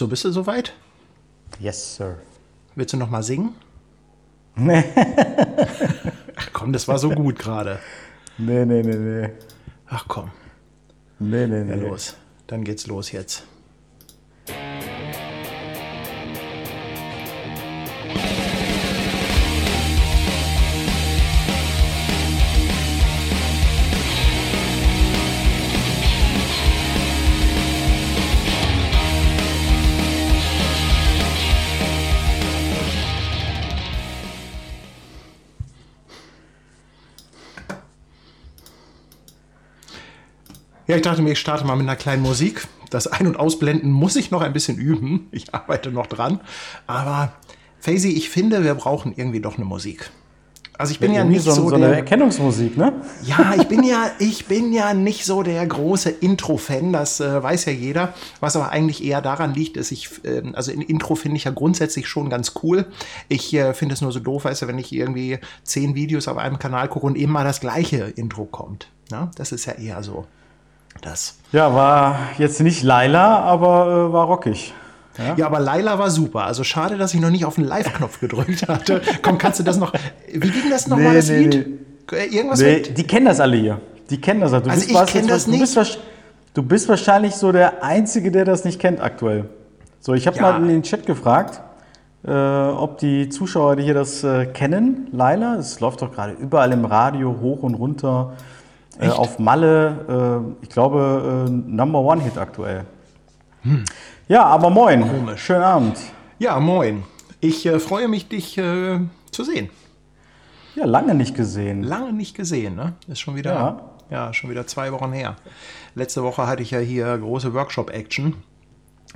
So, bist du soweit? Yes, Sir. Willst du noch mal singen? Nee. Ach komm, das war so gut gerade. Nee, nee, nee, nee. Ach komm, Nee, nee, ja nee. los. Dann geht's los jetzt. Ja, ich dachte mir, ich starte mal mit einer kleinen Musik. Das Ein- und Ausblenden muss ich noch ein bisschen üben. Ich arbeite noch dran. Aber Faisy, ich finde, wir brauchen irgendwie doch eine Musik. Also ich bin ja, Irgendwie nicht so, so, so eine der, Erkennungsmusik, ne? ja, ich bin ja, ich bin ja nicht so der große Intro-Fan, das äh, weiß ja jeder. Was aber eigentlich eher daran liegt, ist, ich, ähm, also in Intro finde ich ja grundsätzlich schon ganz cool. Ich äh, finde es nur so doof, weißt du, wenn ich irgendwie zehn Videos auf einem Kanal gucke und immer das gleiche Intro kommt. Na, das ist ja eher so das. Ja, war jetzt nicht Laila, aber äh, war rockig. Ja, aber Laila war super. Also schade, dass ich noch nicht auf den Live-Knopf gedrückt hatte. Komm, kannst du das noch. Wie ging das nochmal, Nee, das nee, Lied? Äh, Irgendwas Nee, mit. die kennen das alle hier. Die kennen das. Du Also bist, ich was- kenn das du Bist, nicht. wahrsch- du bist wahrscheinlich so der Einzige, der das nicht kennt aktuell. So, ich habe Ja. mal in den Chat gefragt, äh, ob die Zuschauer, die hier das äh, kennen, Laila. Es läuft doch gerade überall im Radio hoch und runter. Äh, auf Malle, äh, ich glaube, äh, Number One Hit aktuell. Ja, aber moin. Hm. Komisch. Schönen Abend. Ja, moin. Ich äh, freue mich, dich äh, zu sehen. Ja, lange nicht gesehen. Lange nicht gesehen, ne? Ist schon wieder, Ja. ja. schon wieder zwei Wochen her. Letzte Woche hatte ich ja hier große Workshop-Action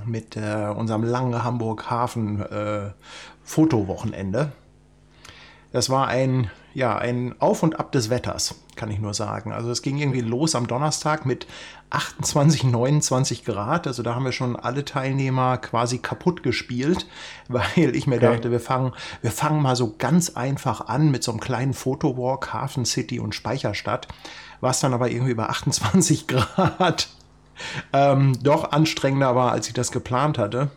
mit äh, unserem langen Hamburg Hafen äh, Fotowochenende. Das war ein, ja, ein Auf und Ab des Wetters, kann ich nur sagen. Also es ging irgendwie los am Donnerstag mit 28, 29 Grad. Also da haben wir schon alle Teilnehmer quasi kaputt gespielt, weil ich mir Okay. dachte, wir fangen, wir fangen mal so ganz einfach an mit so einem kleinen Fotowalk, Hafen City und Speicherstadt. War es dann aber irgendwie bei 28 Grad. Ähm, doch anstrengender war, als ich das geplant hatte.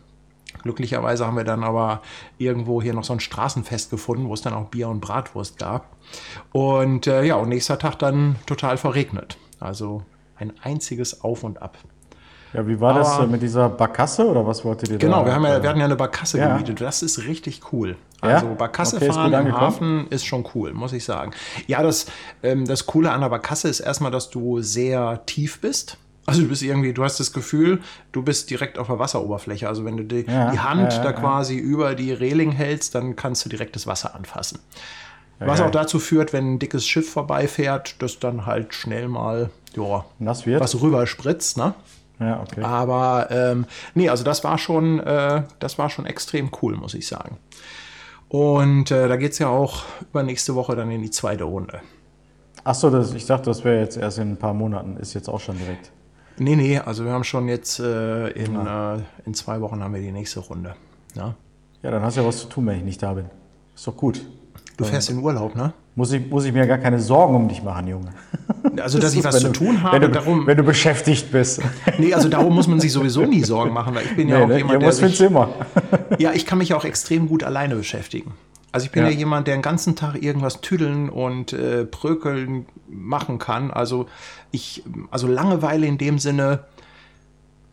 Glücklicherweise haben wir dann aber irgendwo hier noch so ein Straßenfest gefunden, wo es dann auch Bier und Bratwurst gab. Und äh, ja, und nächster Tag dann total verregnet. Also ein einziges Auf und Ab. Ja, wie war das Aber- äh, mit dieser Barkasse oder was wolltet ihr da? Genau, wir, haben ja, äh, wir hatten ja eine Barkasse Ja. gemietet. Das ist richtig cool. Ja? Also Barkasse Okay, fahren angekommen. Hafen ist schon cool, muss ich sagen. Ja, das, ähm, das Coole an der Barkasse ist erstmal, dass du sehr tief bist. Also du bist irgendwie, du hast das Gefühl, du bist direkt auf der Wasseroberfläche. Also wenn du die, Ja, die Hand ja, ja, da quasi über die Reling hältst, dann kannst du direkt das Wasser anfassen. Was auch dazu führt, wenn ein dickes Schiff vorbeifährt, dass dann halt schnell mal wird? was rüber spritzt, ne? Ja, okay. Aber ähm, nee, also das war schon, äh, das war schon extrem cool, muss ich sagen. Und äh, da geht es ja auch übernächste Woche dann in die zweite Runde. Achso, das, ich dachte, das wäre jetzt erst in ein paar Monaten. Ist jetzt auch schon direkt. Nee, nee, also wir haben schon jetzt äh, in, äh, in zwei Wochen haben wir die nächste Runde. Ja? Ja, dann hast du ja was zu tun, wenn ich nicht da bin. Ist doch gut. Du fährst in Urlaub, ne? Muss ich, muss ich mir gar keine Sorgen um dich machen, Junge. Also, dass ich was zu tun habe, wenn du, darum. Wenn du beschäftigt bist. Nee, also darum muss man sich sowieso nie Sorgen machen, weil ich bin ja Nee, auch ne? jemand, der Irgendwas sich, immer. Ja, ich kann mich ja auch extrem gut alleine beschäftigen. Also ich bin ja, Ja. jemand, der den ganzen Tag irgendwas tüdeln und äh, prökeln machen kann. Also ich, also Langeweile in dem Sinne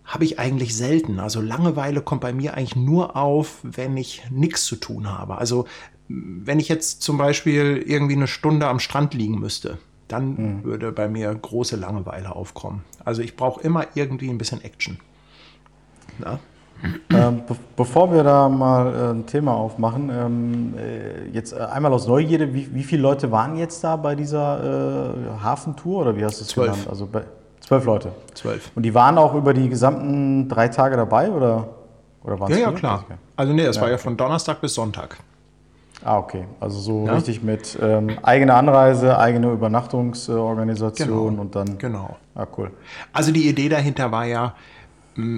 habe ich eigentlich selten. Also Langeweile kommt bei mir eigentlich nur auf, wenn ich nichts zu tun habe. Also wenn ich jetzt zum Beispiel irgendwie eine Stunde am Strand liegen müsste, dann würde bei mir große Langeweile aufkommen. Also ich brauche immer irgendwie ein bisschen Action. Ja? Ähm, be bevor wir da mal äh, ein Thema aufmachen, ähm, äh, jetzt äh, einmal aus Neugierde, wie, wie viele Leute waren jetzt da bei dieser äh, Hafentour oder wie hast du es Zwölf. genannt? Also bei, zwölf Leute. Zwölf. Und die waren auch über die gesamten drei Tage dabei oder, oder waren Ja, es ja, vier? klar. Also nee, das war ja von Donnerstag bis Sonntag. Ah, okay. Also so Ja. richtig mit ähm, eigener Anreise, eigene Übernachtungsorganisation Genau. und dann. Genau. Ah, cool. Also die Idee dahinter war ja,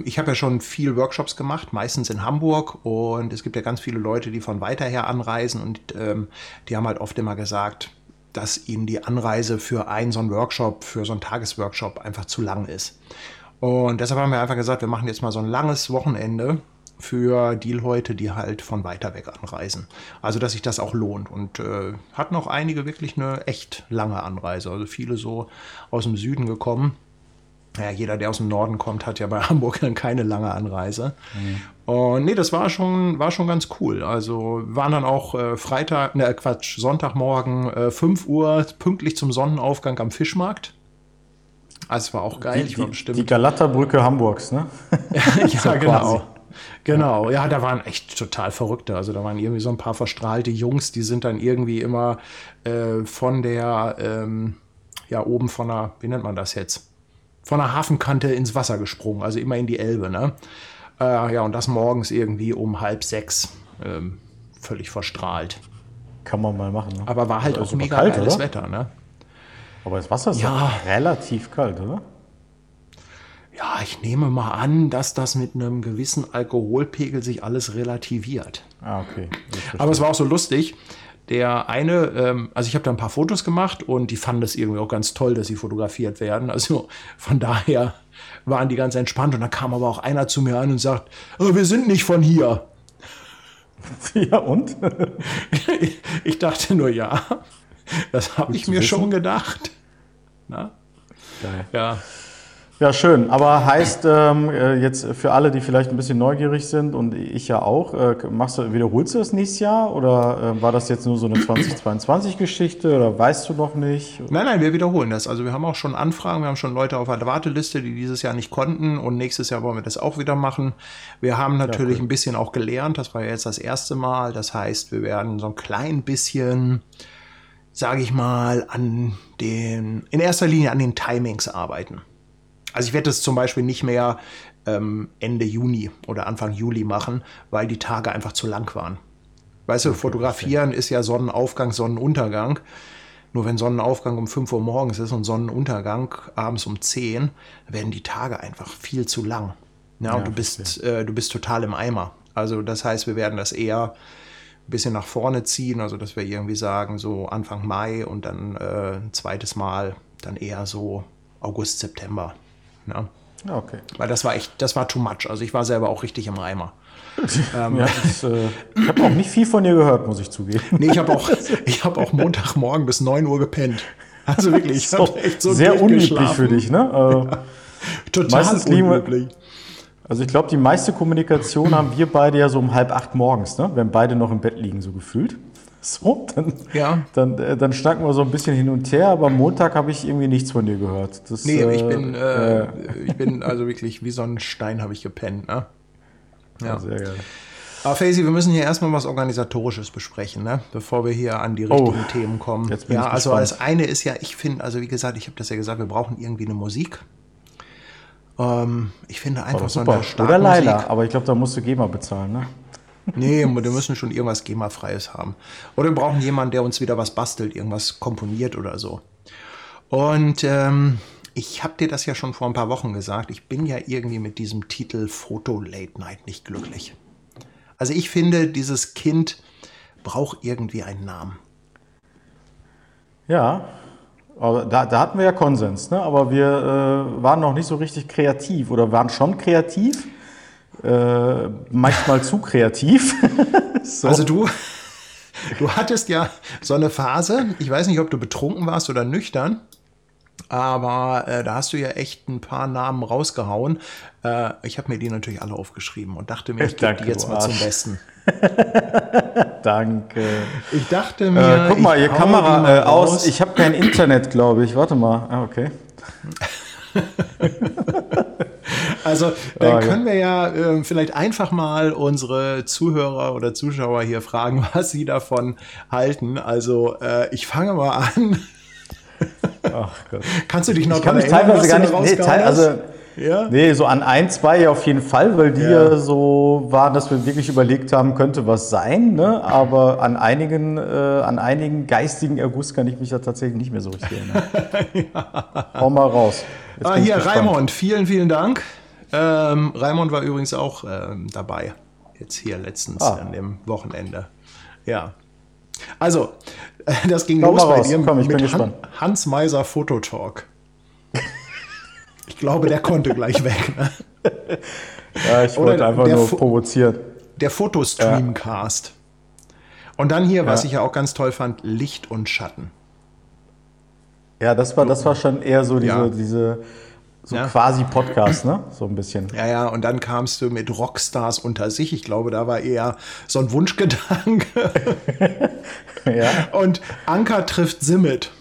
ich habe ja schon viel Workshops gemacht, meistens in Hamburg und es gibt ja ganz viele Leute, die von weiter her anreisen und ähm, die haben halt oft immer gesagt, dass ihnen die Anreise für einen so einen Workshop, für so einen Tagesworkshop einfach zu lang ist. Und deshalb haben wir einfach gesagt, wir machen jetzt mal so ein langes Wochenende für die Leute, die halt von weiter weg anreisen. Also, dass sich das auch lohnt. Und äh, hatten auch einige wirklich eine echt lange Anreise. Also viele so aus dem Süden gekommen. Ja, jeder, der aus dem Norden kommt, hat ja bei Hamburg dann keine lange Anreise. Mhm. Und nee, das war schon, war schon ganz cool. Also waren dann auch äh, Freitag, ne Quatsch, Sonntagmorgen äh, 5 Uhr pünktlich zum Sonnenaufgang am Fischmarkt. Also es war auch geil. Die, ich war bestimmt. Die Galata-Brücke Hamburgs, ne? ja, ja genau. Genau, ja, da waren echt total Verrückte. Also da waren irgendwie so ein paar verstrahlte Jungs, die sind dann irgendwie immer äh, von der, ähm, ja, oben von der, wie nennt man das jetzt? Von der Hafenkante ins Wasser gesprungen, also immer in die Elbe, ne? Äh, ja, und das morgens irgendwie um halb sechs. Ähm, völlig verstrahlt. Kann man mal machen. Ne? Aber war halt also auch mega kalt, geiles oder? Wetter, ne? Aber das Wasser ist ja relativ kalt, oder? Ja, ich nehme mal an, dass das mit einem gewissen Alkoholpegel sich alles relativiert. Ah, okay. Aber es war auch so lustig. Der eine, ähm, also ich habe da ein paar Fotos gemacht und die fanden das irgendwie auch ganz toll, dass sie fotografiert werden. Also von daher waren die ganz entspannt. Und dann kam aber auch einer zu mir an und sagt, oh, wir sind nicht von hier. Ja, und? ich dachte nur, ja, das habe ich mir wissen? schon gedacht. Na? Geil. Ja. Ja, schön. Aber heißt ähm, äh, jetzt für alle, die vielleicht ein bisschen neugierig sind und ich ja auch, äh, machst du, wiederholst du das nächstes Jahr oder äh, war das jetzt nur so eine 2022-Geschichte oder weißt du noch nicht? Nein, nein, wir wiederholen das. Also wir haben auch schon Anfragen, wir haben schon Leute auf der Warteliste, die dieses Jahr nicht konnten und nächstes Jahr wollen wir das auch wieder machen. Wir haben natürlich ja, cool. ein bisschen auch gelernt, das war ja jetzt das erste Mal. Das heißt, wir werden so ein klein bisschen sage ich mal, an den, in erster Linie an den Timings arbeiten. Also ich werde das zum Beispiel nicht mehr ähm, Ende Juni oder Anfang Juli machen, weil die Tage einfach zu lang waren. Weißt du, fotografieren ist ja Sonnenaufgang, Sonnenuntergang. Nur wenn Sonnenaufgang um 5 Uhr morgens ist und Sonnenuntergang abends um 10, werden die Tage einfach viel zu lang. Ja, ja und du bist, äh, du bist total im Eimer. Also das heißt, wir werden das eher ein bisschen nach vorne ziehen, also dass wir irgendwie sagen, so Anfang Mai und dann äh, ein zweites Mal dann eher so August, September. Ne? Okay. Weil das war echt, das war too much. Also ich war selber auch richtig im Eimer. ähm, ja, das, äh, ich habe auch nicht viel von dir gehört, muss ich zugeben. Nee, ich habe auch, hab auch Montagmorgen bis 9 Uhr gepennt. Also wirklich, ich so, echt so Sehr unüblich für dich, ne? Äh, Total unüblich. Also ich glaube, die meiste Kommunikation haben wir beide ja so um halb acht morgens, ne? wenn beide noch im Bett liegen, so gefühlt. So, dann, ja. dann, äh, dann schnacken wir so ein bisschen hin und her, aber Montag habe ich irgendwie nichts von dir gehört. Das, nee, äh, ich, bin, äh, äh, ich bin also wirklich wie so ein Stein habe ich gepennt. Ne? Ja. ja, sehr geil. Aber Faisy, wir müssen hier erstmal was Organisatorisches besprechen, ne? bevor wir hier an die richtigen oh, Themen kommen. Jetzt bin ja, ich also das eine ist ja, ich finde, also wie gesagt, ich habe das ja gesagt, wir brauchen irgendwie eine Musik. Ähm, ich finde einfach oh, so eine starke Oder Leila, aber ich glaube, da musst du GEMA bezahlen, ne? Nee, wir müssen schon irgendwas GEMA-freies haben. Oder wir brauchen jemanden, der uns wieder was bastelt, irgendwas komponiert oder so. Und ähm, ich habe dir das ja schon vor ein paar Wochen gesagt. Ich bin ja irgendwie mit diesem Titel Foto Late Night nicht glücklich. Also ich finde, dieses Kind braucht irgendwie einen Namen. Ja, aber da, da hatten wir ja Konsens, ne? aber wir äh, waren noch nicht so richtig kreativ oder waren schon kreativ äh, manchmal zu kreativ. so. Also du, du hattest ja so eine Phase, ich weiß nicht, ob du betrunken warst oder nüchtern, aber äh, da hast du ja echt ein paar Namen rausgehauen. Äh, ich habe mir die natürlich alle aufgeschrieben und dachte mir, ich gebe die jetzt mal zum Besten. Danke. Ich dachte mir. Äh, guck mal, ihr Kamera äh, aus. Ich habe kein Internet, glaube ich. Warte mal. Ah, okay. Also dann oh, können wir ja äh, vielleicht einfach mal unsere Zuhörer oder Zuschauer hier fragen, was sie davon halten. Also äh, ich fange mal an. Ach Gott. Kannst du dich noch ich kann mich teilweise gar nicht. Nee, teil, also, ja? nee, so an ein, zwei auf jeden Fall, weil die ja. so waren, dass wir wirklich überlegt haben, könnte was sein. Ne? Aber an einigen, äh, an einigen geistigen Erguss kann ich mich ja tatsächlich nicht mehr so richtig erinnern. ja. Hau mal raus. ah, hier, Raimund, vielen, vielen Dank. Ähm, Raimund war übrigens auch ähm, dabei. Jetzt hier letztens ah. an dem Wochenende. Ja. Also, das ging Komm los bei dir Komm, ich mit bin Han Hans Meiser Fototalk. Ich glaube, der konnte gleich weg. Ne? Ja, ich wollte einfach nur provozieren. Der Fotostreamcast. Ja. Und dann hier, was ja. ich ja auch ganz toll fand, Licht und Schatten. Ja, das war, das war schon eher so diese, ja. diese so ja. quasi Podcast, ne? So ein bisschen. Ja, ja, und dann kamst du mit Rockstars unter sich. Ich glaube, da war eher so ein Wunschgedanke. ja. Und Anker trifft Simmet.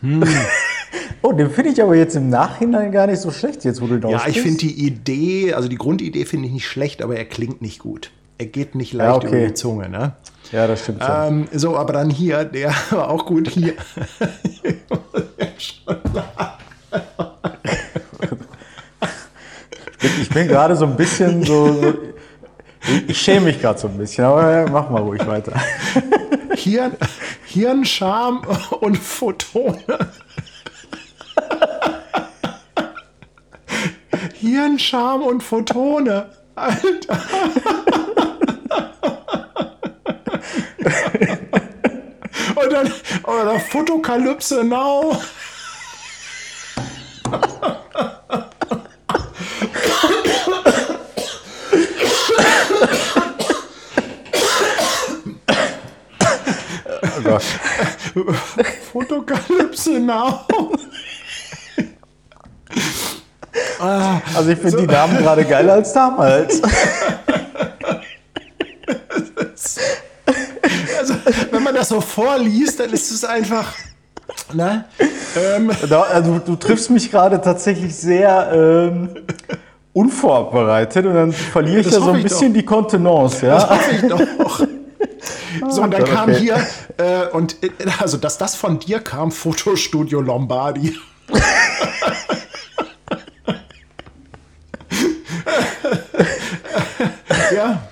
Hm. Oh, den finde ich aber jetzt im Nachhinein gar nicht so schlecht, jetzt wo du Ja, ich finde die Idee, also die Grundidee finde ich nicht schlecht, aber er klingt nicht gut. Er geht nicht leicht ja, okay. über die Zunge, ne? Ja, das stimmt. Ähm, so, aber dann hier, der war auch gut hier. ich bin gerade so ein bisschen so, so ich schäme mich gerade so ein bisschen, aber mach mal ruhig weiter. Hirn, Hirnscham und Photone. Hirnscham und Photone. Alter. Und dann, oder Fotokalypse Now. Oh. Fotokalypse Now. Also ich finde so. die Namen gerade geiler als damals. Also, wenn man das so vorliest, dann ist es einfach. Ne? Ähm. Also, du triffst mich gerade tatsächlich sehr ähm, unvorbereitet und dann verliere ich ja so ein bisschen doch. die Kontenance. Ja? Das hoffe ich doch. So, und dann kam okay. hier, äh, und äh, also, dass das von dir kam, Fotostudio Lombardi. ja.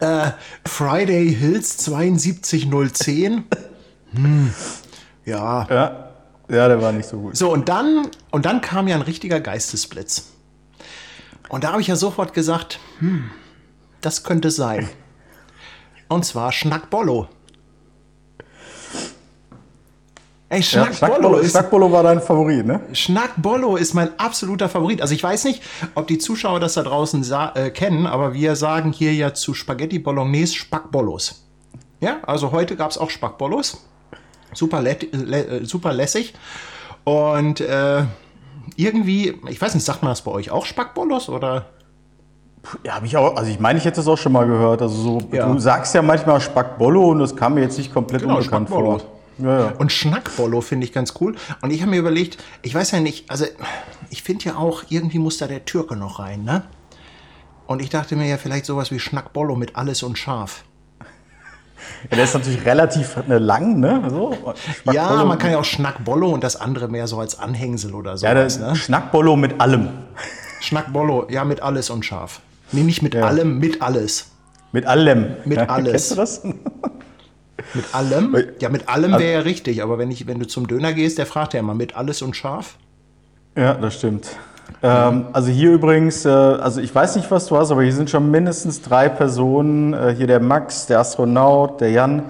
Äh, Friday Hills 72010. Hm. Ja. ja. Ja, der war nicht so gut. So, und dann, und dann kam ja ein richtiger Geistesblitz. Und da habe ich ja sofort gesagt, hm, das könnte sein. Und zwar Schnackbollo. Ey, Schnackbollo, ja, Schnackbollo, war dein Favorit, ne? Schnackbollo ist mein absoluter Favorit. Also ich weiß nicht, ob die Zuschauer das da draußen äh, kennen, aber wir sagen hier ja zu Spaghetti Bolognese Spackbollos. Ja, also heute gab es auch Spackbollos. Super, lä super lässig. Und äh, irgendwie, ich weiß nicht, sagt man das bei euch auch Spackbollos oder? Ja, habe ich auch, also ich meine, ich hätte es auch schon mal gehört. Also so, ja. du sagst ja manchmal Spackbollo und das kam mir jetzt nicht komplett genau, unbekannt vor. Ja, ja. Und Schnackbollo finde ich ganz cool. Und ich habe mir überlegt, ich weiß ja nicht, also ich finde ja auch, irgendwie muss da der Türke noch rein, ne? Und ich dachte mir ja vielleicht sowas wie Schnackbollo mit alles und scharf. Ja, der ist natürlich relativ ne, lang, ne? So, ja, man kann ja auch Schnackbollo und das andere mehr so als Anhängsel oder so. Ja, das ne? Schnackbollo mit allem. Schnackbollo, ja, mit alles und scharf. Nee, nicht mit ja. allem, mit alles. Mit allem. Mit ja, alles. Kennst du das? Mit allem? Ja, mit allem wäre ja richtig, aber wenn, ich, wenn du zum Döner gehst, der fragt ja immer mit alles und scharf. Ja, das stimmt. Ähm, also hier übrigens, äh, also ich weiß nicht, was du hast, aber hier sind schon mindestens drei Personen. Äh, hier der Max, der Astronaut, der Jan,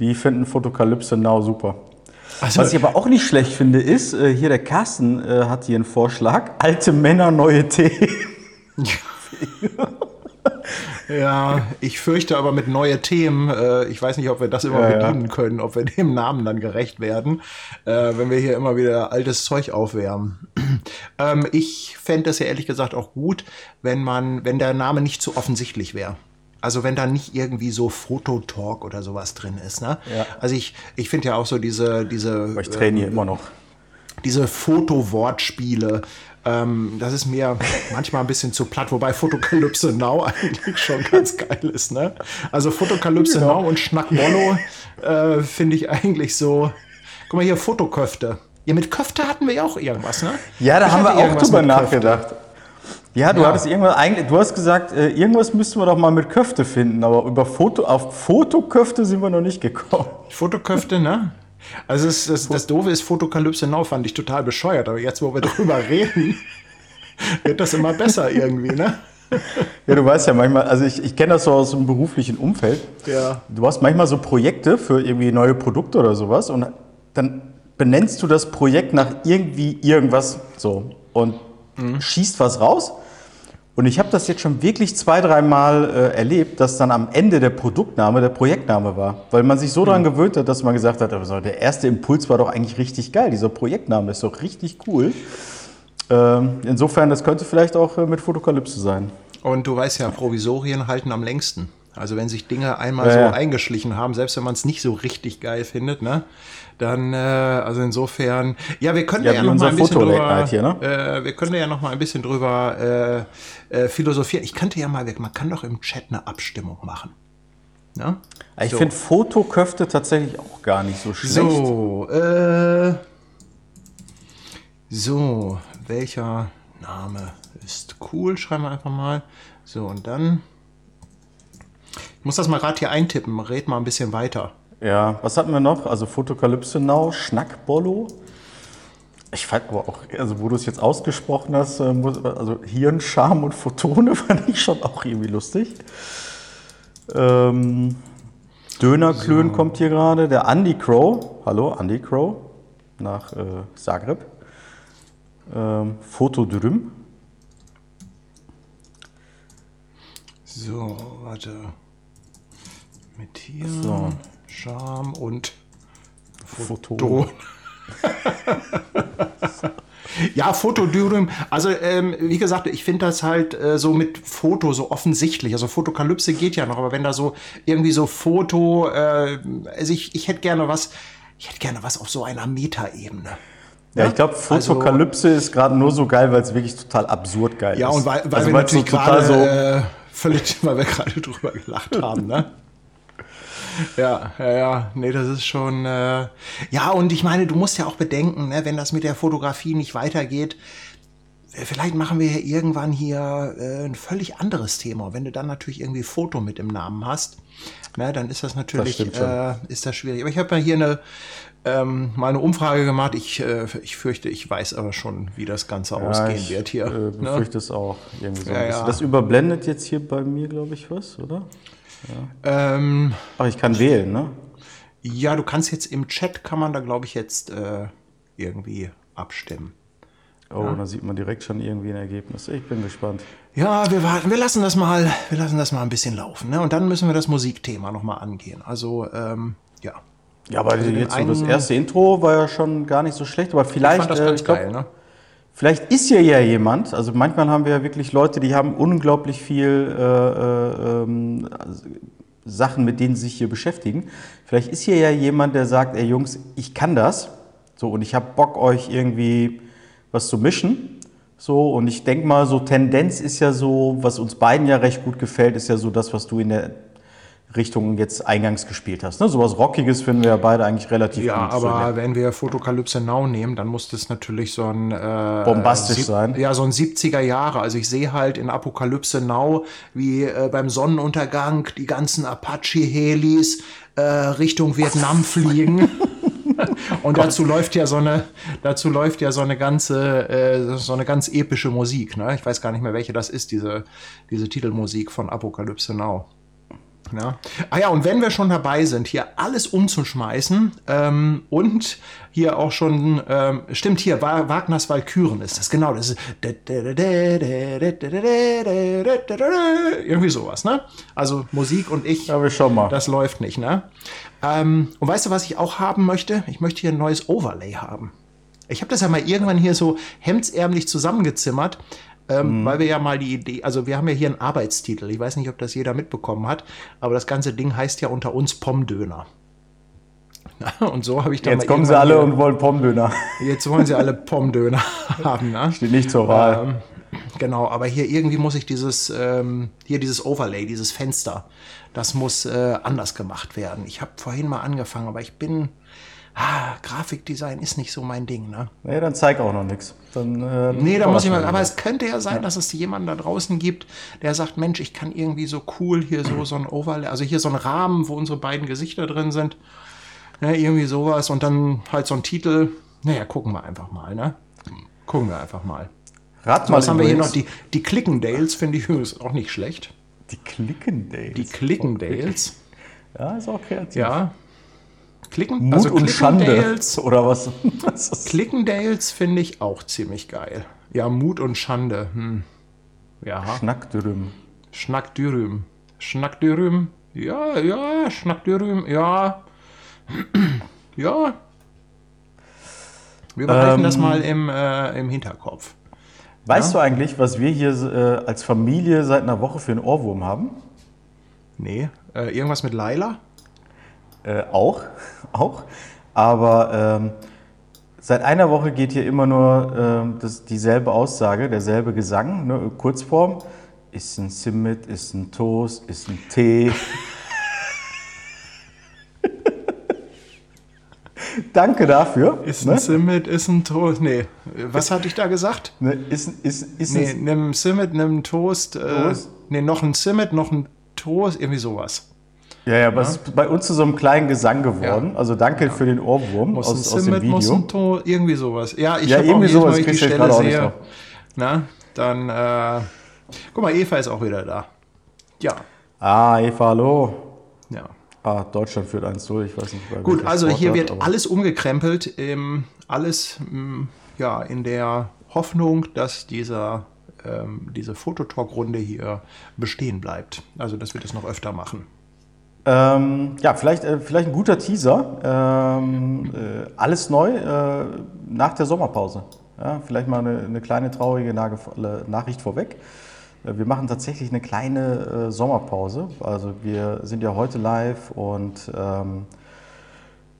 die finden Fotokalypse Now super. Also, was ich aber auch nicht schlecht finde, ist, äh, hier der Carsten äh, hat hier einen Vorschlag, alte Männer, neue Themen. Ja. Ja, ich fürchte aber mit neue Themen, äh, ich weiß nicht, ob wir das immer ja, bedienen ja. können, ob wir dem Namen dann gerecht werden, äh, wenn wir hier immer wieder altes Zeug aufwärmen. ähm, ich fände es ja ehrlich gesagt auch gut, wenn man, wenn der Name nicht zu offensichtlich wäre. Also wenn da nicht irgendwie so Fototalk oder sowas drin ist. Ne? Ja. Also ich, ich finde ja auch so diese, diese. Aber ich trainiere ähm, immer noch. Diese Fotowortspiele, ähm, das ist mir manchmal ein bisschen zu platt, wobei Fotokalypse Now eigentlich schon ganz geil ist. Ne? Also Fotokalypse genau. Now und Schnackmollo äh, finde ich eigentlich so. Guck mal hier, Fotoköfte. Ja, mit Köfte hatten wir ja auch irgendwas, ne? Ja, da ich haben wir auch drüber nachgedacht. Ja, du ja. hattest irgendwas eigentlich, du hast gesagt, äh, irgendwas müssten wir doch mal mit Köfte finden, aber über Foto, auf Fotoköfte sind wir noch nicht gekommen. Fotoköfte, ne? Also das, das, das Doofe ist, Fotokalypse Now fand ich total bescheuert, aber jetzt, wo wir drüber reden, wird das immer besser irgendwie, ne? Ja, du weißt ja manchmal, also ich, ich kenne das so aus dem beruflichen Umfeld. Ja. Du hast manchmal so Projekte für irgendwie neue Produkte oder sowas und dann benennst du das Projekt nach irgendwie irgendwas so und mhm. schießt was raus Und ich habe das jetzt schon wirklich zwei, dreimal äh, erlebt, dass dann am Ende der Produktname der Projektname war. Weil man sich so daran hm. gewöhnt hat, dass man gesagt hat, also der erste Impuls war doch eigentlich richtig geil. Dieser Projektname ist doch richtig cool. Ähm, insofern, das könnte vielleicht auch äh, mit Fotokalypse sein. Und du weißt ja, Provisorien halten am längsten. Also wenn sich Dinge einmal ja, so ja. eingeschlichen haben, selbst wenn man es nicht so richtig geil findet, ne, dann, äh, also insofern, ja, wir können ja, ja noch mal ein bisschen drüber, hier, ne? äh, wir können ja noch mal ein bisschen drüber äh, äh, philosophieren. Ich könnte ja mal, man kann doch im Chat eine Abstimmung machen. Ne? Ich so. finde Fotoköfte tatsächlich auch gar nicht so schlecht. So, äh, so, welcher Name ist cool? Schreiben wir einfach mal. So, und dann, muss das mal gerade hier eintippen, red mal ein bisschen weiter. Ja, was hatten wir noch? Also Fotokalypse Now, Schnackbollo. Ich fand aber auch, also wo du es jetzt ausgesprochen hast, äh, also Hirnscham und Photone fand ich schon auch irgendwie lustig. Ähm, Dönerklön so. kommt hier gerade. Der Andy Crow, hallo Andy Crow, nach äh, Zagreb. Ähm, Fotodrüm. So, warte. Mit hier. So. Charme und Foto. ja, Fotodürüm. Also, ähm, wie gesagt, ich finde das halt äh, so mit Foto so offensichtlich. Also, Fotokalypse geht ja noch, aber wenn da so irgendwie so Foto, äh, also ich, ich hätte gerne was, ich hätte gerne was auf so einer Metaebene. Ja, ich glaube, Fotokalypse also, ist gerade nur so geil, weil es wirklich total absurd geil ja, ist. Ja, und weil, weil also, wir natürlich so gerade so äh, völlig, weil wir gerade drüber gelacht haben, ne? Ja, ja, ja. Nee, das ist schon. Äh ja, und ich meine, du musst ja auch bedenken, ne, wenn das mit der Fotografie nicht weitergeht, äh, vielleicht machen wir ja irgendwann hier äh, ein völlig anderes Thema. Wenn du dann natürlich irgendwie Foto mit im Namen hast, ne, dann ist das natürlich das äh, ist das schwierig. Aber ich habe ja hier eine ähm, mal eine Umfrage gemacht. Ich, äh, ich fürchte, ich weiß aber schon, wie das Ganze ja, ausgehen ich, wird hier. Äh, ne? befürchte ne? es auch. Irgendwie so ja, ja. Das überblendet jetzt hier bei mir, glaube ich, was, oder? Ja. Ähm, Aber ich kann wählen, ne? Ja, du kannst jetzt im Chat, kann man da, glaube ich, jetzt äh, irgendwie abstimmen. Oh, ja. da sieht man direkt schon irgendwie ein Ergebnis. Ich bin gespannt. Ja, wir warten, wir lassen das mal, wir lassen das mal ein bisschen laufen, ne? Und dann müssen wir das Musikthema nochmal angehen. Also, ähm, ja. Ja, aber also jetzt so das erste Intro war ja schon gar nicht so schlecht, aber vielleicht. Ich fand das äh, ganz geil, ne? Vielleicht ist hier ja jemand, also manchmal haben wir ja wirklich Leute, die haben unglaublich viel äh, äh, ähm, Sachen, mit denen sie sich hier beschäftigen. Vielleicht ist hier ja jemand, der sagt, ey Jungs, ich kann das. So, und ich habe Bock, euch irgendwie was zu mischen. So, und ich denke mal, so Tendenz ist ja so, was uns beiden ja recht gut gefällt, ist ja so das, was du in der Richtung jetzt eingangs gespielt hast. Ne? Sowas Rockiges finden wir ja beide eigentlich relativ ja, gut. Ja, aber wenn wir Fotokalypse Now nehmen, dann muss das natürlich so ein äh, bombastisch sein. Ja, so ein 70er Jahre. Also ich sehe halt in Apokalypse Now, wie äh, beim Sonnenuntergang die ganzen Apache-Helis äh, Richtung Vietnam fliegen. Und dazu läuft ja so eine, dazu läuft ja so eine ganze, äh, so eine ganz epische Musik. Ne? Ich weiß gar nicht mehr, welche das ist, diese, diese Titelmusik von Apokalypse Now. Ja. Ah ja, und wenn wir schon dabei sind, hier alles umzuschmeißen ähm, und hier auch schon, ähm, stimmt hier, Wagners Walküren ist das, genau, das ist irgendwie sowas, ne? Also Musik und ich, ja, wir schauen mal. das läuft nicht, ne? Ähm, und weißt du, was ich auch haben möchte? Ich möchte hier ein neues Overlay haben. Ich habe das ja mal irgendwann hier so hemdsärmlich zusammengezimmert, ähm, mhm. weil wir ja mal die Idee, also wir haben ja hier einen Arbeitstitel. Ich weiß nicht, ob das jeder mitbekommen hat, aber das ganze Ding heißt ja unter uns Pommdöner. Und so habe ich dann Jetzt kommen sie alle und wollen Pommdöner. Jetzt wollen sie alle Pommdöner haben. Ne? Steht nicht zur Wahl. Ähm, genau, aber hier irgendwie muss ich dieses, ähm, hier dieses Overlay, dieses Fenster, das muss äh, anders gemacht werden. Ich habe vorhin mal angefangen, aber ich bin, ah, Grafikdesign ist nicht so mein Ding, ne? Nee, dann zeig auch noch nichts. Dann, äh, nee, da muss ich mal, aber es könnte ja sein, ja. dass es jemanden da draußen gibt, der sagt, Mensch, ich kann irgendwie so cool hier so, so ein Overlay, also hier so ein Rahmen, wo unsere beiden Gesichter drin sind, ne, irgendwie sowas und dann halt so ein Titel. Naja, gucken wir einfach mal, ne? Gucken wir einfach mal. Rat mal. Was haben wir hier noch? Die, die Clickendales finde ich übrigens auch nicht schlecht. Die Clickendales? Die Clickendales. Ja, ist auch kreativ. Ja, Klicken, Mut also und Schande oder was? Clickendales finde ich auch ziemlich geil. Ja, Mut und Schande. Hm. Ja. Schnackdürüm. Schnackdürüm. Schnackdürüm. Ja, ja, Schnackdürüm. Ja. ja. Wir behalten ähm, das mal im, äh, im Hinterkopf. Weißt ja? du eigentlich, was wir hier äh, als Familie seit einer Woche für einen Ohrwurm haben? Nee. Äh, irgendwas mit Laila? Äh, auch, auch. Aber ähm, seit einer Woche geht hier immer nur ähm, das, dieselbe Aussage, derselbe Gesang, ne? Kurzform. Ist ein Simmet, ist ein Toast, ist ein Tee. Danke dafür. Ist ein ne? Simmet, ist ein Toast. Nee, was hatte ich da gesagt? Ne, ist, ist, ist nee, nimm Simmet, nimm Toast. Äh, Toast. Äh, nee, noch ein Simmet, noch ein Toast, irgendwie sowas. Ja, ja, aber ja. es ist bei uns zu so einem kleinen Gesang geworden. Ja. Also danke ja. für den Ohrwurm muss aus, aus dem Video. Muss ein irgendwie sowas. Ja, ich ja, habe irgendwie sowas. Mal, ich die Stelle sehe, na, dann, äh, guck mal, Eva ist auch wieder da. Ja. Ah, Eva, hallo. Ja. Ah, Deutschland führt 1-0, ich weiß nicht. Gut, also hier hat, wird alles umgekrempelt, ähm, alles ähm, ja, in der Hoffnung, dass dieser, ähm, diese Fototalk-Runde hier bestehen bleibt. Also, dass wir das noch öfter machen. Ähm, ja, vielleicht, äh, vielleicht ein guter Teaser. Ähm, äh, alles neu äh, nach der Sommerpause. Ja, vielleicht mal eine, eine kleine traurige Nachricht vorweg. Äh, wir machen tatsächlich eine kleine äh, Sommerpause. Also wir sind ja heute live und ähm,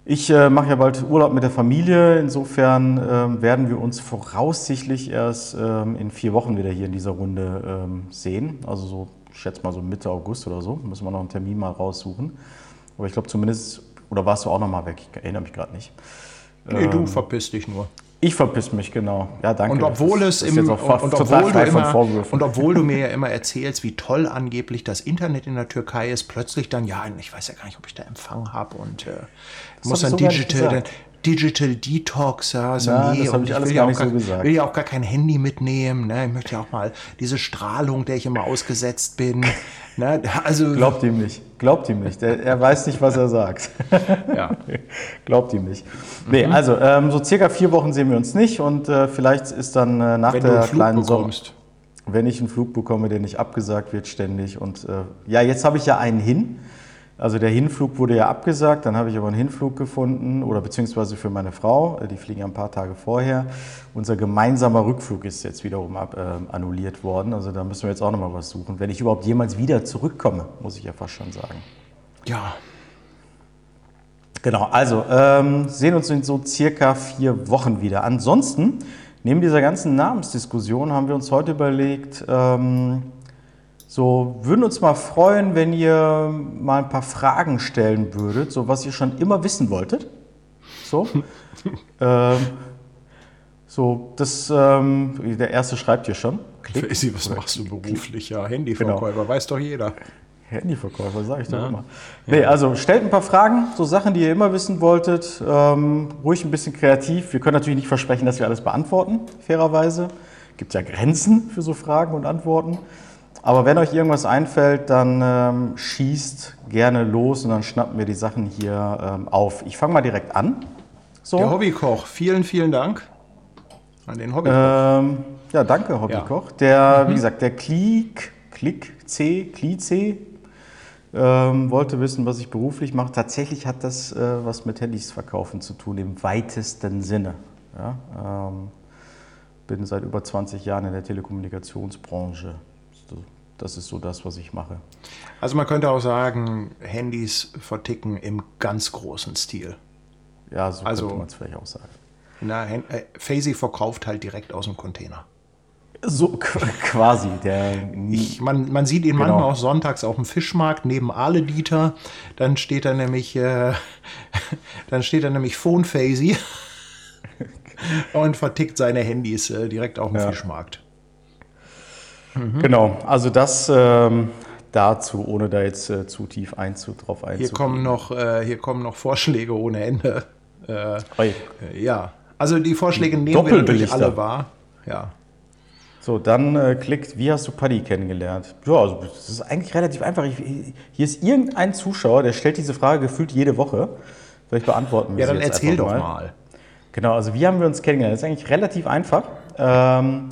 ich äh, mache ja bald Urlaub mit der Familie. Insofern ähm, werden wir uns voraussichtlich erst ähm, in vier Wochen wieder hier in dieser Runde ähm, sehen. Also so ich schätze mal so Mitte August oder so, müssen wir noch einen Termin mal raussuchen. Aber ich glaube zumindest, oder warst du auch noch mal weg? Ich erinnere mich gerade nicht. Nee, ähm, du verpisst dich nur. Ich verpiss mich, genau. Ja, danke. Und obwohl es im, und, und, obwohl du immer, und obwohl du mir ja immer erzählst, wie toll angeblich das Internet in der Türkei ist, plötzlich dann, ja, ich weiß ja gar nicht, ob ich da Empfang habe und äh, muss dann Digital, Digital Detox, ja, also ja, nee, das habe ich alles gar nicht gar, so gesagt. will ja auch gar kein Handy mitnehmen, ne? Ich möchte ja auch mal diese Strahlung, der ich immer ausgesetzt bin, ne? Also glaubt ihm nicht, glaubt ihm nicht. Er, er weiß nicht, was er sagt. Ja. glaubt ihm nicht. Nee, mhm. also ähm, so circa vier Wochen sehen wir uns nicht und äh, vielleicht ist dann äh, nach Wenn der kleinen Sommer wenn ich einen Flug bekomme, der nicht abgesagt wird ständig und äh, ja, jetzt habe ich ja einen hin. Also der Hinflug wurde ja abgesagt, dann habe ich aber einen Hinflug gefunden oder beziehungsweise für meine Frau, äh, die fliegen ja ein paar Tage vorher. Unser gemeinsamer Rückflug ist jetzt wiederum ab, äh, annulliert worden, also da müssen wir jetzt auch nochmal was suchen. Wenn ich überhaupt jemals wieder zurückkomme, muss ich ja fast schon sagen. Ja. Genau, also ähm, sehen uns in so circa vier Wochen wieder. Ansonsten, neben dieser ganzen Namensdiskussion haben wir uns heute überlegt, ähm, so, würden uns mal freuen, wenn ihr mal ein paar Fragen stellen würdet, so was ihr schon immer wissen wolltet. So. ähm, so, das, ähm, der erste schreibt hier schon. Klick. Faisy, was machst du beruflich? Ja, Handyverkäufer, genau. weiß doch jeder. Handyverkäufer, sage ich doch ja. immer. Nee, ja. also stellt ein paar Fragen, so Sachen, die ihr immer wissen wolltet. Ähm, ruhig ein bisschen kreativ. Wir können natürlich nicht versprechen, dass wir alles beantworten, fairerweise. Gibt ja Grenzen für so Fragen und Antworten. Aber wenn euch irgendwas einfällt, dann ähm, schießt gerne los und dann schnappen wir die Sachen hier ähm, auf. Ich fange mal direkt an. So. Der Hobbykoch, vielen, vielen Dank an den Hobbykoch. Ähm, ja, danke, Hobbykoch. Ja. Der, mhm. wie gesagt, der Klick, Klick C, Kli C, ähm, wollte wissen, was ich beruflich mache. Tatsächlich hat das äh, was mit Handys verkaufen zu tun, im weitesten Sinne. Ja, ähm, bin seit über 20 Jahren in der Telekommunikationsbranche das ist so das, was ich mache. Also man könnte auch sagen, Handys verticken im ganz großen Stil. Ja, so also, könnte man es vielleicht auch sagen. Na, äh, Faisy verkauft halt direkt aus dem Container. So quasi. Der ich, man, man sieht ihn genau. manchmal auch sonntags auf dem Fischmarkt neben Ale Dieter. Dann steht da nämlich, äh, dann steht da nämlich Phone Faisy und vertickt seine Handys äh, direkt auf dem ja. Fischmarkt. Mhm. Genau, also das ähm, dazu, ohne da jetzt äh, zu tief einzu, drauf einzugehen. Hier kommen noch, äh, hier kommen noch Vorschläge ohne Ende. Äh, äh ja, also die Vorschläge nehmen wir natürlich alle wahr. Ja. So, dann äh, klickt, wie hast du Paddy kennengelernt? Ja, also das ist eigentlich relativ einfach. Ich, hier ist irgendein Zuschauer, der stellt diese Frage gefühlt jede Woche. Vielleicht beantworten wir Ja, dann erzähl doch mal. mal. Genau, also wie haben wir uns kennengelernt? Das ist eigentlich relativ einfach. Ähm,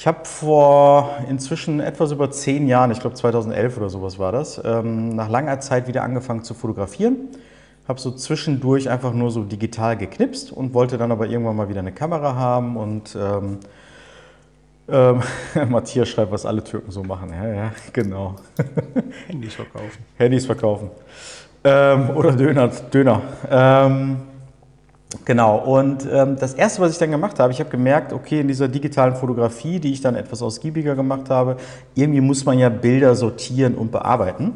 Ich habe vor inzwischen etwas über zehn Jahren, ich glaube 2011 oder sowas war das, ähm, nach langer Zeit wieder angefangen zu fotografieren. Habe so zwischendurch einfach nur so digital geknipst und wollte dann aber irgendwann mal wieder eine Kamera haben und ähm, ähm, Matthias schreibt, was alle Türken so machen. Ja, ja, genau. Handys verkaufen. Handys verkaufen. Ähm, oder Döner. Döner. Genau. Und ähm, das Erste, was ich dann gemacht habe, ich habe gemerkt, okay, in dieser digitalen Fotografie, die ich dann etwas ausgiebiger gemacht habe, irgendwie muss man ja Bilder sortieren und bearbeiten.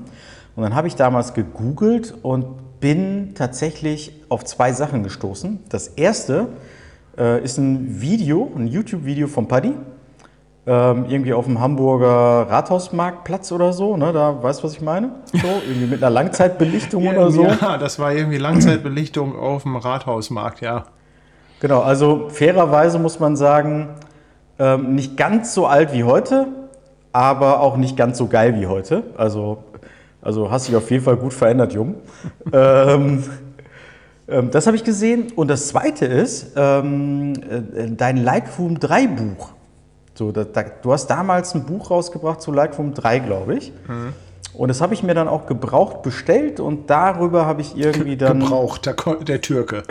Und dann habe ich damals gegoogelt und bin tatsächlich auf zwei Sachen gestoßen. Das erste äh, ist ein Video, ein YouTube-Video von Paddy irgendwie auf dem Hamburger Rathausmarktplatz oder so, ne? Da weißt du, was ich meine? So, irgendwie mit einer Langzeitbelichtung oder so. Ja, das war irgendwie Langzeitbelichtung auf dem Rathausmarkt, ja. Genau, also fairerweise muss man sagen, ähm, nicht ganz so alt wie heute, aber auch nicht ganz so geil wie heute. Also, also hast dich auf jeden Fall gut verändert, Jung. ähm, ähm, das habe ich gesehen. Und das zweite ist ähm, äh, dein Lightroom 3 Buch. So, da, da, du hast damals ein Buch rausgebracht zu Lightroom 3, glaube ich. Mhm. Und das habe ich mir dann auch gebraucht bestellt und darüber habe ich irgendwie dann. Gebraucht, der, der Türke.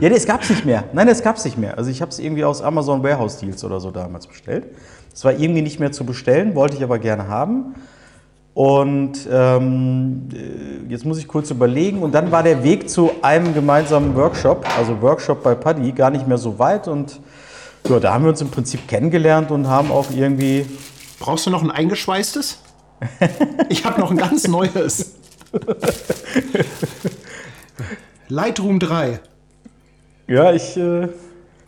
ja, es gab es nicht mehr. Nein, es gab es nicht mehr. Also ich habe es irgendwie aus Amazon Warehouse Deals oder so damals bestellt. Es war irgendwie nicht mehr zu bestellen, wollte ich aber gerne haben. Und ähm, jetzt muss ich kurz überlegen. Und dann war der Weg zu einem gemeinsamen Workshop, also Workshop bei Paddy, gar nicht mehr so weit. Und ja, da haben wir uns im Prinzip kennengelernt und haben auch irgendwie. Brauchst du noch ein eingeschweißtes? ich habe noch ein ganz neues. Lightroom 3. Ja, ich, äh,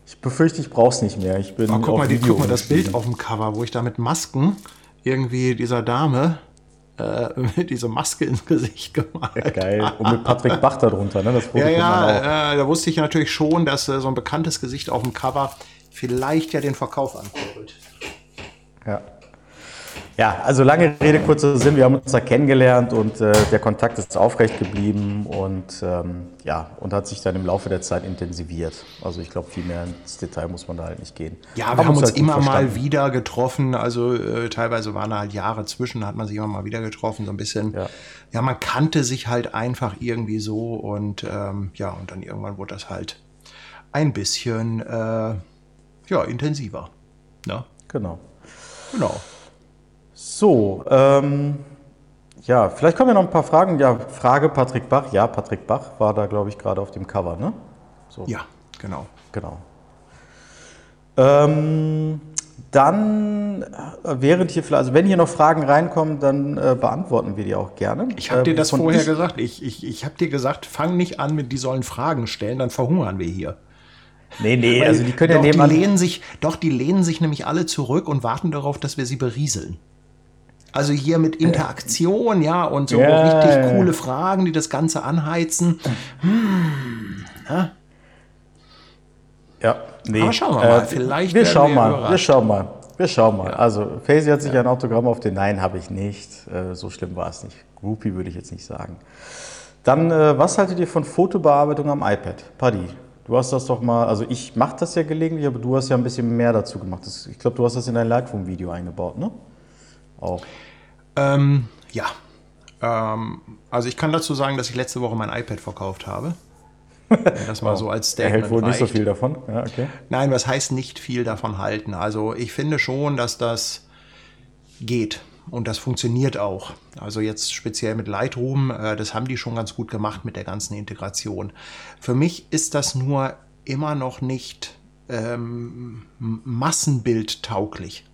ich befürchte, ich brauche es nicht mehr. Ich bin oh, guck, mal, die, guck mal das Bild auf dem Cover, wo ich da mit Masken irgendwie dieser Dame äh, diese Maske ins Gesicht gemalt. Ja, geil. Und mit Patrick Bach darunter, ne? Das ja, ja, äh, da wusste ich natürlich schon, dass äh, so ein bekanntes Gesicht auf dem Cover vielleicht ja den Verkauf ankurbelt. Ja. Ja, also lange Rede, kurzer Sinn. Wir haben uns da kennengelernt und äh, der Kontakt ist aufrecht geblieben und ähm, ja, und hat sich dann im Laufe der Zeit intensiviert. Also ich glaube, viel mehr ins Detail muss man da halt nicht gehen. Ja, wir haben, haben uns halt immer mal wieder getroffen. Also äh, teilweise waren da halt Jahre zwischen, hat man sich immer mal wieder getroffen, so ein bisschen. Ja, ja man kannte sich halt einfach irgendwie so und ähm, ja, und dann irgendwann wurde das halt ein bisschen äh, ja, intensiver. Ne? Genau. Genau. So, ähm, ja, vielleicht kommen ja noch ein paar Fragen. Ja, Frage Patrick Bach. Ja, Patrick Bach war da, glaube ich, gerade auf dem Cover, ne? So. Ja, genau. Genau. Ähm, dann, äh, während hier vielleicht, also wenn hier noch Fragen reinkommen, dann äh, beantworten wir die auch gerne. Ich habe dir das äh, vorher gesagt. Ich, ich, ich habe dir gesagt, fang nicht an mit, die sollen Fragen stellen, dann verhungern wir hier. Nee, nee, Weil also die können ja nebenan... Die lehnen sich, doch, die lehnen sich nämlich alle zurück und warten darauf, dass wir sie berieseln. Also hier mit Interaktion, ja, und so ja, richtig ja. coole Fragen, die das Ganze anheizen. Hm, ja. ja, nee. Aber schauen wir mal, äh, vielleicht. Wir schauen wir mal, wir schauen mal. Wir schauen mal. Also, Faisy hat sich ein Autogramm auf den Nein, habe ich nicht. Äh, so schlimm war es nicht. Groupie würde ich jetzt nicht sagen. Dann, äh, was haltet ihr von Fotobearbeitung am iPad? Paddy, Du hast das doch mal, also ich mache das ja gelegentlich, aber du hast ja ein bisschen mehr dazu gemacht. ich glaube, du hast das in dein Lightroom-Video eingebaut, ne? Auch. Ähm, ja. Ähm, also ich kann dazu sagen, dass ich letzte Woche mein iPad verkauft habe. Das mal so als Statement. Er hält wohl reicht. nicht so viel davon. Ja, okay. Nein, was heißt nicht viel davon halten? Also ich finde schon, dass das geht. Und das funktioniert auch. Also jetzt speziell mit Lightroom, äh, das haben die schon ganz gut gemacht mit der ganzen Integration. Für mich ist das nur immer noch nicht ähm, Massenbild tauglich.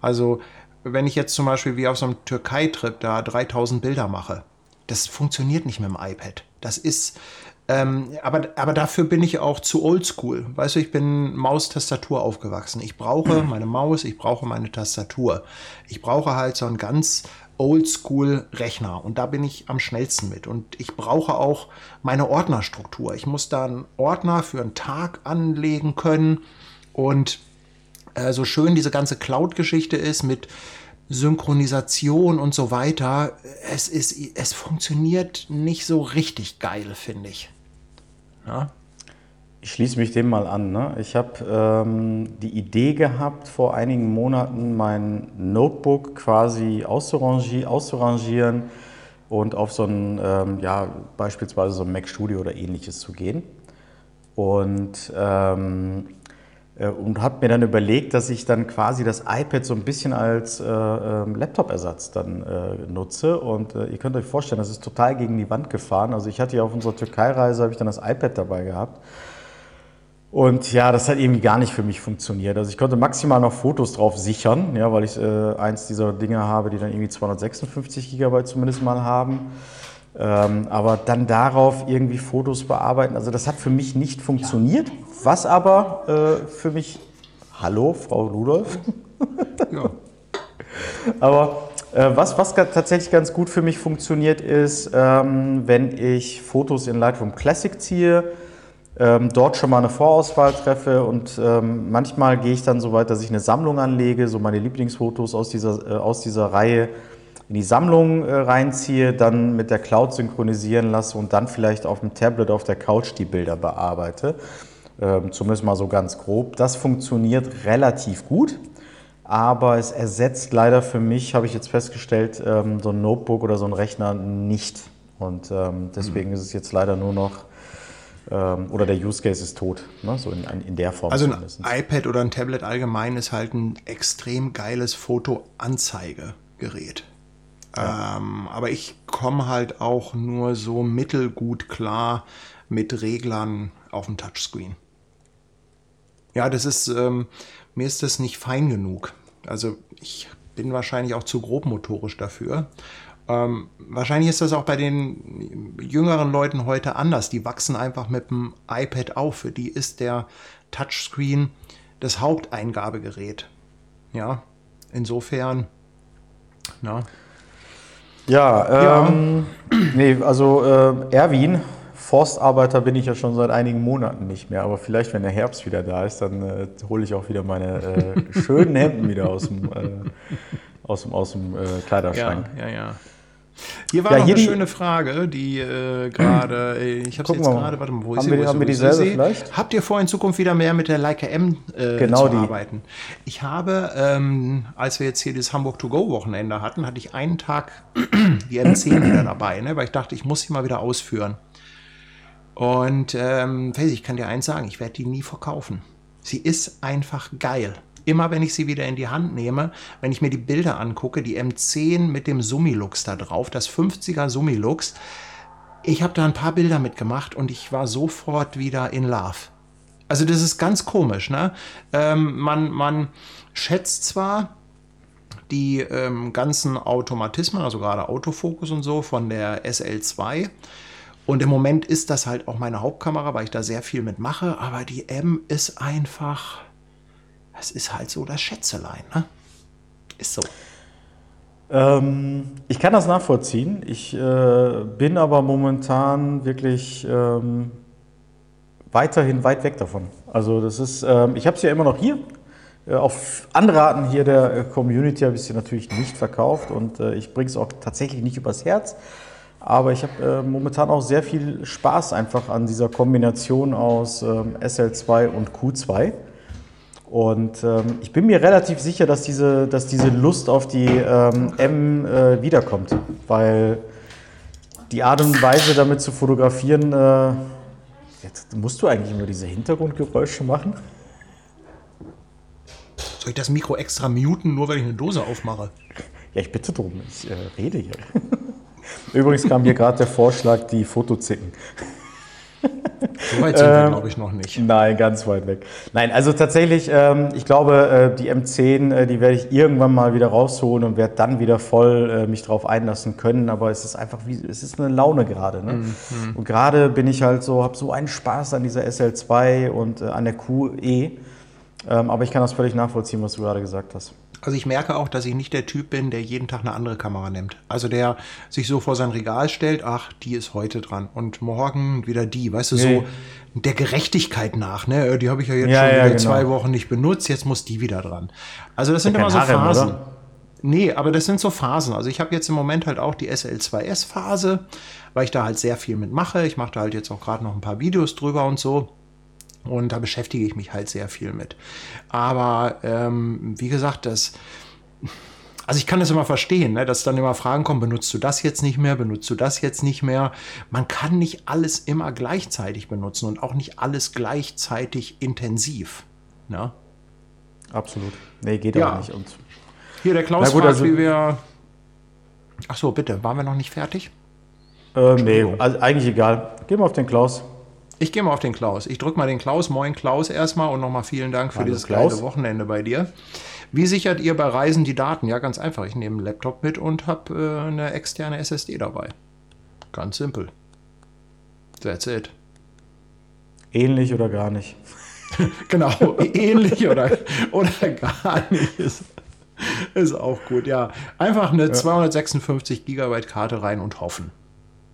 Also wenn ich jetzt zum Beispiel wie auf so einem Türkei-Trip da 3000 Bilder mache, das funktioniert nicht mit dem iPad. Das ist, ähm, aber, aber dafür bin ich auch zu oldschool. Weißt du, ich bin Maustastatur aufgewachsen. Ich brauche meine Maus, ich brauche meine Tastatur. Ich brauche halt so einen ganz oldschool Rechner und da bin ich am schnellsten mit. Und ich brauche auch meine Ordnerstruktur. Ich muss da einen Ordner für einen Tag anlegen können und äh, so schön diese ganze Cloud-Geschichte ist mit Synchronisation und so weiter, es ist, es funktioniert nicht so richtig geil, finde ich. Ja? Ich schließe mich dem mal an. Ne? Ich habe ähm, die Idee gehabt, vor einigen Monaten mein Notebook quasi auszurangieren und auf so ein, ähm, ja, beispielsweise so ein Mac Studio oder ähnliches zu gehen. Und ähm, äh, und habe mir dann überlegt, dass ich dann quasi das iPad so ein bisschen als äh, ähm, Laptop-Ersatz dann äh, nutze. Und äh, ihr könnt euch vorstellen, das ist total gegen die Wand gefahren. Also ich hatte ja auf unserer Türkei-Reise, habe ich dann das iPad dabei gehabt. Und ja, das hat irgendwie gar nicht für mich funktioniert. Also ich konnte maximal noch Fotos drauf sichern, ja, weil ich äh, eins dieser Dinge habe, die dann irgendwie 256 Gigabyte zumindest mal haben. Ähm, aber dann darauf irgendwie Fotos bearbeiten, also das hat für mich nicht funktioniert. Was aber äh, für mich, hallo Frau Rudolf. ja. aber äh, was, was tatsächlich ganz gut für mich funktioniert ist, ähm, wenn ich Fotos in Lightroom Classic ziehe, ähm, dort schon mal eine Vorauswahl treffe und ähm, manchmal gehe ich dann so weit, dass ich eine Sammlung anlege, so meine Lieblingsfotos aus dieser, äh, aus dieser Reihe in die Sammlung äh, reinziehe, dann mit der Cloud synchronisieren lasse und dann vielleicht auf dem Tablet auf der Couch die Bilder bearbeite. Ähm, zumindest mal so ganz grob. Das funktioniert relativ gut, aber es ersetzt leider für mich, habe ich jetzt festgestellt, ähm, so ein Notebook oder so ein Rechner nicht. Und ähm, deswegen mhm. ist es jetzt leider nur noch oder der Use Case ist tot, ne? so in, in der Form. Also ein zumindest. iPad oder ein Tablet allgemein ist halt ein extrem geiles Fotoanzeigegerät. Ähm, aber ich komme halt auch nur so mittelgut klar mit Reglern auf dem Touchscreen. Ja, das ist, ähm, mir ist das nicht fein genug. Also ich bin wahrscheinlich auch zu grobmotorisch dafür. Ähm, wahrscheinlich ist das auch bei den jüngeren Leuten heute anders. Die wachsen einfach mit dem iPad auf. Für die ist der Touchscreen das Haupteingabegerät. Ja, insofern. Na, ja, ähm, ja. nee, also äh, Erwin, Forstarbeiter bin ich ja schon seit einigen Monaten nicht mehr, aber vielleicht, wenn der Herbst wieder da ist, dann äh, hole ich auch wieder meine äh, schönen Hemden wieder aus dem, äh, aus dem, aus dem äh, Kleiderschrank. Ja, ja, ja. Hier war ja, noch hier eine die, schöne Frage, die äh, gerade, äh, ich habe jetzt gerade, warte mal, wo ist haben sie? Wir, haben wir dieselbe sie? vielleicht? Habt ihr vor, in Zukunft wieder mehr mit der Leica M äh, genau zu die. arbeiten? Ich habe, ähm, als wir jetzt hier das Hamburg To Go Wochenende hatten, hatte ich einen Tag die M10 wieder dabei, ne, weil ich dachte, ich muss sie mal wieder ausführen. Und ähm, ich kann dir eins sagen, ich werde die nie verkaufen. Sie ist einfach geil immer wenn ich sie wieder in die Hand nehme, wenn ich mir die Bilder angucke, die M10 mit dem Summilux da drauf, das 50er Summilux, ich habe da ein paar Bilder mitgemacht und ich war sofort wieder in Love. Also das ist ganz komisch, ne? Ähm, man, man schätzt zwar die ähm, ganzen Automatismen, also gerade Autofokus und so von der SL2. Und im Moment ist das halt auch meine Hauptkamera, weil ich da sehr viel mit mache. Aber die M ist einfach es ist halt so das Schätzelein, ne? Ist so. Ähm, ich kann das nachvollziehen. Ich äh, bin aber momentan wirklich ähm, weiterhin weit weg davon. Also das ist, ähm, ich habe es ja immer noch hier. Äh, auf Anraten hier der äh, Community habe ich es natürlich nicht verkauft und äh, ich bringe es auch tatsächlich nicht übers Herz. Aber ich habe äh, momentan auch sehr viel Spaß einfach an dieser Kombination aus ähm, SL2 und Q2. Und ähm, ich bin mir relativ sicher, dass diese, dass diese Lust auf die ähm, M äh, wiederkommt, weil die Art und Weise, damit zu fotografieren, äh, jetzt musst du eigentlich immer diese Hintergrundgeräusche machen. Soll ich das Mikro extra muten, nur weil ich eine Dose aufmache? Ja, ich bitte drum, ich äh, rede hier. Übrigens kam hier gerade der Vorschlag, die Fotozicken. So weit sind wir, ähm, glaube ich, noch nicht. Nein, ganz weit weg. Nein, also tatsächlich, ähm, ich glaube, äh, die M10, äh, die werde ich irgendwann mal wieder rausholen und werde dann wieder voll äh, mich darauf einlassen können. Aber es ist einfach wie, es ist eine Laune gerade. Ne? Mhm. Und gerade bin ich halt so, habe so einen Spaß an dieser SL2 und an der QE. Ähm, aber ich kann das völlig nachvollziehen, was du gerade gesagt hast. Also ich merke auch, dass ich nicht der Typ bin, der jeden Tag eine andere Kamera nimmt. Also der sich so vor sein Regal stellt, ach, die ist heute dran und morgen wieder die. Weißt du, nee. so der Gerechtigkeit nach, ne? Die habe ich ja jetzt ja, schon ja, genau. zwei Wochen nicht benutzt, jetzt muss die wieder dran. Also das sind immer so Harem, Phasen. Oder? Nee, aber das sind so Phasen. Also ich habe jetzt im Moment halt auch die SL2S-Phase, weil ich da halt sehr viel mitmache. Ich mache da halt jetzt auch gerade noch ein paar Videos drüber und so. Und da beschäftige ich mich halt sehr viel mit. Aber ähm, wie gesagt, das. Also ich kann das immer verstehen, ne, dass dann immer Fragen kommen, benutzt du das jetzt nicht mehr, benutzt du das jetzt nicht mehr. Man kann nicht alles immer gleichzeitig benutzen und auch nicht alles gleichzeitig intensiv. Ne? Absolut. Nee, geht ja. auch nicht. Und Hier, der Klaus gut, fragt, also, wie wir... Ach so, bitte, waren wir noch nicht fertig? Äh, nee, also eigentlich egal. Gehen wir auf den Klaus. Ich gehe mal auf den Klaus. Ich drücke mal den Klaus. Moin Klaus erstmal und nochmal vielen Dank für Hallo, dieses Klaus. geile Wochenende bei dir. Wie sichert ihr bei Reisen die Daten? Ja, ganz einfach. Ich nehme einen Laptop mit und habe äh, eine externe SSD dabei. Ganz simpel. That's it. Ähnlich oder gar nicht? genau, ähnlich oder, oder gar nicht. Ist, ist auch gut, ja. Einfach eine ja. 256 Gigabyte Karte rein und hoffen.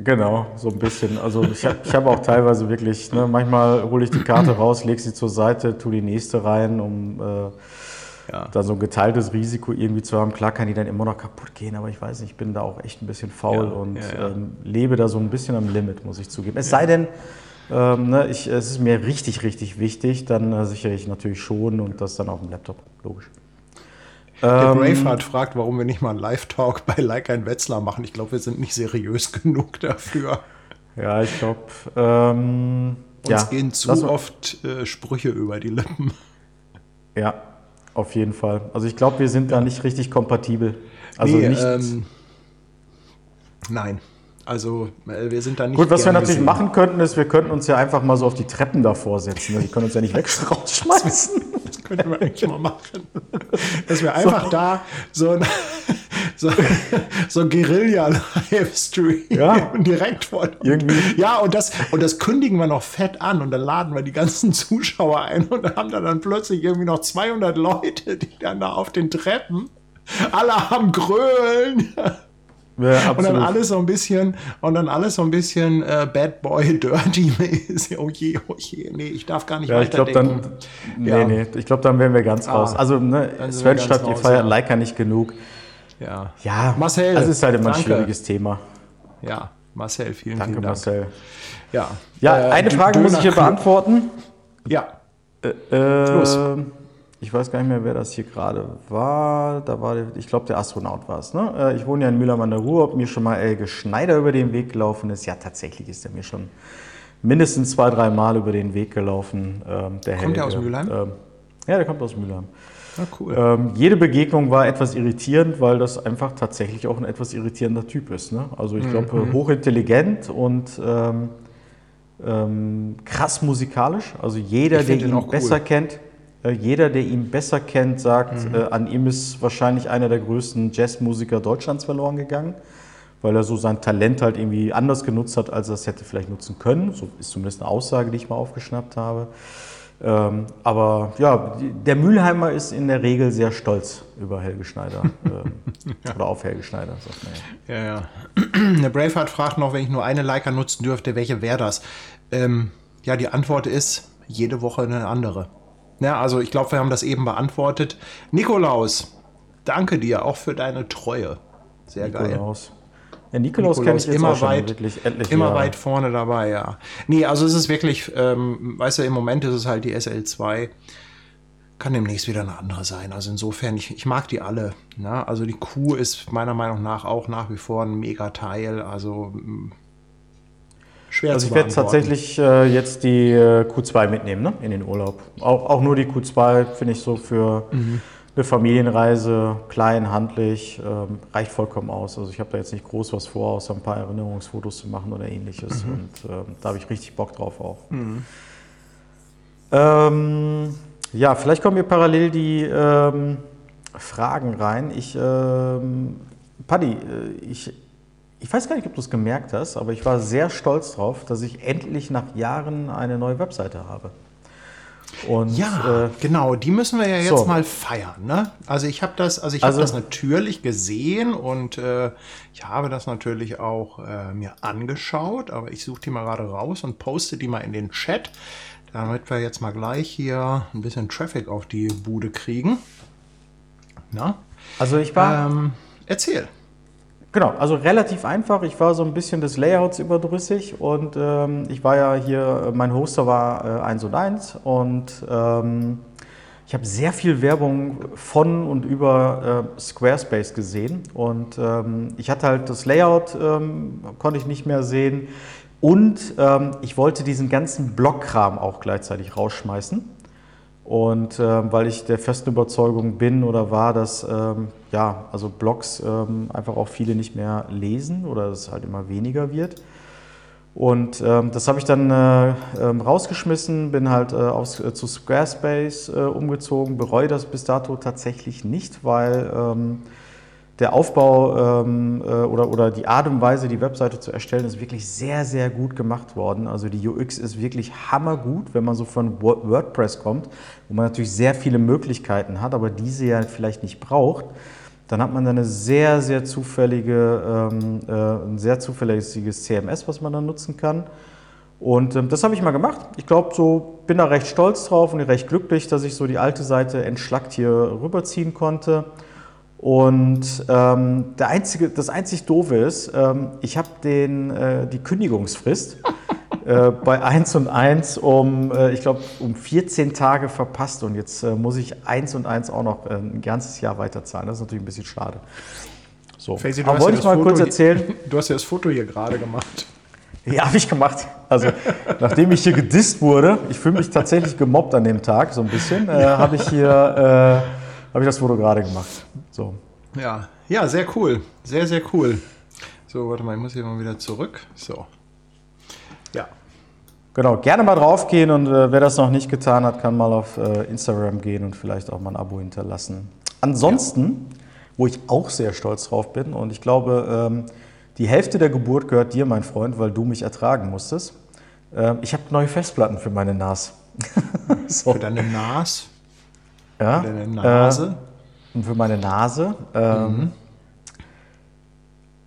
Genau, so ein bisschen. Also ich habe ich hab auch teilweise wirklich, ne, manchmal hole ich die Karte raus, lege sie zur Seite, tue die nächste rein, um äh, ja. da so ein geteiltes Risiko irgendwie zu haben. Klar kann die dann immer noch kaputt gehen, aber ich weiß nicht, ich bin da auch echt ein bisschen faul ja, und ja, ähm, lebe da so ein bisschen am Limit, muss ich zugeben. Es sei denn, ähm, ne, ich, es ist mir richtig, richtig wichtig, dann äh, sichere ich natürlich schon und das dann auf dem Laptop, logisch. Der ähm, Braveheart fragt, warum wir nicht mal einen Live-Talk bei Like ein Wetzlar machen. Ich glaube, wir sind nicht seriös genug dafür. Ja, ich glaube. Ähm, Uns ja, gehen zu oft äh, Sprüche über die Lippen. Ja, auf jeden Fall. Also ich glaube, wir sind da nicht richtig kompatibel. Also nee, nicht. Ähm, nein. Also äh, wir sind da nicht. Gut, was wir natürlich gesehen. machen könnten, ist, wir könnten uns ja einfach mal so auf die Treppen davor setzen. Die können uns ja nicht weg rausschmeißen. Das könnten wir eigentlich mal machen. Dass wir einfach so. da so ein, so, so Guerilla-Livestream ja. direkt vor. Irgendwie. Ja, und das, und das kündigen wir noch fett an und dann laden wir die ganzen Zuschauer ein und dann haben da dann plötzlich irgendwie noch 200 Leute, die dann da auf den Treppen alle am Grölen. Ja, und dann alles so ein bisschen, und dann alles so ein bisschen äh, Bad Boy Dirty mäßig. Oh je, oh je, nee, ich darf gar nicht ja, weiter ich glaub, dann, Nee, ja. nee, ich glaube, dann wären wir ganz ah, raus. Also, ne, Sven statt die feiert ja. Leica nicht genug. Ja. Ja, Marcel. Das ist halt immer ein schwieriges Thema. Ja, Marcel, vielen, danke, vielen Dank. Marcel. Ja. Ja, äh, eine Frage muss ich hier beantworten. Ja. Äh, äh, Los ich weiß gar nicht mehr, wer das hier gerade war. Da war, ich glaube, der Astronaut war es. Ne? Äh, ich wohne ja in Mülheim an der Ruhr, ob mir schon mal Elge Schneider über den Weg gelaufen ist. Ja, tatsächlich ist er mir schon mindestens zwei, drei Mal über den Weg gelaufen. Ähm, der kommt der aus Mülheim? Ähm, ja, der kommt aus Mülheim. Ah, cool. Ähm, jede Begegnung war etwas irritierend, weil das einfach tatsächlich auch ein etwas irritierender Typ ist. Ne? Also ich glaube, mhm. hochintelligent und ähm, ähm, krass musikalisch. Also jeder, der ihn cool. besser kennt, äh, jeder, der ihn besser kennt, sagt, mhm. äh, an ihm ist wahrscheinlich einer der größten Jazzmusiker Deutschlands verloren gegangen, weil er so sein Talent halt irgendwie anders genutzt hat, als er es hätte vielleicht nutzen können. So ist zumindest eine Aussage, die ich mal aufgeschnappt habe. Ähm, aber ja, der Mülheimer ist in der Regel sehr stolz über Helge Schneider. Ähm, ja. Oder auf Helge Schneider, sagt man ja. Ja, ja. Der Braveheart fragt noch, wenn ich nur eine Leica nutzen dürfte, welche wäre das? Ähm, ja, die Antwort ist jede Woche eine andere. Ja, also ich glaube, wir haben das eben beantwortet. Nikolaus, danke dir auch für deine Treue. Sehr Nikolaus. geil. Ja, Nikolaus, Nikolaus kenne ich immer weit, Immer Jahre. weit vorne dabei, ja. Nee, also es ist wirklich, ähm, weißt du, im Moment ist es halt die SL2. Kann demnächst wieder eine andere sein. Also insofern, ich, ich mag die alle. Ne? Also die Q ist meiner Meinung nach auch nach wie vor ein Mega-Teil. Also schwer also ich werde tatsächlich äh, jetzt die äh, Q2 mitnehmen ne? in den Urlaub. Auch, auch nur die Q2 finde ich so für mhm. eine Familienreise, klein, handlich, ähm, reicht vollkommen aus. Also ich habe da jetzt nicht groß was vor, außer ein paar Erinnerungsfotos zu machen oder ähnliches. Mhm. Und ähm, da habe ich richtig Bock drauf auch. Mhm. Ähm, ja, vielleicht kommen mir parallel die ähm, Fragen rein. Ich, ähm, Paddy, äh, ich ich weiß gar nicht, ob du es gemerkt hast, aber ich war sehr stolz darauf, dass ich endlich nach Jahren eine neue Webseite habe. Und, ja, äh, genau, die müssen wir ja jetzt so. mal feiern. Ne? Also ich habe das, also ich also, habe das natürlich gesehen und äh, ich habe das natürlich auch äh, mir angeschaut, aber ich suche die mal gerade raus und poste die mal in den Chat, damit wir jetzt mal gleich hier ein bisschen Traffic auf die Bude kriegen. Na? Also ich war. Ähm, erzähl. Genau, also relativ einfach. Ich war so ein bisschen des Layouts überdrüssig und ähm, ich war ja hier, mein Hoster war äh, 1 und 1 und ähm, ich habe sehr viel Werbung von und über äh, Squarespace gesehen und ähm, ich hatte halt das Layout, ähm, konnte ich nicht mehr sehen und ähm, ich wollte diesen ganzen Blockkram auch gleichzeitig rausschmeißen. Und äh, weil ich der festen Überzeugung bin oder war, dass ähm, ja, also Blogs ähm, einfach auch viele nicht mehr lesen oder es halt immer weniger wird. Und ähm, das habe ich dann äh, ähm, rausgeschmissen, bin halt äh, aufs, äh, zu Squarespace äh, umgezogen, bereue das bis dato tatsächlich nicht, weil ähm, der Aufbau ähm, äh, oder, oder die Art und Weise, die Webseite zu erstellen, ist wirklich sehr, sehr gut gemacht worden. Also die UX ist wirklich hammergut, wenn man so von WordPress kommt, wo man natürlich sehr viele Möglichkeiten hat, aber diese ja vielleicht nicht braucht. Dann hat man eine sehr, sehr zufällige, ähm, äh, ein sehr zuverlässiges CMS, was man dann nutzen kann. Und ähm, das habe ich mal gemacht. Ich glaube, so bin da recht stolz drauf und recht glücklich, dass ich so die alte Seite entschlackt hier rüberziehen konnte. Und ähm, der einzige, das einzig Doofe ist, ähm, ich habe äh, die Kündigungsfrist äh, bei 1 und 1 um, äh, ich glaube, um 14 Tage verpasst. Und jetzt äh, muss ich 1 und 1 auch noch äh, ein ganzes Jahr weiterzahlen. Das ist natürlich ein bisschen schade. So. Facey, Aber wollte ja ich mal Foto kurz erzählen. Hier, du hast ja das Foto hier gerade gemacht. Ja, habe ich gemacht. Also, nachdem ich hier gedisst wurde, ich fühle mich tatsächlich gemobbt an dem Tag, so ein bisschen, äh, habe ich hier habe ich das Foto gerade gemacht. So. Ja, ja, sehr cool. Sehr, sehr cool. So, warte mal, ich muss hier mal wieder zurück. So. Ja. Genau, gerne mal draufgehen und äh, wer das noch nicht getan hat, kann mal auf äh, Instagram gehen und vielleicht auch mal ein Abo hinterlassen. Ansonsten, ja. wo ich auch sehr stolz drauf bin und ich glaube, ähm, die Hälfte der Geburt gehört dir, mein Freund, weil du mich ertragen musstest. Ähm, ich habe neue Festplatten für meine NAS. so. Für deine NAS? Ja, für deine Nase. Äh, für meine Nase. Ähm, mhm.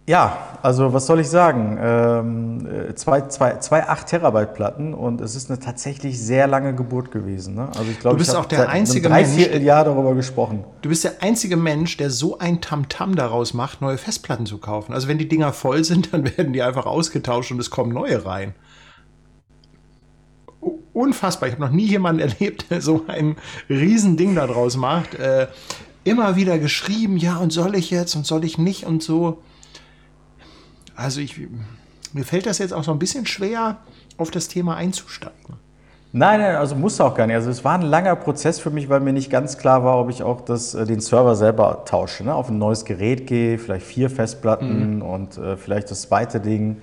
Ja, also was soll ich sagen? Ähm, zwei, zwei, zwei 8 Terabyte Platten und es ist eine tatsächlich sehr lange Geburt gewesen. Ne? Also ich glaube, ich habe der einzige drei, Mensch, Jahr darüber gesprochen. Du bist der einzige Mensch, der so ein Tamtam -Tam daraus macht, neue Festplatten zu kaufen. Also wenn die Dinger voll sind, dann werden die einfach ausgetauscht und es kommen neue rein unfassbar. Ich habe noch nie jemanden erlebt, der so ein Riesending daraus macht. Äh, immer wieder geschrieben, ja, und soll ich jetzt und soll ich nicht und so. Also ich, mir fällt das jetzt auch so ein bisschen schwer, auf das Thema einzusteigen. Nein, nein, also musste auch gar nicht. Also es war ein langer Prozess für mich, weil mir nicht ganz klar war, ob ich auch das, äh, den Server selber tausche, ne? auf ein neues Gerät gehe, vielleicht vier Festplatten mhm. und äh, vielleicht das zweite Ding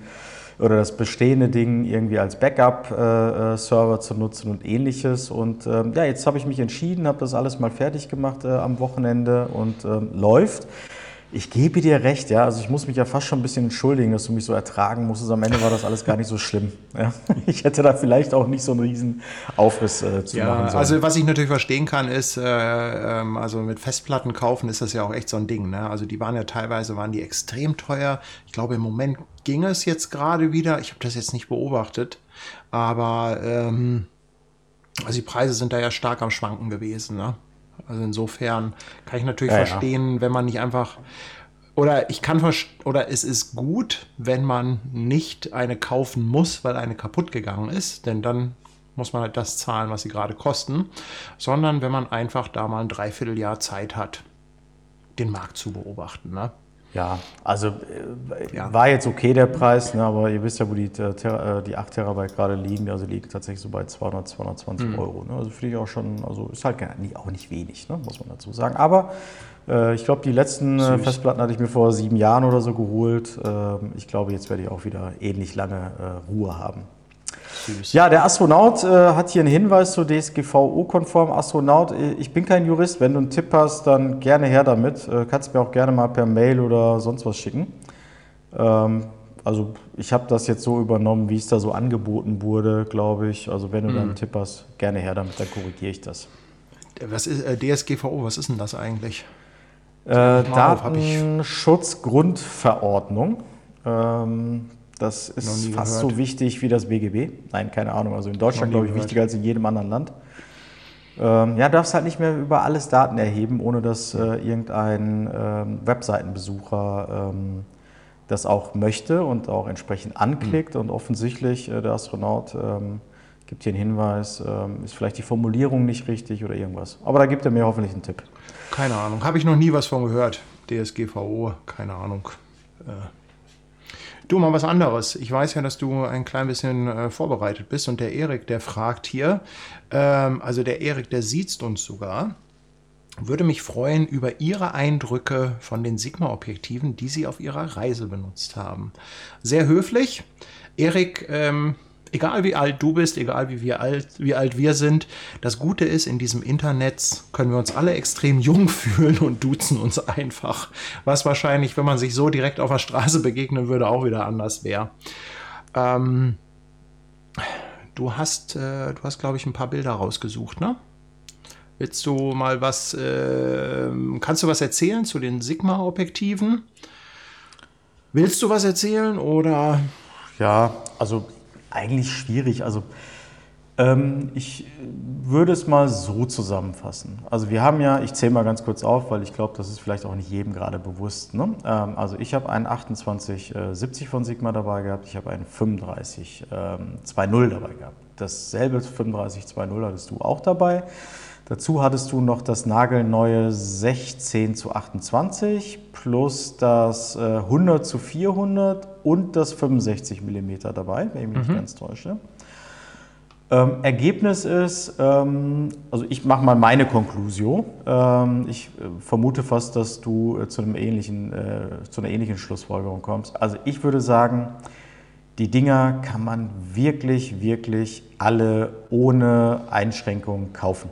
oder das bestehende Ding irgendwie als Backup-Server zu nutzen und ähnliches. Und ähm, ja, jetzt habe ich mich entschieden, habe das alles mal fertig gemacht äh, am Wochenende und ähm, läuft. Ich gebe dir recht, ja. Also ich muss mich ja fast schon ein bisschen entschuldigen, dass du mich so ertragen musstest. Am Ende war das alles gar nicht so schlimm. Ja. Ich hätte da vielleicht auch nicht so einen riesen Aufriss äh, zu ja, machen sollen. Also was ich natürlich verstehen kann, ist, äh, ähm, also mit Festplatten kaufen ist das ja auch echt so ein Ding. Ne? Also die waren ja teilweise waren die extrem teuer. Ich glaube im Moment ging es jetzt gerade wieder. Ich habe das jetzt nicht beobachtet, aber ähm, also die Preise sind da ja stark am Schwanken gewesen. Ne? Also insofern kann ich natürlich ja, verstehen, ja. wenn man nicht einfach oder ich kann oder es ist gut, wenn man nicht eine kaufen muss, weil eine kaputt gegangen ist, denn dann muss man halt das zahlen, was sie gerade kosten, sondern wenn man einfach da mal ein Dreivierteljahr Zeit hat, den Markt zu beobachten. Ne? Ja, also äh, ja. war jetzt okay der Preis, ne, aber ihr wisst ja, wo die, äh, die 8 Terabyte gerade liegen. Also liegt tatsächlich so bei 200, 220 mhm. Euro. Ne? Also finde ich auch schon, also ist halt auch nicht wenig, ne, muss man dazu sagen. Aber äh, ich glaube, die letzten äh, Süß. Festplatten hatte ich mir vor sieben Jahren oder so geholt. Ähm, ich glaube, jetzt werde ich auch wieder ähnlich lange äh, Ruhe haben. Süß. Ja, der Astronaut äh, hat hier einen Hinweis zur DSGVO-konform. Astronaut, äh, ich bin kein Jurist. Wenn du einen Tipp hast, dann gerne her damit. Äh, kannst mir auch gerne mal per Mail oder sonst was schicken. Ähm, also ich habe das jetzt so übernommen, wie es da so angeboten wurde, glaube ich. Also wenn du mhm. einen. Tipp hast, gerne her damit, dann korrigiere ich das. Was ist äh, DSGVO? Was ist denn das eigentlich? Äh, Datenschutzgrundverordnung. Ähm, das ist fast so wichtig wie das BGB. Nein, keine Ahnung. Also in Deutschland, glaube ich, gehört. wichtiger als in jedem anderen Land. Ähm, ja, darfst halt nicht mehr über alles Daten erheben, ohne dass äh, irgendein ähm, Webseitenbesucher ähm, das auch möchte und auch entsprechend anklickt. Mhm. Und offensichtlich, äh, der Astronaut ähm, gibt hier einen Hinweis, ähm, ist vielleicht die Formulierung nicht richtig oder irgendwas. Aber da gibt er mir hoffentlich einen Tipp. Keine Ahnung, habe ich noch nie was von gehört. DSGVO, keine Ahnung. Äh. Du, mal was anderes. Ich weiß ja, dass du ein klein bisschen äh, vorbereitet bist und der Erik, der fragt hier, ähm, also der Erik, der sieht uns sogar würde mich freuen über Ihre Eindrücke von den Sigma-Objektiven, die Sie auf Ihrer Reise benutzt haben. Sehr höflich. Erik, ähm, egal wie alt du bist, egal wie, wir alt, wie alt wir sind, das Gute ist, in diesem Internet können wir uns alle extrem jung fühlen und duzen uns einfach. Was wahrscheinlich, wenn man sich so direkt auf der Straße begegnen würde, auch wieder anders wäre. Ähm, du hast, äh, du hast, glaube ich, ein paar Bilder rausgesucht, ne? Willst du mal was, äh, kannst du was erzählen zu den Sigma-Objektiven? Willst du was erzählen oder? Ja, also eigentlich schwierig. Also ähm, ich würde es mal so zusammenfassen. Also wir haben ja, ich zähle mal ganz kurz auf, weil ich glaube, das ist vielleicht auch nicht jedem gerade bewusst. Ne? Ähm, also ich habe einen 2870 äh, von Sigma dabei gehabt, ich habe einen 3520 ähm, dabei gehabt. Dasselbe 3520 hattest du auch dabei. Dazu hattest du noch das nagelneue 16 zu 28 plus das 100 äh, zu 400 und das 65 mm dabei, wenn ich mich mhm. nicht ganz täusche. Ähm, Ergebnis ist, ähm, also ich mache mal meine Konklusion. Ähm, ich äh, vermute fast, dass du äh, zu, einem ähnlichen, äh, zu einer ähnlichen Schlussfolgerung kommst. Also ich würde sagen, die Dinger kann man wirklich, wirklich alle ohne Einschränkung kaufen.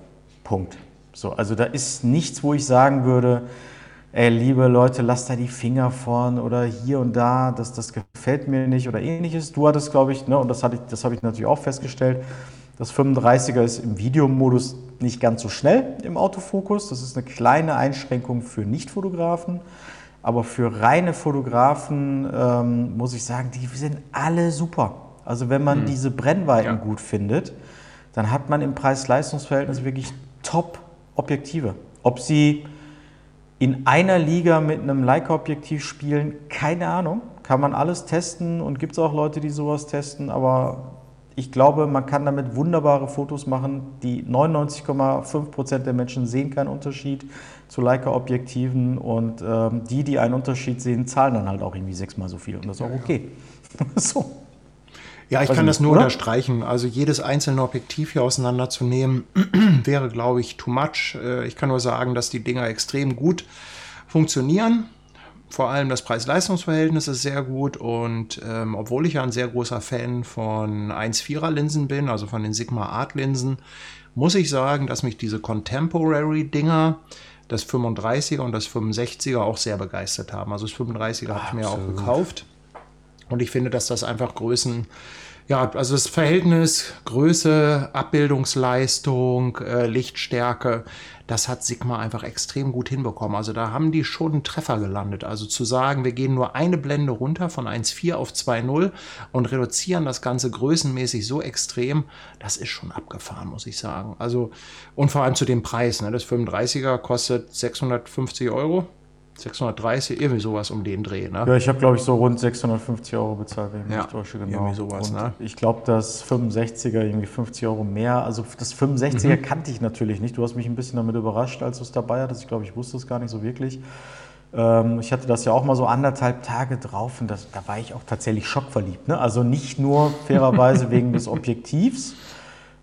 Punkt. So, also da ist nichts, wo ich sagen würde, ey, liebe Leute, lasst da die Finger vorn oder hier und da, das, das gefällt mir nicht oder ähnliches. Du hattest, glaube ich, ne, und das, ich, das habe ich natürlich auch festgestellt, das 35er ist im Videomodus nicht ganz so schnell im Autofokus. Das ist eine kleine Einschränkung für Nicht-Fotografen. Aber für reine Fotografen ähm, muss ich sagen, die sind alle super. Also wenn man hm. diese Brennweiten ja. gut findet, dann hat man im Preis-Leistungs-Verhältnis wirklich Top-Objektive. Ob sie in einer Liga mit einem Leica-Objektiv spielen, keine Ahnung. Kann man alles testen und gibt es auch Leute, die sowas testen, aber ich glaube, man kann damit wunderbare Fotos machen. Die 99,5 Prozent der Menschen sehen keinen Unterschied zu Leica-Objektiven und ähm, die, die einen Unterschied sehen, zahlen dann halt auch irgendwie sechsmal so viel und das ist auch okay. so. Ja, ich kann das nur oder? unterstreichen. Also jedes einzelne Objektiv hier auseinanderzunehmen, wäre, glaube ich, too much. Äh, ich kann nur sagen, dass die Dinger extrem gut funktionieren. Vor allem das Preis-Leistungs-Verhältnis ist sehr gut und ähm, obwohl ich ja ein sehr großer Fan von 1,4er Linsen bin, also von den Sigma Art Linsen, muss ich sagen, dass mich diese Contemporary Dinger, das 35er und das 65er auch sehr begeistert haben. Also das 35er habe ich mir auch gekauft. Und ich finde, dass das einfach Größen, ja, also das Verhältnis Größe, Abbildungsleistung, äh, Lichtstärke, das hat Sigma einfach extrem gut hinbekommen. Also da haben die schon einen Treffer gelandet. Also zu sagen, wir gehen nur eine Blende runter von 1,4 auf 2,0 und reduzieren das Ganze größenmäßig so extrem, das ist schon abgefahren, muss ich sagen. Also, und vor allem zu dem Preis, ne? das 35er kostet 650 Euro 630, irgendwie sowas um den Dreh. Ne? Ja, ich habe, glaube ich, so rund 650 Euro bezahlt, wenn ich ja, mich täusche. Genau. Irgendwie sowas, Und ne? Ich glaube, das 65er irgendwie 50 Euro mehr. Also das 65er mhm. kannte ich natürlich nicht. Du hast mich ein bisschen damit überrascht, als du es dabei hattest. Ich glaube, ich wusste es gar nicht so wirklich. Ähm, ich hatte das ja auch mal so anderthalb Tage drauf und das, da war ich auch tatsächlich schockverliebt. Ne? Also nicht nur fairerweise wegen des Objektivs,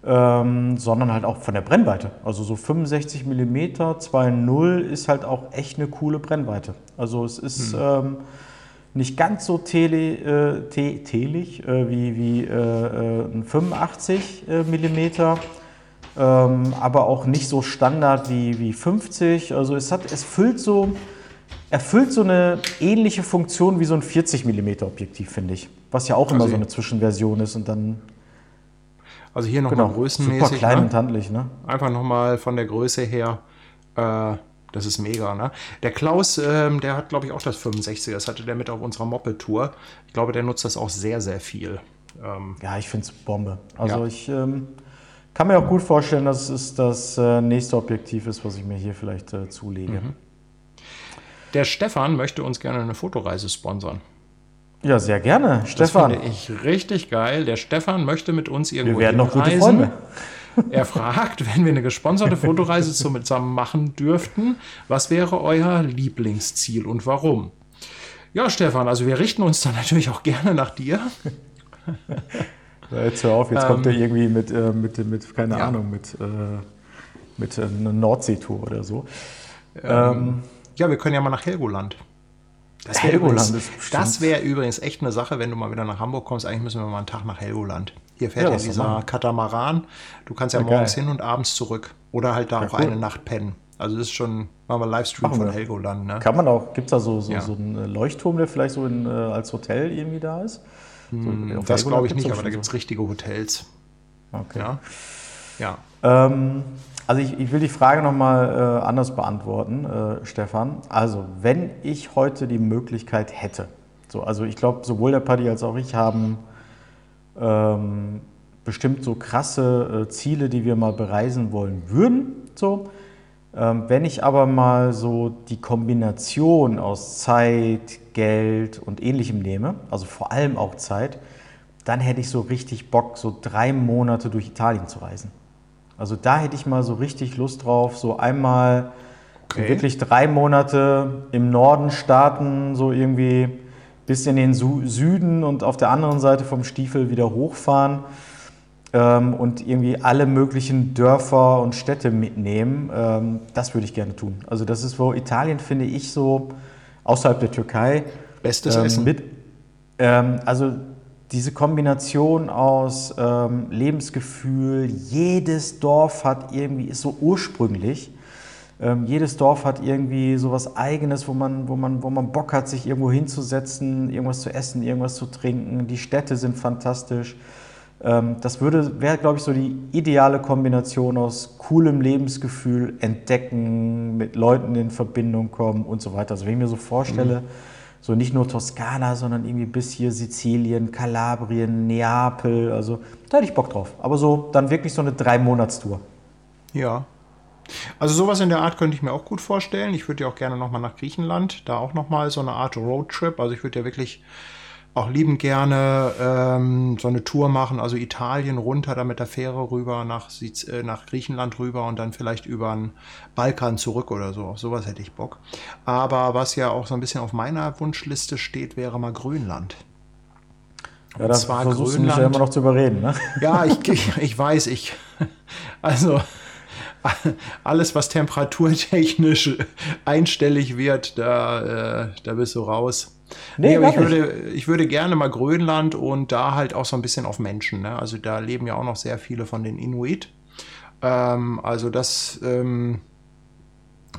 ähm, sondern halt auch von der Brennweite. Also so 65 mm 2.0 ist halt auch echt eine coole Brennweite. Also es ist mhm. ähm, nicht ganz so tele, äh, te, telig äh, wie, wie äh, äh ein 85 mm, ähm, aber auch nicht so Standard wie, wie 50. Also es, hat, es füllt so, erfüllt so eine ähnliche Funktion wie so ein 40 mm Objektiv, finde ich. Was ja auch immer also so eine Zwischenversion ist und dann also hier nochmal genau. größenmäßig. Super klein ne? und handlich, ne? Einfach nochmal von der Größe her. Äh, das ist mega, ne? Der Klaus, ähm, der hat, glaube ich, auch das 65er. Das hatte der mit auf unserer Moped-Tour. Ich glaube, der nutzt das auch sehr, sehr viel. Ähm, ja, ich finde es Bombe. Also ja. ich ähm, kann mir auch gut vorstellen, dass es das äh, nächste Objektiv ist, was ich mir hier vielleicht äh, zulege. Mhm. Der Stefan möchte uns gerne eine Fotoreise sponsern. Ja, sehr gerne. Stefan. Das finde ich richtig geil. Der Stefan möchte mit uns irgendwo Wir werden noch gute Freunde. Er fragt, wenn wir eine gesponserte Fotoreise zusammen machen dürften, was wäre euer Lieblingsziel und warum? Ja, Stefan, also wir richten uns dann natürlich auch gerne nach dir. Jetzt hör auf, jetzt ähm, kommt er irgendwie mit, äh, mit, mit, keine ja. Ahnung, mit, äh, mit äh, einer Nordseetour oder so. Ähm, ähm, ja, wir können ja mal nach Helgoland. Das Helgoland ist Das wäre übrigens echt eine Sache, wenn du mal wieder nach Hamburg kommst. Eigentlich müssen wir mal einen Tag nach Helgoland. Hier fährt ja, ja dieser Katamaran. Du kannst ja, ja morgens geil. hin und abends zurück. Oder halt da auch cool. eine Nacht pennen. Also das ist schon, machen wir Livestream von Helgoland. Ne? Kann man auch, gibt es da so, so, so einen Leuchtturm, der vielleicht so in, äh, als Hotel irgendwie da ist? So, hm, das glaube ich nicht, aber da gibt es richtige Hotels. Okay. Ja. ja. Ähm, also ich, ich, will die Frage nochmal äh, anders beantworten, äh, Stefan. Also wenn ich heute die Möglichkeit hätte, so, also ich glaube, sowohl der Paddy als auch ich haben ähm, bestimmt so krasse äh, Ziele, die wir mal bereisen wollen würden. So. Ähm, wenn ich aber mal so die Kombination aus Zeit, Geld und ähnlichem nehme, also vor allem auch Zeit, dann hätte ich so richtig Bock, so drei Monate durch Italien zu reisen. Also da hätte ich mal so richtig Lust drauf, so einmal okay. wirklich drei Monate im Norden starten, so irgendwie bis in den Süden und auf der anderen Seite vom Stiefel wieder hochfahren ähm, und irgendwie alle möglichen Dörfer und Städte mitnehmen. Ähm, das würde ich gerne tun. Also das ist, wo Italien finde ich so außerhalb der Türkei. Bestes ähm, Essen. Mit, ähm, also diese Kombination aus ähm, Lebensgefühl, jedes Dorf hat irgendwie, ist so ursprünglich. Ähm, jedes Dorf hat irgendwie so was Eigenes, wo man, wo, man, wo man Bock hat, sich irgendwo hinzusetzen, irgendwas zu essen, irgendwas zu trinken. Die Städte sind fantastisch. Ähm, das würde, wäre, glaube ich, so die ideale Kombination aus coolem Lebensgefühl, Entdecken, mit Leuten in Verbindung kommen und so weiter. Also wenn ich mir so vorstelle, mhm. So nicht nur Toskana, sondern irgendwie bis hier Sizilien, Kalabrien, Neapel, also da hätte ich Bock drauf. Aber so dann wirklich so eine Drei-Monats-Tour. Ja, also sowas in der Art könnte ich mir auch gut vorstellen. Ich würde ja auch gerne nochmal nach Griechenland, da auch nochmal so eine Art Roadtrip. Also ich würde ja wirklich auch liebend gerne ähm, so eine Tour machen, also Italien runter, da mit der Fähre rüber nach, äh, nach Griechenland rüber und dann vielleicht über den Balkan zurück oder so. Auf sowas hätte ich Bock. Aber was ja auch so ein bisschen auf meiner Wunschliste steht, wäre mal Grönland. Ja, das zwar versuchst Grönland, du mich ja immer noch zu überreden, ne? Ja, ich, ich, ich weiß, ich. Also alles, was temperaturtechnisch einstellig wird, da, äh, da bist du raus. Nee, nee aber ich würde, ich würde gerne mal Grönland und da halt auch so ein bisschen auf Menschen. Ne? Also da leben ja auch noch sehr viele von den Inuit. Ähm, also das, ähm,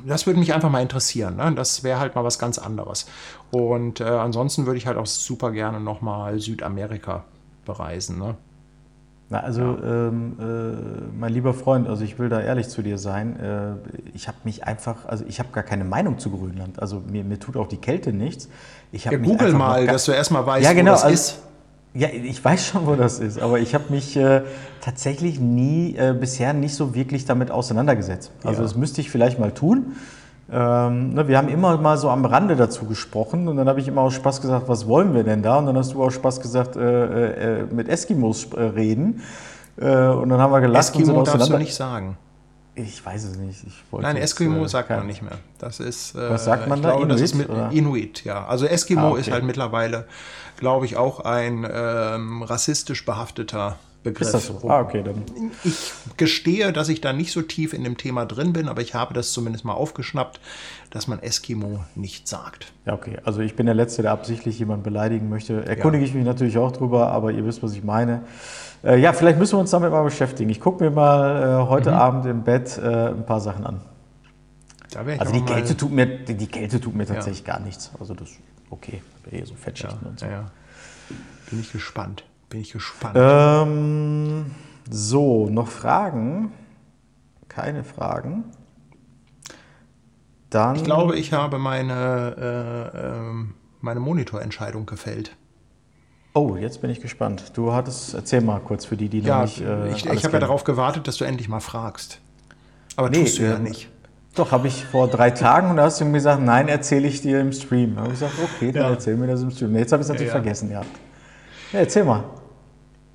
das würde mich einfach mal interessieren. Ne? Das wäre halt mal was ganz anderes. Und äh, ansonsten würde ich halt auch super gerne noch mal Südamerika bereisen. Ne? Na, also, ja. ähm, äh, mein lieber Freund, also ich will da ehrlich zu dir sein. Äh, ich habe mich einfach, also ich habe gar keine Meinung zu Grönland. Also mir, mir tut auch die Kälte nichts. Ich ja, google mal, dass du erstmal weißt, ja, genau, wo das also, ist. Ja, ich weiß schon, wo das ist, aber ich habe mich äh, tatsächlich nie äh, bisher nicht so wirklich damit auseinandergesetzt. Also ja. das müsste ich vielleicht mal tun. Ähm, ne, wir haben immer mal so am Rande dazu gesprochen und dann habe ich immer aus Spaß gesagt, was wollen wir denn da? Und dann hast du aus Spaß gesagt, äh, äh, mit Eskimos äh, reden. Äh, und dann haben wir gelacht Eskimo und sind darfst du nicht sagen. Ich weiß es nicht. Nein, Eskimo jetzt, äh, sagt man nicht mehr. Das ist. Äh, Was sagt man da? Glaube, Inuit? Mit, Inuit, ja. Also Eskimo ah, okay. ist halt mittlerweile, glaube ich, auch ein ähm, rassistisch behafteter Begriff. Ist das so? Ah, okay, dann. Ich gestehe, dass ich da nicht so tief in dem Thema drin bin, aber ich habe das zumindest mal aufgeschnappt, dass man Eskimo nicht sagt. Ja, okay. Also ich bin der Letzte, der absichtlich jemanden beleidigen möchte. Erkundige ja. ich mich natürlich auch drüber, aber ihr wisst, was ich meine. Äh, ja, vielleicht müssen wir uns damit mal beschäftigen. Ich gucke mir mal äh, heute mhm. Abend im Bett äh, ein paar Sachen an. also die Kälte, tut mir, die Kälte tut mir tatsächlich ja. gar nichts. Also das ist okay. Eher so Fettschichten ja, und so. Ja, Bin ich gespannt. Bin ich gespannt. Ähm, so, noch Fragen? Keine Fragen. Dann ich glaube, ich habe meine, äh, äh, meine Monitorentscheidung gefällt. Oh, jetzt bin ich gespannt. Du hattest, erzähl mal kurz für die, die ja, noch nicht. Äh, ich ich habe ja darauf gewartet, dass du endlich mal fragst. Aber nee, tust du ja ähm, nicht. Doch, habe ich vor drei Tagen und da hast du mir gesagt, nein, erzähle ich dir im Stream. Da habe ich gesagt, okay, dann ja. erzähl mir das im Stream. Jetzt habe ich es natürlich ja. vergessen gehabt. Ja, erzähl mal.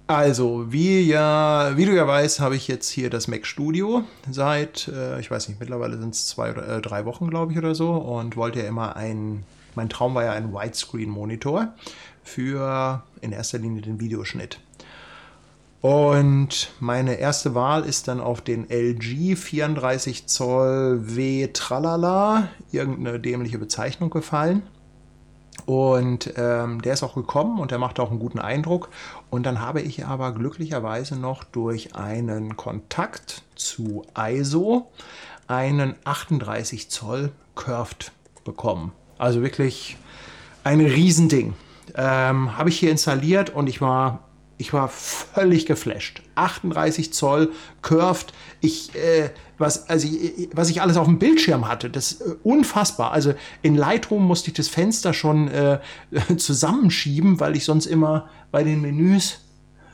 Also, wie, ja, wie du ja weißt, habe ich jetzt hier das Mac Studio seit, äh, ich weiß nicht, mittlerweile sind es zwei oder äh, drei Wochen, glaube ich, oder so. Und wollte ja immer ein, mein Traum war ja ein Widescreen-Monitor für in erster Linie den Videoschnitt. Und meine erste Wahl ist dann auf den LG 34 Zoll W Tralala, irgendeine dämliche Bezeichnung gefallen. Und ähm, der ist auch gekommen und der macht auch einen guten Eindruck. Und dann habe ich aber glücklicherweise noch durch einen Kontakt zu ISO einen 38 Zoll Curved bekommen. Also wirklich ein Riesending. Ähm, habe ich hier installiert und ich war ich war völlig geflasht. 38 Zoll, curved. Ich, äh, was, also, was ich alles auf dem Bildschirm hatte, das ist äh, unfassbar. Also in Lightroom musste ich das Fenster schon äh, zusammenschieben, weil ich sonst immer bei den Menüs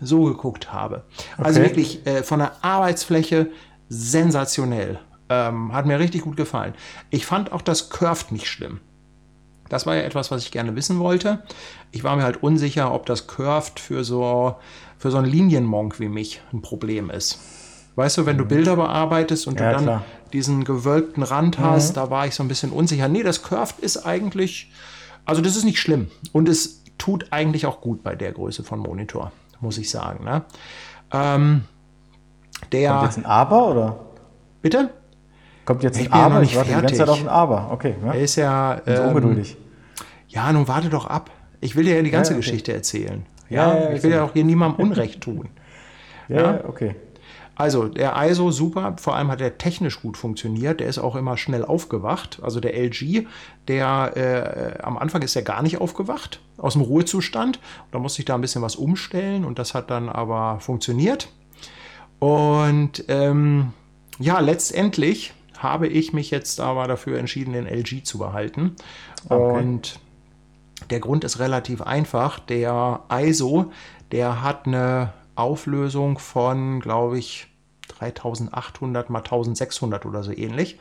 so geguckt habe. Also okay. Also wirklich äh, von der Arbeitsfläche sensationell. Ähm, hat mir richtig gut gefallen. Ich fand auch das Curved nicht schlimm. Das war ja etwas, was ich gerne wissen wollte. Ich war mir halt unsicher, ob das Curved für so, für so einen Linienmonk wie mich ein Problem ist. Weißt du, wenn du mhm. Bilder bearbeitest und ja, du dann klar. diesen gewölbten Rand hast, mhm. da war ich so ein bisschen unsicher. Nee, das Curved ist eigentlich, also das ist nicht schlimm. Und es tut eigentlich auch gut bei der Größe von Monitor, muss ich sagen. Ne? Ähm, der, Kommt jetzt ein Aber oder? Bitte? Kommt jetzt ein Aber? Ja ich warte fertig. die ganze Zeit auf ein Aber. Okay. Ja. Er ist ja ähm, so ungeduldig. Ja, nun warte doch ab. Ich will dir ja die ganze ja, okay. Geschichte erzählen. Ja, ja ich will ja auch hier niemandem Unrecht tun. ja, okay. Also der ISO super, vor allem hat er technisch gut funktioniert. Der ist auch immer schnell aufgewacht. Also der LG, der äh, am Anfang ist er gar nicht aufgewacht aus dem Ruhezustand. Da musste ich da ein bisschen was umstellen und das hat dann aber funktioniert. Und ähm, ja, letztendlich habe ich mich jetzt aber dafür entschieden, den LG zu behalten. Okay. Und der Grund ist relativ einfach. Der ISO, der hat eine Auflösung von, glaube ich, 3800 mal 1600 oder so ähnlich.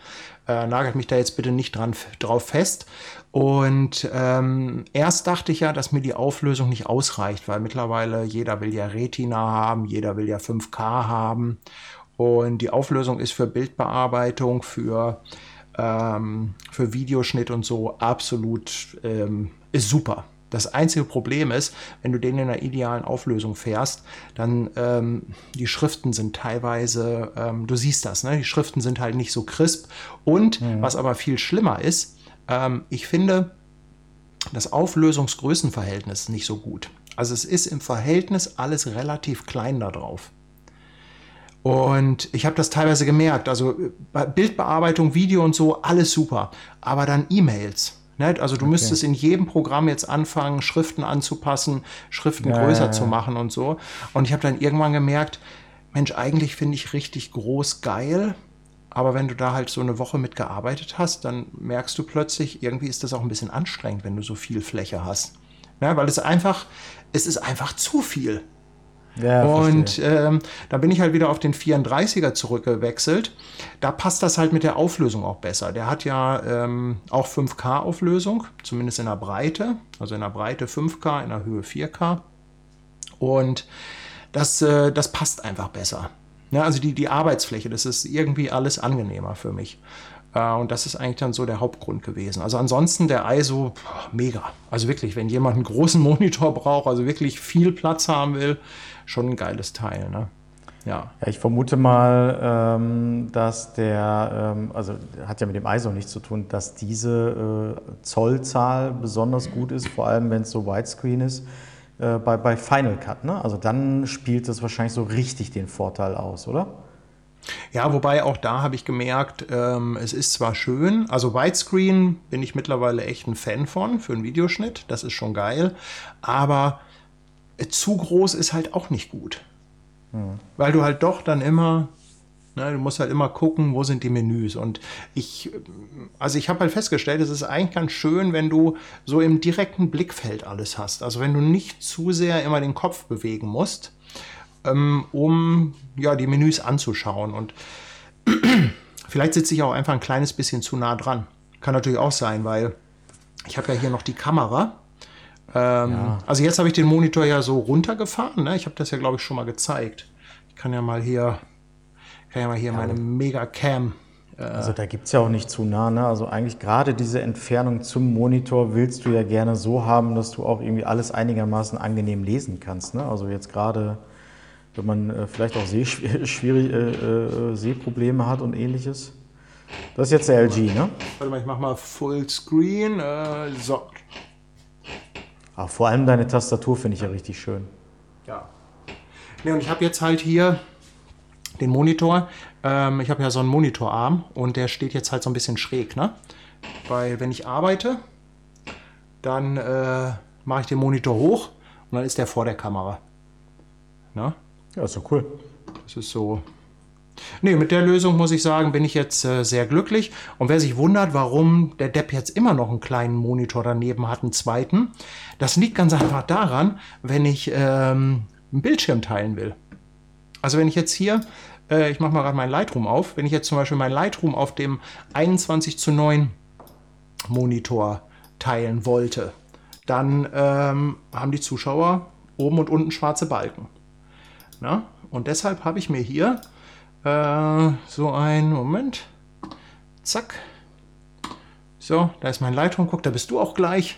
Äh, nagelt mich da jetzt bitte nicht dran, drauf fest. Und ähm, erst dachte ich ja, dass mir die Auflösung nicht ausreicht, weil mittlerweile jeder will ja Retina haben, jeder will ja 5K haben. Und die Auflösung ist für Bildbearbeitung, für, ähm, für Videoschnitt und so absolut ähm, ist super. Das einzige Problem ist, wenn du den in einer idealen Auflösung fährst, dann ähm, die Schriften sind teilweise, ähm, du siehst das, ne? die Schriften sind halt nicht so crisp. Und mhm. was aber viel schlimmer ist, ähm, ich finde das Auflösungsgrößenverhältnis nicht so gut. Also es ist im Verhältnis alles relativ klein da drauf. Und ich habe das teilweise gemerkt. Also Bildbearbeitung, Video und so, alles super. Aber dann E-Mails. Ne? Also du okay. müsstest in jedem Programm jetzt anfangen, Schriften anzupassen, Schriften ja, größer ja, ja. zu machen und so. Und ich habe dann irgendwann gemerkt, Mensch, eigentlich finde ich richtig groß geil. Aber wenn du da halt so eine Woche mit gearbeitet hast, dann merkst du plötzlich, irgendwie ist das auch ein bisschen anstrengend, wenn du so viel Fläche hast. Ne? Weil es einfach, es ist einfach zu viel. Ja, und ähm, da bin ich halt wieder auf den 34er zurückgewechselt. Da passt das halt mit der Auflösung auch besser. Der hat ja ähm, auch 5K-Auflösung, zumindest in der Breite. Also in der Breite 5K, in der Höhe 4K. Und das, äh, das passt einfach besser. Ja, also die, die Arbeitsfläche, das ist irgendwie alles angenehmer für mich. Äh, und das ist eigentlich dann so der Hauptgrund gewesen. Also ansonsten der ISO, mega. Also wirklich, wenn jemand einen großen Monitor braucht, also wirklich viel Platz haben will, schon ein geiles Teil. Ne? Ja. ja. ich vermute mal, ähm, dass der, ähm, also hat ja mit dem ISO nichts zu tun, dass diese äh, Zollzahl besonders gut ist, vor allem wenn es so Widescreen ist. Äh, bei, bei Final Cut, ne? Also dann spielt das wahrscheinlich so richtig den Vorteil aus, oder? Ja, wobei auch da habe ich gemerkt, ähm, es ist zwar schön, also Widescreen bin ich mittlerweile echt ein Fan von für einen Videoschnitt, das ist schon geil, aber zu groß ist halt auch nicht gut. Mhm. Weil du halt doch dann immer, ne, du musst halt immer gucken, wo sind die Menüs. Und ich, also ich habe halt festgestellt, es ist eigentlich ganz schön, wenn du so im direkten Blickfeld alles hast. Also wenn du nicht zu sehr immer den Kopf bewegen musst, ähm, um ja, die Menüs anzuschauen. Und Vielleicht sitze ich auch einfach ein kleines bisschen zu nah dran. Kann natürlich auch sein, weil ich habe ja hier noch die Kamera. Ähm, ja. Also jetzt habe ich den Monitor ja so runtergefahren. Ne? Ich habe das ja, glaube ich, schon mal gezeigt. Ich kann ja mal hier, kann ja mal hier ja. meine Mega-Cam äh, also da gibt es ja auch nicht zu nah. Ne? Also eigentlich gerade diese Entfernung zum Monitor willst du ja gerne so haben, dass du auch irgendwie alles einigermaßen angenehm lesen kannst. Ne? Also jetzt gerade, wenn man äh, vielleicht auch Sehschwierig, äh, äh, Sehprobleme hat und ähnliches. Das ist jetzt der LG, ne? Warte mal, ich mach mal Fullscreen. Äh, so. Ach, vor allem deine Tastatur finde ich ja richtig schön. Ja. Ne, und ich habe jetzt halt hier den Monitor. Ähm, ich habe ja so einen Monitorarm und der steht jetzt halt so ein bisschen schräg, ne? Weil wenn ich arbeite, dann äh, mache ich den Monitor hoch und dann ist der vor der Kamera. Ne? Ja, ist so cool. Das ist so. Nee, mit der Lösung muss ich sagen, bin ich jetzt äh, sehr glücklich. Und wer sich wundert, warum der Depp jetzt immer noch einen kleinen Monitor daneben hat, einen zweiten, das liegt ganz einfach daran, wenn ich ähm, einen Bildschirm teilen will. Also wenn ich jetzt hier äh, ich mache mal gerade mein Lightroom auf, wenn ich jetzt zum Beispiel mein Lightroom auf dem 21 zu 9 Monitor teilen wollte, dann ähm, haben die Zuschauer oben und unten schwarze Balken. Na? Und deshalb habe ich mir hier äh, so ein Moment. Zack. So, da ist mein Lightroom. Guck, da bist du auch gleich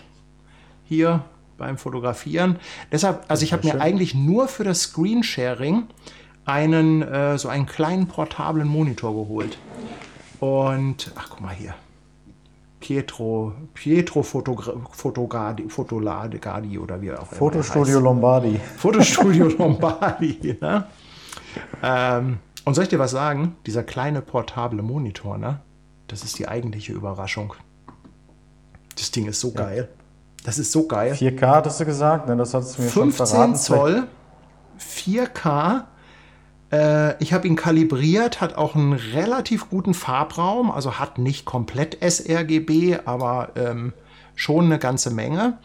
hier beim Fotografieren. Deshalb, also ich habe mir eigentlich nur für das Screensharing einen, äh, so einen kleinen portablen Monitor geholt. Und, ach guck mal hier. Pietro, Pietro Fotogadi, Fotoladi oder wie auch immer. Fotostudio Lombardi. Fotostudio Lombardi, ne? ähm, und soll ich dir was sagen? Dieser kleine portable Monitor, ne? Das ist die eigentliche Überraschung. Das Ding ist so ja. geil. Das ist so geil. 4K hattest du gesagt, ne? Das hast du mir 15 schon verraten. Zoll, 4K äh, ich habe ihn kalibriert, hat auch einen relativ guten Farbraum, also hat nicht komplett sRGB, aber ähm, schon eine ganze Menge.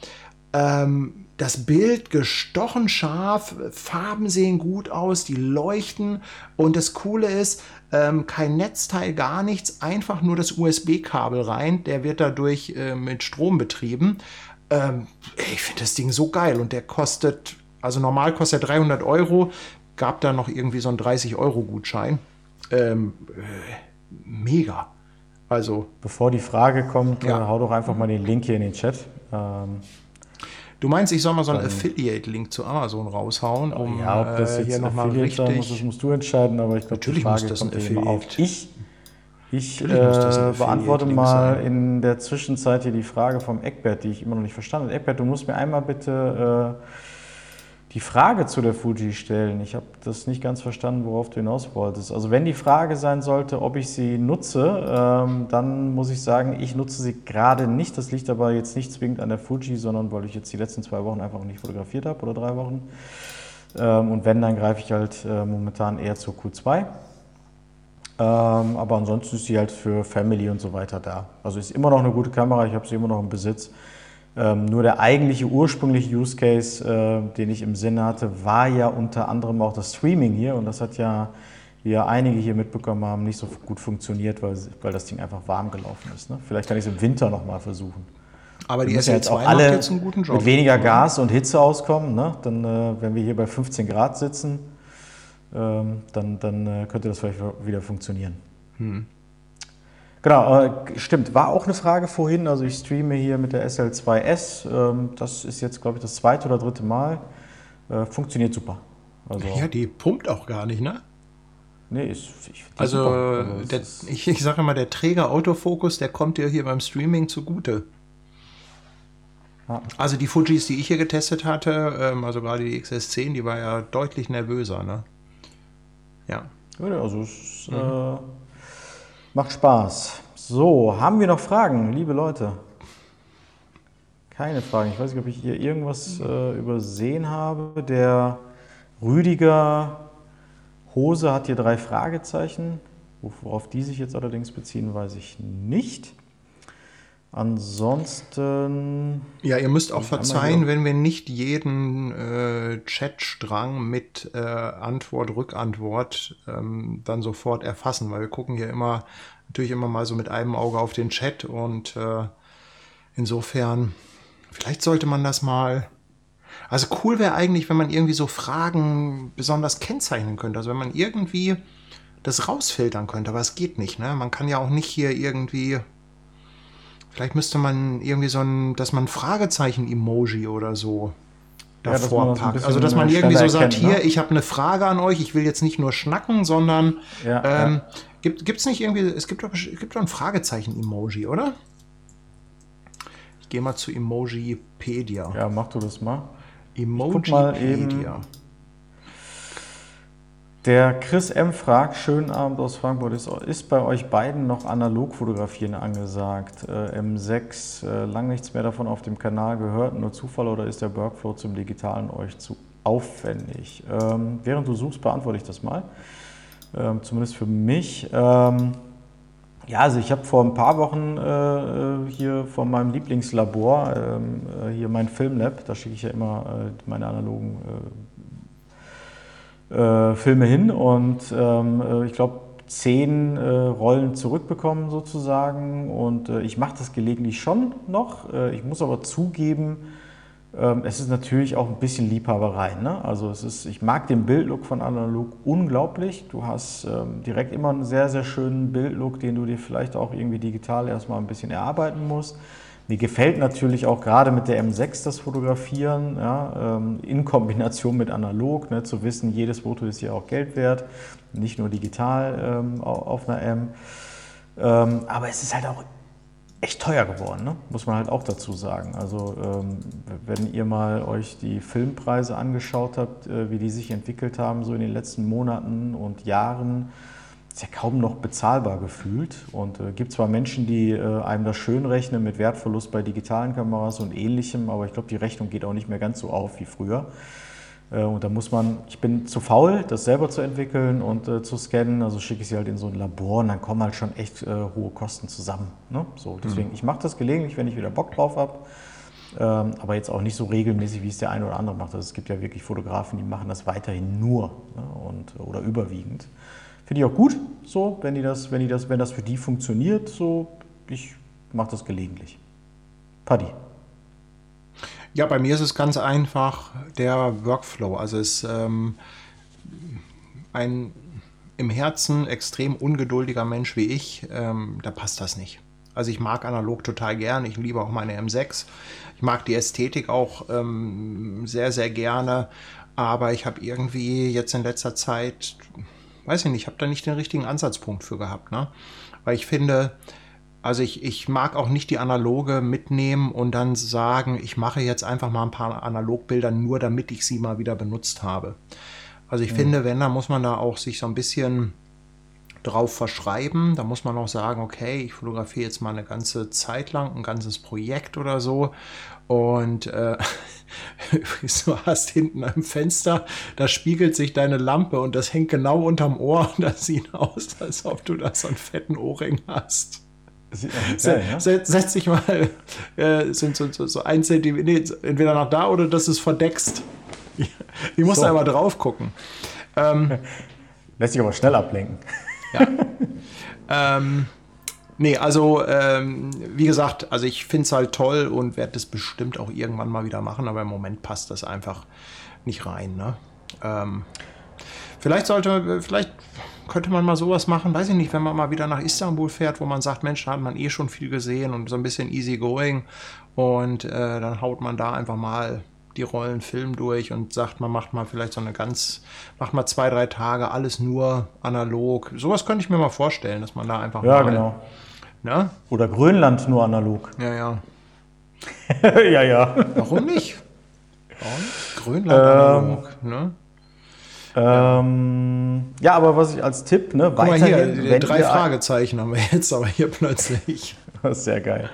Ähm, das Bild gestochen scharf, Farben sehen gut aus, die leuchten und das Coole ist, ähm, kein Netzteil, gar nichts, einfach nur das USB-Kabel rein, der wird dadurch äh, mit Strom betrieben. Ähm, ich finde das Ding so geil und der kostet, also normal kostet er 300 Euro, gab da noch irgendwie so einen 30-Euro-Gutschein. Ähm, äh, mega. Also. Bevor die Frage kommt, ja. äh, hau doch einfach mal den Link hier in den Chat. Ähm, du meinst, ich soll mal so einen Affiliate-Link zu Amazon raushauen, um ja, ob das äh, jetzt hier nochmal richtig... Muss, das musst du entscheiden, aber ich glaube, die Frage muss das ein auf. Ich, ich äh, beantworte mal sein. in der Zwischenzeit hier die Frage vom Eckbert, die ich immer noch nicht verstanden habe. Eckbert, du musst mir einmal bitte... Äh, die Frage zu der Fuji stellen. Ich habe das nicht ganz verstanden, worauf du hinaus wolltest. Also wenn die Frage sein sollte, ob ich sie nutze, ähm, dann muss ich sagen, ich nutze sie gerade nicht. Das liegt aber jetzt nicht zwingend an der Fuji, sondern weil ich jetzt die letzten zwei Wochen einfach nicht fotografiert habe oder drei Wochen. Ähm, und wenn, dann greife ich halt äh, momentan eher zur Q2. Ähm, aber ansonsten ist sie halt für Family und so weiter da. Also ist immer noch eine gute Kamera, ich habe sie immer noch im Besitz. Ähm, nur der eigentliche ursprüngliche Use Case, äh, den ich im Sinne hatte, war ja unter anderem auch das Streaming hier. Und das hat ja, wie ja einige hier mitbekommen haben, nicht so gut funktioniert, weil, weil das Ding einfach warm gelaufen ist. Ne? Vielleicht kann ich es im Winter nochmal versuchen. Aber die SL2 jetzt auch alle jetzt einen guten Job. Mit weniger Gas und Hitze auskommen. Ne? Dann, äh, wenn wir hier bei 15 Grad sitzen, ähm, dann, dann äh, könnte das vielleicht wieder funktionieren. Hm. Genau, äh, stimmt. War auch eine Frage vorhin. Also ich streame hier mit der SL2S. Ähm, das ist jetzt, glaube ich, das zweite oder dritte Mal. Äh, funktioniert super. Also, ja, die pumpt auch gar nicht, ne? Nee, ist, ich, also, also der, ich, ich sage immer, der Träger Autofokus, der kommt dir hier beim Streaming zugute. Ja. Also die Fujis, die ich hier getestet hatte, ähm, also gerade die XS10, die war ja deutlich nervöser, ne? Ja. also es, mhm. äh, Macht Spaß. So, haben wir noch Fragen, liebe Leute? Keine Fragen. Ich weiß nicht, ob ich hier irgendwas äh, übersehen habe. Der Rüdiger Hose hat hier drei Fragezeichen. Worauf die sich jetzt allerdings beziehen, weiß ich nicht. Ansonsten. Ja, ihr müsst auch verzeihen, wenn wir nicht jeden äh, Chatstrang mit äh, Antwort, Rückantwort ähm, dann sofort erfassen, weil wir gucken hier immer natürlich immer mal so mit einem Auge auf den Chat und äh, insofern, vielleicht sollte man das mal. Also cool wäre eigentlich, wenn man irgendwie so Fragen besonders kennzeichnen könnte. Also wenn man irgendwie das rausfiltern könnte, aber es geht nicht. Ne? Man kann ja auch nicht hier irgendwie Vielleicht müsste man irgendwie so ein, dass man Fragezeichen-Emoji oder so davor ja, packt. Also dass man irgendwie so sagt, hier, ne? ich habe eine Frage an euch, ich will jetzt nicht nur schnacken, sondern ja, ähm, ja. gibt es nicht irgendwie, es gibt doch, es gibt doch ein Fragezeichen-Emoji, oder? Ich gehe mal zu Emojipedia. Ja, mach du das mal. Emojipedia. Der Chris M. fragt, schönen Abend aus Frankfurt, ist, ist bei euch beiden noch Analogfotografieren angesagt? Äh, M6, äh, lang nichts mehr davon auf dem Kanal gehört, nur Zufall oder ist der Workflow zum Digitalen euch zu aufwendig? Ähm, während du suchst, beantworte ich das mal, ähm, zumindest für mich. Ähm, ja, also ich habe vor ein paar Wochen äh, hier von meinem Lieblingslabor, ähm, äh, hier mein Filmlab, da schicke ich ja immer äh, meine analogen äh, äh, Filme hin und ähm, äh, ich glaube zehn äh, Rollen zurückbekommen sozusagen und äh, ich mache das gelegentlich schon noch. Äh, ich muss aber zugeben, ähm, es ist natürlich auch ein bisschen Liebhaberei. Ne? Also es ist, ich mag den Bildlook von Analog unglaublich. Du hast ähm, direkt immer einen sehr, sehr schönen Bildlook, den du dir vielleicht auch irgendwie digital erstmal ein bisschen erarbeiten musst. Mir gefällt natürlich auch gerade mit der M6 das Fotografieren, ja, ähm, in Kombination mit analog, ne, zu wissen, jedes Foto ist ja auch Geld wert, nicht nur digital ähm, auf einer M. Ähm, aber es ist halt auch echt teuer geworden, ne? muss man halt auch dazu sagen. Also ähm, wenn ihr mal euch die Filmpreise angeschaut habt, äh, wie die sich entwickelt haben, so in den letzten Monaten und Jahren, ist ja kaum noch bezahlbar gefühlt. Und äh, gibt zwar Menschen, die äh, einem das schön rechnen mit Wertverlust bei digitalen Kameras und ähnlichem, aber ich glaube, die Rechnung geht auch nicht mehr ganz so auf wie früher. Äh, und da muss man, ich bin zu faul, das selber zu entwickeln und äh, zu scannen, also schicke ich sie halt in so ein Labor und dann kommen halt schon echt äh, hohe Kosten zusammen. Ne? So, deswegen, mhm. ich mache das gelegentlich, wenn ich wieder Bock drauf habe. Ähm, aber jetzt auch nicht so regelmäßig, wie es der eine oder andere macht. Also es gibt ja wirklich Fotografen, die machen das weiterhin nur ne? und, oder überwiegend. Finde ich auch gut, so, wenn die das, wenn die das, wenn das für die funktioniert, so, ich mache das gelegentlich. Paddy. Ja, bei mir ist es ganz einfach der Workflow. Also es ist ähm, ein im Herzen extrem ungeduldiger Mensch wie ich, ähm, da passt das nicht. Also ich mag analog total gern, ich liebe auch meine M6. Ich mag die Ästhetik auch ähm, sehr, sehr gerne, aber ich habe irgendwie jetzt in letzter Zeit weiß ich nicht, ich habe da nicht den richtigen Ansatzpunkt für gehabt. Ne? Weil ich finde, also ich, ich mag auch nicht die analoge mitnehmen und dann sagen, ich mache jetzt einfach mal ein paar Analogbilder nur, damit ich sie mal wieder benutzt habe. Also ich mhm. finde, wenn, dann muss man da auch sich so ein bisschen drauf verschreiben. Da muss man auch sagen, okay, ich fotografiere jetzt mal eine ganze Zeit lang, ein ganzes Projekt oder so. Und äh, du hast hinten am Fenster, da spiegelt sich deine Lampe und das hängt genau unterm Ohr. Das sieht aus, als ob du da so einen fetten Ohrring hast. Geil, ja? Setz dich mal, äh, sind so, so, so ein Zentimeter, nee, entweder nach da oder das ist verdeckst. Ich, ich muss so. da einmal drauf gucken. Ähm, Lässt sich aber schnell ablenken. Ja. ähm, nee, also ähm, wie gesagt, also ich finde es halt toll und werde das bestimmt auch irgendwann mal wieder machen, aber im Moment passt das einfach nicht rein. Ne? Ähm, vielleicht sollte, vielleicht könnte man mal sowas machen, weiß ich nicht, wenn man mal wieder nach Istanbul fährt, wo man sagt, Mensch, da hat man eh schon viel gesehen und so ein bisschen easy going und äh, dann haut man da einfach mal die Rollen Film durch und sagt, man macht mal vielleicht so eine ganz, macht mal zwei, drei Tage alles nur analog. Sowas könnte ich mir mal vorstellen, dass man da einfach ja, mal, genau. Ne? Oder Grönland nur analog. Ja, ja. ja, ja. Warum nicht? Warum? Grönland ähm, analog, ne? Ähm, ja. aber was ich als Tipp, ne, Guck mal hier, drei Fragezeichen haben wir jetzt aber hier plötzlich. Das ist sehr geil.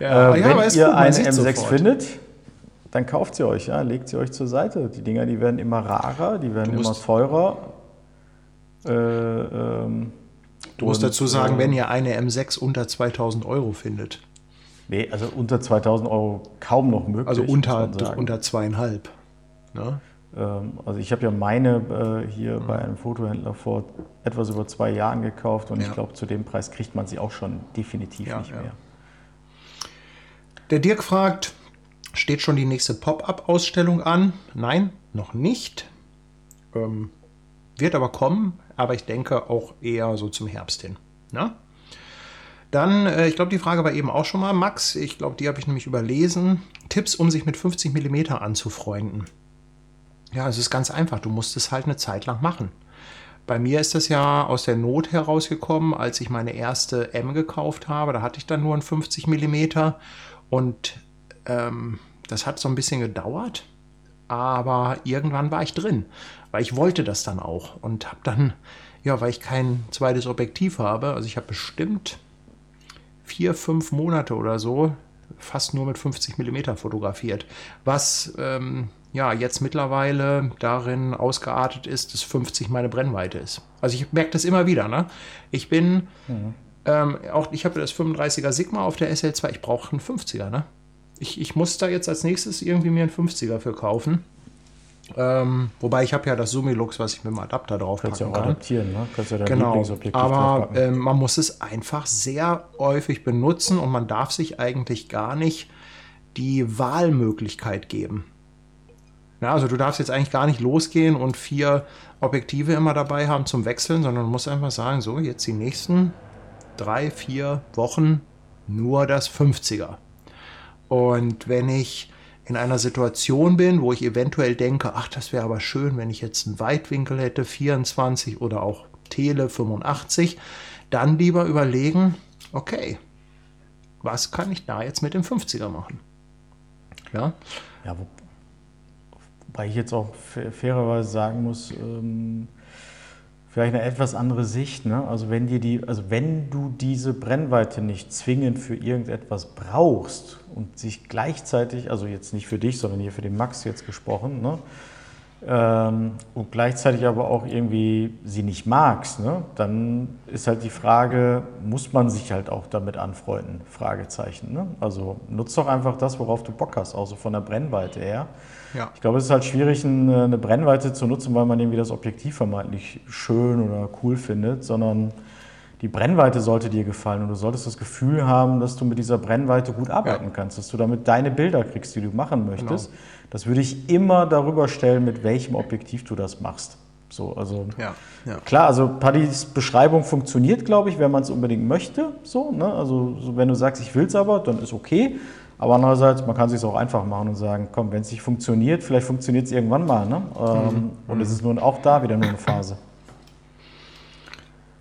Ja, äh, ja, wenn ihr gut, eine M6 sofort. findet, dann kauft sie euch, ja, legt sie euch zur Seite. Die Dinger, die werden immer rarer, die werden immer teurer. Äh, ähm, du musst dazu sagen, äh, wenn ihr eine M6 unter 2000 Euro findet. Nee, also unter 2000 Euro kaum noch möglich. Also unter, unter zweieinhalb. Ne? Ähm, also ich habe ja meine äh, hier mhm. bei einem Fotohändler vor etwas über zwei Jahren gekauft und ja. ich glaube, zu dem Preis kriegt man sie auch schon definitiv ja, nicht ja. mehr. Der Dirk fragt, steht schon die nächste Pop-up-Ausstellung an? Nein, noch nicht. Ähm, wird aber kommen, aber ich denke auch eher so zum Herbst hin. Na? Dann, äh, ich glaube, die Frage war eben auch schon mal, Max, ich glaube, die habe ich nämlich überlesen. Tipps, um sich mit 50 mm anzufreunden. Ja, es ist ganz einfach. Du musst es halt eine Zeit lang machen. Bei mir ist das ja aus der Not herausgekommen, als ich meine erste M gekauft habe. Da hatte ich dann nur ein 50 mm und ähm, das hat so ein bisschen gedauert, aber irgendwann war ich drin, weil ich wollte das dann auch und habe dann, ja, weil ich kein zweites Objektiv habe, also ich habe bestimmt vier, fünf Monate oder so fast nur mit 50 mm fotografiert, was ähm, ja jetzt mittlerweile darin ausgeartet ist, dass 50 meine Brennweite ist. Also ich merke das immer wieder. Ne? Ich bin mhm. ähm, auch, ich habe das 35er Sigma auf der SL2. Ich brauche einen 50er. Ne? Ich, ich muss da jetzt als nächstes irgendwie mir einen 50er für kaufen. Ähm, wobei ich habe ja das Summilux, was ich mit dem Adapter drauf Kannst ja auch kann. adaptieren, ne? Kannst ja dein genau. Aber ähm, man muss es einfach sehr häufig benutzen und man darf sich eigentlich gar nicht die Wahlmöglichkeit geben. Ja, also du darfst jetzt eigentlich gar nicht losgehen und vier Objektive immer dabei haben zum Wechseln, sondern du musst einfach sagen, so, jetzt die nächsten drei, vier Wochen nur das 50er. Und wenn ich in einer Situation bin, wo ich eventuell denke, ach, das wäre aber schön, wenn ich jetzt einen Weitwinkel hätte, 24 oder auch Tele 85, dann lieber überlegen, okay, was kann ich da jetzt mit dem 50er machen? Ja, ja Wobei ich jetzt auch fairerweise sagen muss, ähm, vielleicht eine etwas andere Sicht. Ne? Also wenn dir die, also wenn du diese Brennweite nicht zwingend für irgendetwas brauchst und sich gleichzeitig, also jetzt nicht für dich, sondern hier für den Max jetzt gesprochen, ne? ähm, und gleichzeitig aber auch irgendwie sie nicht magst, ne? dann ist halt die Frage, muss man sich halt auch damit anfreunden? Fragezeichen. Ne? Also nutzt doch einfach das, worauf du Bock hast, auch so von der Brennweite her. Ja. Ich glaube, es ist halt schwierig, eine Brennweite zu nutzen, weil man irgendwie das Objektiv vermeintlich schön oder cool findet, sondern die Brennweite sollte dir gefallen und du solltest das Gefühl haben, dass du mit dieser Brennweite gut arbeiten ja. kannst, dass du damit deine Bilder kriegst, die du machen möchtest. Genau. Das würde ich immer darüber stellen, mit welchem Objektiv du das machst. So, also ja, ja. klar, also Paddys Beschreibung funktioniert, glaube ich, wenn man es unbedingt möchte. So, ne? Also so, wenn du sagst, ich will es aber, dann ist okay. Aber andererseits, man kann es sich auch einfach machen und sagen, komm, wenn es nicht funktioniert, vielleicht funktioniert es irgendwann mal. Ne? Ähm, mhm. Und es ist nun auch da wieder nur eine Phase.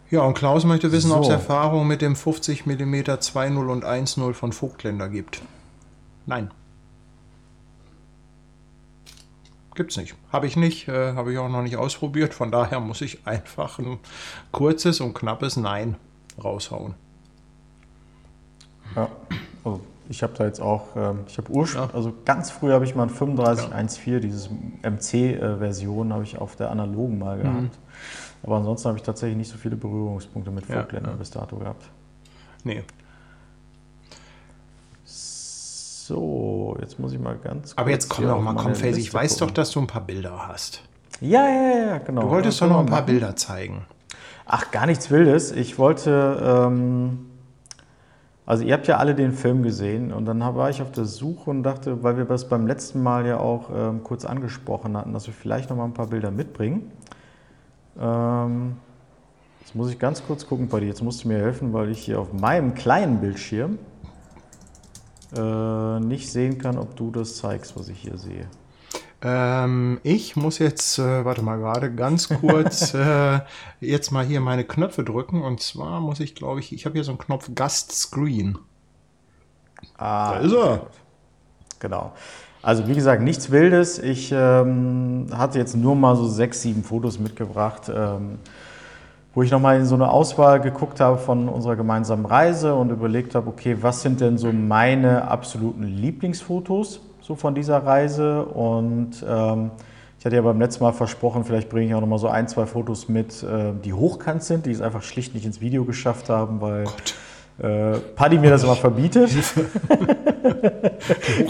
Ja, und Klaus möchte wissen, so. ob es Erfahrung mit dem 50 mm 2.0 und 1.0 von Vogtländer gibt. Nein. Gibt's nicht. Habe ich nicht, äh, habe ich auch noch nicht ausprobiert. Von daher muss ich einfach ein kurzes und knappes Nein raushauen. Ja, also ich habe da jetzt auch, ähm, ich habe ursprünglich, ja. also ganz früh habe ich mal ein 3514, ja. dieses MC-Version habe ich auf der analogen mal gehabt. Mhm. Aber ansonsten habe ich tatsächlich nicht so viele Berührungspunkte mit Vogtländer ja, bis dato gehabt. Nee. So, jetzt muss ich mal ganz Aber jetzt komm doch mal, komm, Face, ich weiß gucken. doch, dass du ein paar Bilder hast. Ja, ja, ja, genau. Du wolltest doch noch ein paar machen. Bilder zeigen. Ach, gar nichts Wildes. Ich wollte, ähm, also ihr habt ja alle den Film gesehen und dann war ich auf der Suche und dachte, weil wir das beim letzten Mal ja auch ähm, kurz angesprochen hatten, dass wir vielleicht noch mal ein paar Bilder mitbringen. Ähm, jetzt muss ich ganz kurz gucken dir. Jetzt musst du mir helfen, weil ich hier auf meinem kleinen Bildschirm äh, nicht sehen kann, ob du das zeigst, was ich hier sehe. Ähm, ich muss jetzt, äh, warte mal gerade, ganz kurz äh, jetzt mal hier meine Knöpfe drücken. Und zwar muss ich, glaube ich, ich habe hier so einen Knopf Gast Screen. Ah, da ist er. Genau. Also wie gesagt, nichts Wildes. Ich ähm, hatte jetzt nur mal so sechs, sieben Fotos mitgebracht, ähm, wo ich nochmal in so eine Auswahl geguckt habe von unserer gemeinsamen Reise und überlegt habe, okay, was sind denn so meine absoluten Lieblingsfotos? So von dieser Reise. Und ähm, ich hatte ja beim letzten Mal versprochen, vielleicht bringe ich auch noch mal so ein, zwei Fotos mit, äh, die hochkant sind, die es einfach schlicht nicht ins Video geschafft haben, weil äh, Paddy mir das immer verbietet.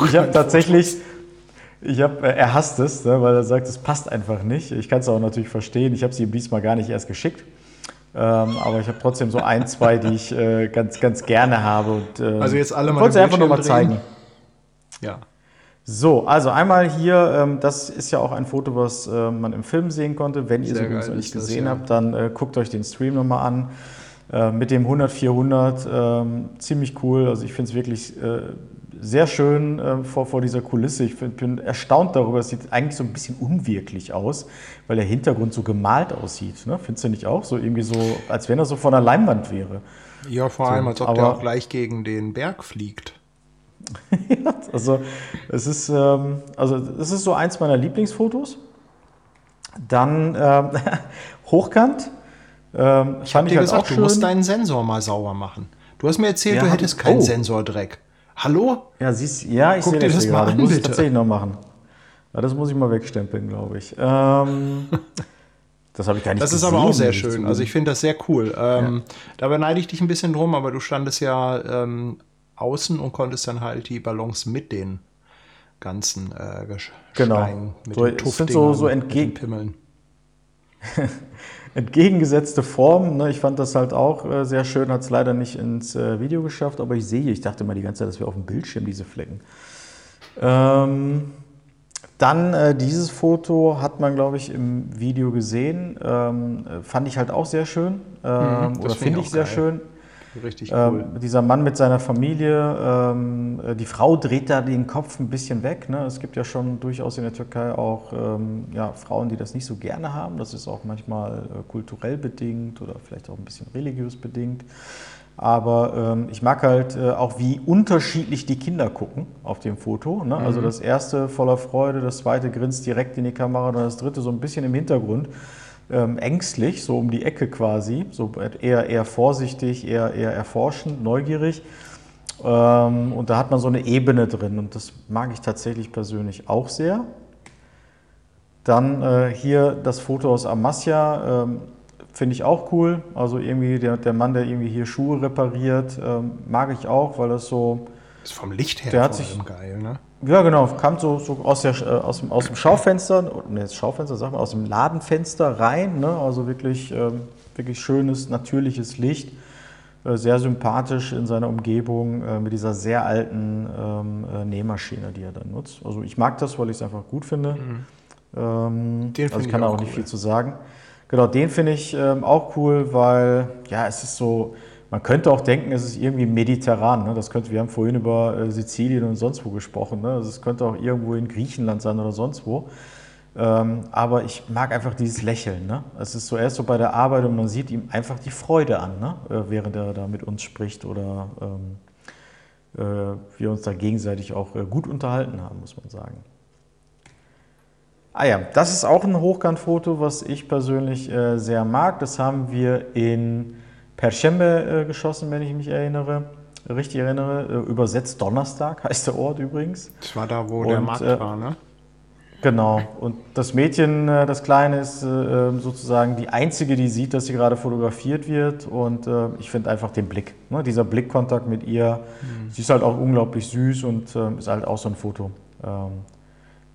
ich habe tatsächlich, ich hab, äh, er hasst es, ne, weil er sagt, es passt einfach nicht. Ich kann es auch natürlich verstehen. Ich habe sie ihm diesmal gar nicht erst geschickt. Ähm, aber ich habe trotzdem so ein, zwei, die ich äh, ganz, ganz gerne habe. Und, äh, also jetzt alle mal. Wollte einfach nur mal zeigen. Ja. So, also einmal hier, ähm, das ist ja auch ein Foto, was äh, man im Film sehen konnte. Wenn ihr es übrigens noch nicht gesehen das, ja. habt, dann äh, guckt euch den Stream nochmal an. Äh, mit dem 100-400, ähm, ziemlich cool. Also ich finde es wirklich äh, sehr schön äh, vor, vor dieser Kulisse. Ich find, bin erstaunt darüber, es sieht eigentlich so ein bisschen unwirklich aus, weil der Hintergrund so gemalt aussieht. Ne? Findest du nicht auch? So irgendwie so, als wenn er so von der Leinwand wäre. Ja, vor allem, als ob der auch gleich gegen den Berg fliegt. Ja, also es ist, ähm, also es ist so eins meiner Lieblingsfotos. Dann ähm, hochkant. Ähm, ich habe dir halt gesagt, du musst deinen Sensor mal sauber machen. Du hast mir erzählt, ja, du hättest keinen oh. Sensordreck. Hallo? Ja, siehst, ja ich sehe das, das mal. An, muss ich tatsächlich noch machen. Ja, das muss ich mal wegstempeln, glaube ich. Ähm, das habe ich gar nicht Das gesehen, ist aber auch sehr schön. Also ich finde das sehr cool. Ähm, ja. Da beneide ich dich ein bisschen drum, aber du standest ja ähm, außen und konntest dann halt die Ballons mit den ganzen äh, genau. Steinen, mit so, den sind so, so entgegen Pimmeln. entgegengesetzte Formen. Ne? Ich fand das halt auch äh, sehr schön, hat es leider nicht ins äh, Video geschafft, aber ich sehe, ich dachte mal die ganze Zeit, dass wir auf dem Bildschirm diese Flecken. Ähm, dann äh, dieses Foto hat man, glaube ich, im Video gesehen. Ähm, fand ich halt auch sehr schön. Ähm, mhm, oder finde ich sehr geil. schön. Richtig ähm, cool. Ähm, dieser Mann mit seiner Familie, ähm, äh, die Frau dreht da den Kopf ein bisschen weg. Ne? Es gibt ja schon durchaus in der Türkei auch ähm, ja, Frauen, die das nicht so gerne haben. Das ist auch manchmal äh, kulturell bedingt oder vielleicht auch ein bisschen religiös bedingt. Aber ähm, ich mag halt äh, auch, wie unterschiedlich die Kinder gucken auf dem Foto. Ne? Also mhm. Das erste voller Freude, das zweite grinst direkt in die Kamera und das dritte so ein bisschen im Hintergrund ähm, ängstlich, so um die Ecke quasi, so eher, eher vorsichtig, eher, eher erforschend, neugierig. Ähm, und da hat man so eine Ebene drin und das mag ich tatsächlich persönlich auch sehr. Dann äh, hier das Foto aus Amasya, ähm, finde ich auch cool. Also irgendwie der, der Mann, der irgendwie hier Schuhe repariert, ähm, mag ich auch, weil das so. Das ist vom Licht her der hat sich, geil, ne? Ja, genau, kam so, so aus, der, äh, aus, dem, aus dem Schaufenster, ne, das Schaufenster, sag mal, aus dem Ladenfenster rein, ne? also wirklich, ähm, wirklich schönes, natürliches Licht, äh, sehr sympathisch in seiner Umgebung äh, mit dieser sehr alten ähm, äh, Nähmaschine, die er dann nutzt. Also ich mag das, weil ich es einfach gut finde. Mhm. Ähm, also ich kann auch, auch nicht viel zu sagen. Genau, den finde ich ähm, auch cool, weil ja, es ist so, man könnte auch denken, es ist irgendwie mediterran. Ne? Das könnte, wir haben vorhin über äh, Sizilien und sonst wo gesprochen. Ne? Also es könnte auch irgendwo in Griechenland sein oder sonst wo. Ähm, aber ich mag einfach dieses Lächeln. Ne? Es ist so erst so bei der Arbeit und man sieht ihm einfach die Freude an, ne? äh, während er da mit uns spricht oder ähm, äh, wir uns da gegenseitig auch äh, gut unterhalten haben, muss man sagen. Ah ja, das ist auch ein Hochkantfoto, was ich persönlich äh, sehr mag. Das haben wir in Perschembe äh, geschossen, wenn ich mich erinnere. Richtig erinnere. Äh, übersetzt Donnerstag heißt der Ort übrigens. Das war da, wo Und, der Markt äh, war, ne? Genau. Und das Mädchen, äh, das Kleine, ist ähm, sozusagen die einzige, die sieht, dass sie gerade fotografiert wird. Und ich finde einfach den Blick, ne? dieser Blickkontakt mit ihr. Mhm. Sie ist halt auch unglaublich süß und ähm, ist halt auch so ein Foto, ähm,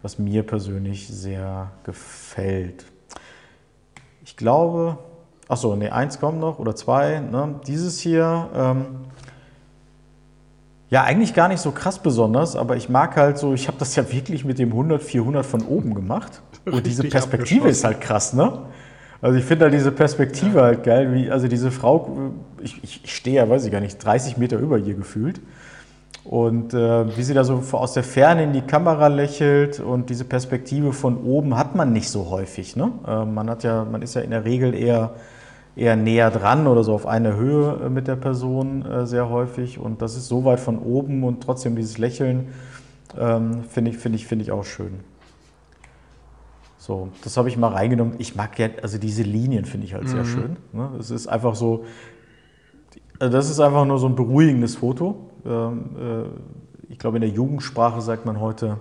was mir persönlich sehr gefällt. Ich glaube, Achso, nee, eins kommt noch oder zwei. Ne? Dieses hier, ähm, ja, eigentlich gar nicht so krass besonders, aber ich mag halt so, ich habe das ja wirklich mit dem 100, 400 von oben gemacht. Und diese Perspektive ist halt krass, ne? Also ich finde halt diese Perspektive ja. halt geil, wie, also diese Frau, ich, ich stehe ja, weiß ich gar nicht, 30 Meter über ihr gefühlt. Und äh, wie sie da so aus der Ferne in die Kamera lächelt und diese Perspektive von oben hat man nicht so häufig. Ne? Äh, man hat ja, man ist ja in der Regel eher eher näher dran oder so auf einer Höhe äh, mit der Person äh, sehr häufig. Und das ist so weit von oben und trotzdem dieses Lächeln ähm, finde ich, find ich, find ich auch schön. So, das habe ich mal reingenommen. Ich mag ja, also diese Linien finde ich halt mhm. sehr schön. Ne? Es ist einfach so, also das ist einfach nur so ein beruhigendes Foto. Ähm, äh, ich glaube, in der Jugendsprache sagt man heute,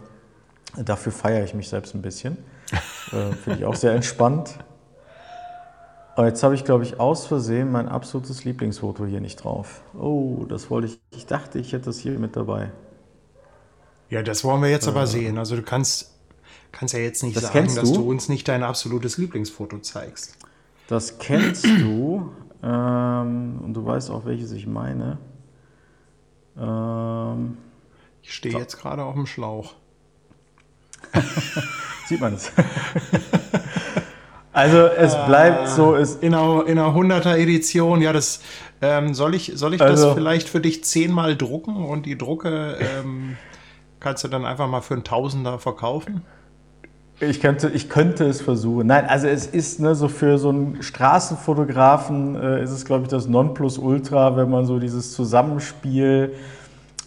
dafür feiere ich mich selbst ein bisschen. Finde ich auch sehr entspannt. Oh, jetzt habe ich, glaube ich, aus Versehen mein absolutes Lieblingsfoto hier nicht drauf. Oh, das wollte ich. Ich dachte, ich hätte das hier mit dabei. Ja, das wollen wir jetzt äh, aber sehen. Also du kannst, kannst ja jetzt nicht sagen, dass du? du uns nicht dein absolutes Lieblingsfoto zeigst. Das kennst du. Ähm, und du weißt auch, welches ich meine. Ähm, ich stehe so. jetzt gerade auf dem Schlauch. Sieht man es. also es bleibt so. Es in, einer, in einer 100er Edition, ja, das ähm, soll ich, soll ich also, das vielleicht für dich zehnmal drucken und die Drucke ähm, kannst du dann einfach mal für einen Tausender verkaufen? Ich könnte, ich könnte es versuchen. Nein, also es ist ne, so für so einen Straßenfotografen äh, ist es, glaube ich, das Nonplusultra, wenn man so dieses Zusammenspiel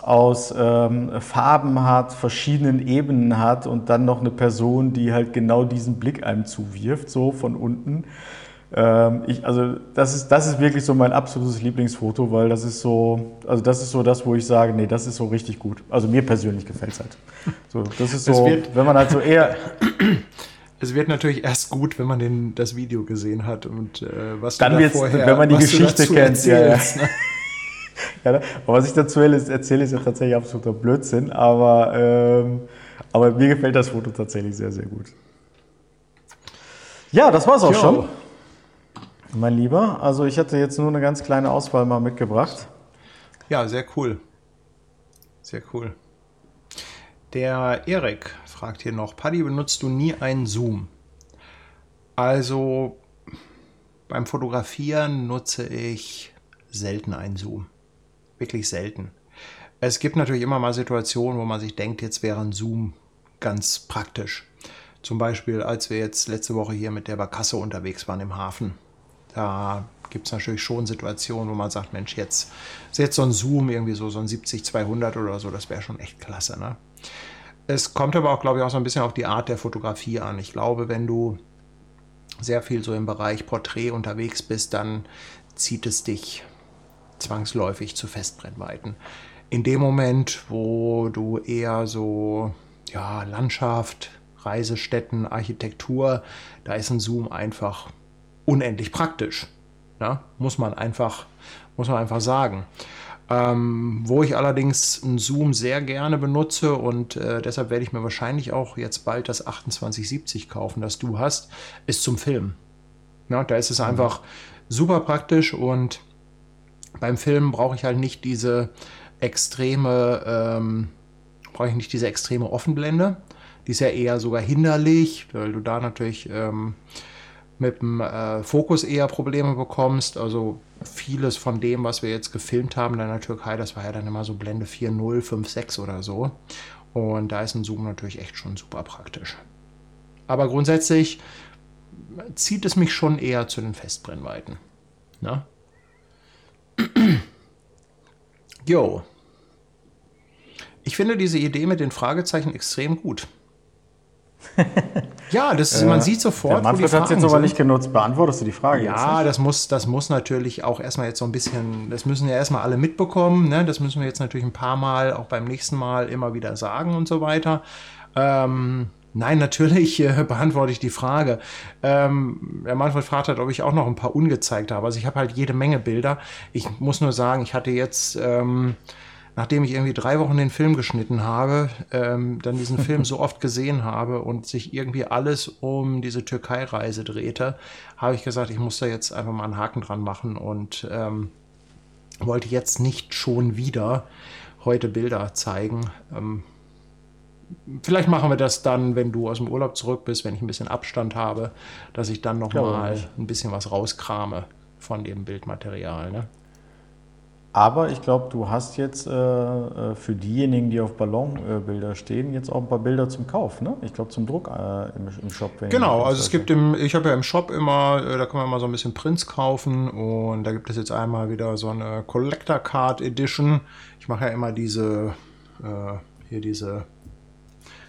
aus ähm, Farben hat, verschiedenen Ebenen hat und dann noch eine Person, die halt genau diesen Blick einem zuwirft, so von unten. Ähm, ich, also das ist, das ist wirklich so mein absolutes Lieblingsfoto, weil das ist so, also das ist so das, wo ich sage, nee, das ist so richtig gut. Also mir persönlich gefällt es halt. So, das ist so, wenn man halt so eher. Es wird natürlich erst gut, wenn man den, das Video gesehen hat und äh, was dann du da vorher, wenn man die Geschichte kennt. Erzählst, ja, ja. Ne? ja, ne? was ich dazu erzähle, ist ja tatsächlich absoluter Blödsinn, aber, ähm, aber mir gefällt das Foto tatsächlich sehr, sehr gut. Ja, das war's auch jo. schon. Mein Lieber, also ich hatte jetzt nur eine ganz kleine Auswahl mal mitgebracht. Ja, sehr cool. Sehr cool. Der Erik fragt hier noch, Paddy, benutzt du nie einen Zoom? Also beim Fotografieren nutze ich selten einen Zoom. Wirklich selten. Es gibt natürlich immer mal Situationen, wo man sich denkt, jetzt wäre ein Zoom ganz praktisch. Zum Beispiel, als wir jetzt letzte Woche hier mit der Barkasse unterwegs waren im Hafen. Da gibt es natürlich schon Situationen, wo man sagt, Mensch, jetzt ist jetzt so ein Zoom, irgendwie so, so ein 70-200 oder so, das wäre schon echt klasse. Ne? Es kommt aber auch, glaube ich, auch so ein bisschen auf die Art der Fotografie an. Ich glaube, wenn du sehr viel so im Bereich Porträt unterwegs bist, dann zieht es dich zwangsläufig zu Festbrennweiten. In dem Moment, wo du eher so ja, Landschaft, Reisestätten, Architektur, da ist ein Zoom einfach unendlich praktisch. Ja, muss man einfach, muss man einfach sagen. Ähm, wo ich allerdings einen Zoom sehr gerne benutze und äh, deshalb werde ich mir wahrscheinlich auch jetzt bald das 2870 kaufen, das du hast, ist zum Film. Ja, da ist es mhm. einfach super praktisch und beim Film brauche ich halt nicht diese extreme, ähm, brauche ich nicht diese extreme Offenblende. Die ist ja eher sogar hinderlich, weil du da natürlich ähm, mit dem äh, Fokus eher Probleme bekommst. Also vieles von dem, was wir jetzt gefilmt haben in der Türkei, das war ja dann immer so Blende 4.0, 5.6 oder so. Und da ist ein Zoom natürlich echt schon super praktisch. Aber grundsätzlich zieht es mich schon eher zu den Festbrennweiten. Na? Jo. Ich finde diese Idee mit den Fragezeichen extrem gut. ja, das, man sieht sofort. Der Manfred hat es jetzt aber nicht genutzt. Beantwortest du die Frage ja, das muss, das muss natürlich auch erstmal jetzt so ein bisschen, das müssen ja erstmal alle mitbekommen. Ne? Das müssen wir jetzt natürlich ein paar Mal, auch beim nächsten Mal immer wieder sagen und so weiter. Ähm, nein, natürlich äh, beantworte ich die Frage. Ähm, der Manfred fragt halt, ob ich auch noch ein paar ungezeigt habe. Also ich habe halt jede Menge Bilder. Ich muss nur sagen, ich hatte jetzt. Ähm, nachdem ich irgendwie drei Wochen den Film geschnitten habe, ähm, dann diesen Film so oft gesehen habe und sich irgendwie alles um diese Türkei-Reise drehte, habe ich gesagt, ich muss da jetzt einfach mal einen Haken dran machen und ähm, wollte jetzt nicht schon wieder heute Bilder zeigen. Ähm, vielleicht machen wir das dann, wenn du aus dem Urlaub zurück bist, wenn ich ein bisschen Abstand habe, dass ich dann noch ja, mal ein bisschen was rauskrame von dem Bildmaterial. Ne? Aber ich glaube, du hast jetzt äh, äh, für diejenigen, die auf Ballonbilder stehen, jetzt auch ein paar Bilder zum Kauf, ne? Ich glaube zum Druck äh, im, im, Shop. Genau, also es gibt im, ich habe ja im Shop immer, äh, da kann man mal so ein bisschen Prints kaufen und da gibt es jetzt einmal wieder so eine Collector Card Edition. Ich mache ja immer diese, äh, hier diese,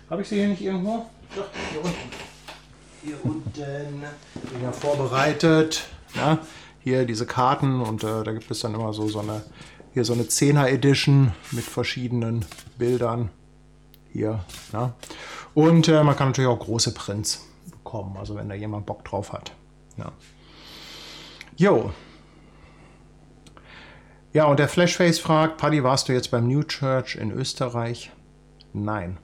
habe ich sie hier nicht irgendwo? Doch, hier unten. Hier unten, bin ja vorbereitet. Ja? hier diese Karten und äh, da gibt es dann immer so, so eine, hier so eine 10er Edition mit verschiedenen Bildern. Hier, ja. Und äh, man kann natürlich auch große Prints bekommen, also wenn da jemand Bock drauf hat. Ja. Jo. Ja, und der Flashface fragt, Paddy, warst du jetzt beim New Church in Österreich? Nein.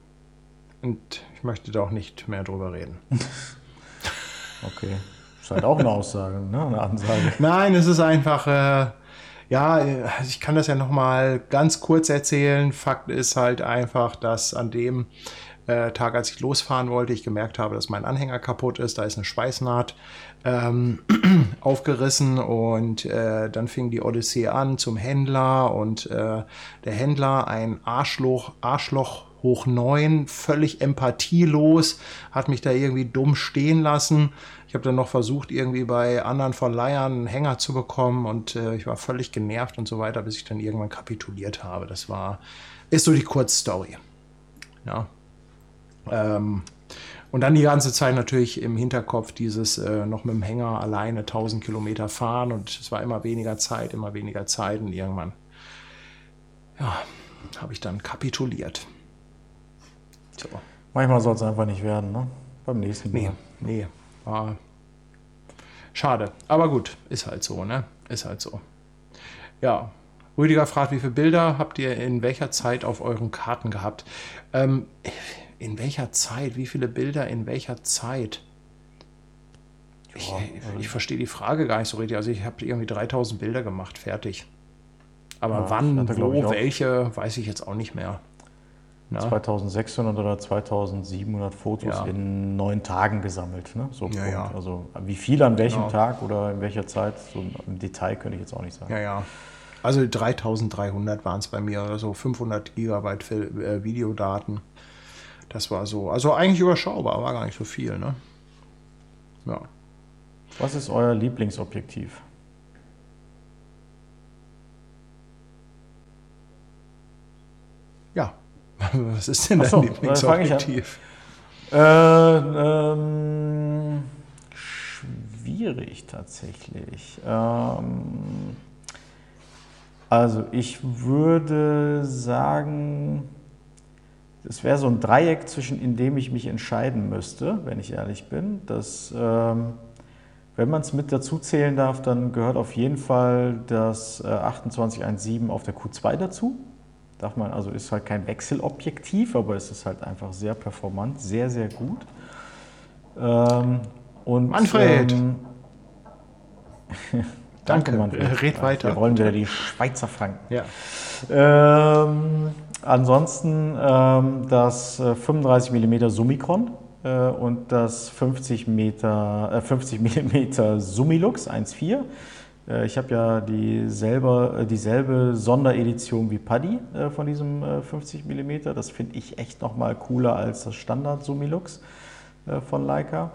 Und ich möchte da auch nicht mehr drüber reden. okay. Ist halt auch eine Aussage, ne? eine Ansage. Nein, es ist einfach, äh, ja, ich kann das ja nochmal ganz kurz erzählen. Fakt ist halt einfach, dass an dem äh, Tag, als ich losfahren wollte, ich gemerkt habe, dass mein Anhänger kaputt ist. Da ist eine Schweißnaht ähm, aufgerissen und äh, dann fing die Odyssee an zum Händler und äh, der Händler, ein Arschloch, Arschloch hoch neun, völlig empathielos, hat mich da irgendwie dumm stehen lassen. Ich habe dann noch versucht, irgendwie bei anderen Verleihern einen Hänger zu bekommen und äh, ich war völlig genervt und so weiter, bis ich dann irgendwann kapituliert habe. Das war, ist so die Kurzstory. Ja. Ähm, und dann die ganze Zeit natürlich im Hinterkopf dieses äh, noch mit dem Hänger alleine 1000 Kilometer fahren und es war immer weniger Zeit, immer weniger Zeit und irgendwann, ja, habe ich dann kapituliert. So. Manchmal soll es einfach nicht werden, ne? Beim nächsten Mal. Nee, nee, war schade. Aber gut, ist halt so, ne? Ist halt so. Ja, Rüdiger fragt, wie viele Bilder habt ihr in welcher Zeit auf euren Karten gehabt? Ähm, in welcher Zeit? Wie viele Bilder in welcher Zeit? Ich, ja, ich, ich verstehe die Frage gar nicht so richtig. Also ich habe irgendwie 3000 Bilder gemacht, fertig. Aber ja, wann, hatte, wo, welche, weiß ich jetzt auch nicht mehr. Ja. 2600 oder 2700 Fotos ja. in neun Tagen gesammelt. Ne? So ja, Also wie viel an welchem genau. Tag oder in welcher Zeit, so im Detail könnte ich jetzt auch nicht sagen. Ja, ja. Also 3300 waren es bei mir oder so, 500 Gigabyte äh, Videodaten. Das war so, also eigentlich überschaubar, war gar nicht so viel, ne? Ja. Was ist euer Lieblingsobjektiv? Ja, was ist denn dein so, Lieblingsobjektiv? Äh, ähm, schwierig tatsächlich. Ähm, also ich würde sagen, es wäre so ein Dreieck, zwischen in dem ich mich entscheiden müsste, wenn ich ehrlich bin. Das, ähm, wenn man es mit dazu zählen darf, dann gehört auf jeden Fall das äh, 2817 auf der Q2 dazu. Darf man, also ist halt kein Wechselobjektiv, aber es ist halt einfach sehr performant, sehr, sehr gut. Ähm, und, Manfred! Ähm, Danke, Manfred. Red weiter. Wir rollen wieder die Schweizer Franken. Ja. Ähm, Ansonsten ähm, das 35 mm Summicron äh, und das 50, Meter, äh, 50 mm Summilux 1.4. Äh, ich habe ja dieselbe, äh, dieselbe Sonderedition wie Paddy äh, von diesem 50 mm. Das finde ich echt nochmal cooler als das Standard Summilux von Leica.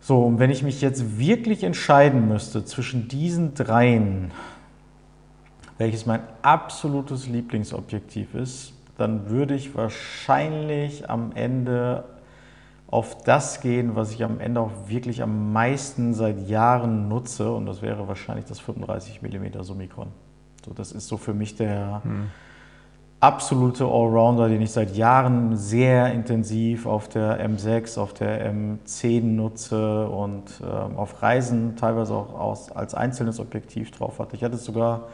So, und wenn ich mich jetzt wirklich entscheiden müsste zwischen diesen dreien, welches mein absolutes Lieblingsobjektiv ist, dann würde ich wahrscheinlich am Ende auf das gehen, was ich am Ende auch wirklich am meisten seit Jahren nutze und das wäre wahrscheinlich das 35 mm Summicron. So, das ist so für mich der hm. absolute Allrounder, den ich seit Jahren sehr intensiv auf der M6, auf der M10 nutze und äh, auf Reisen teilweise auch aus, als einzelnes Objektiv drauf hatte. Ich hatte sogar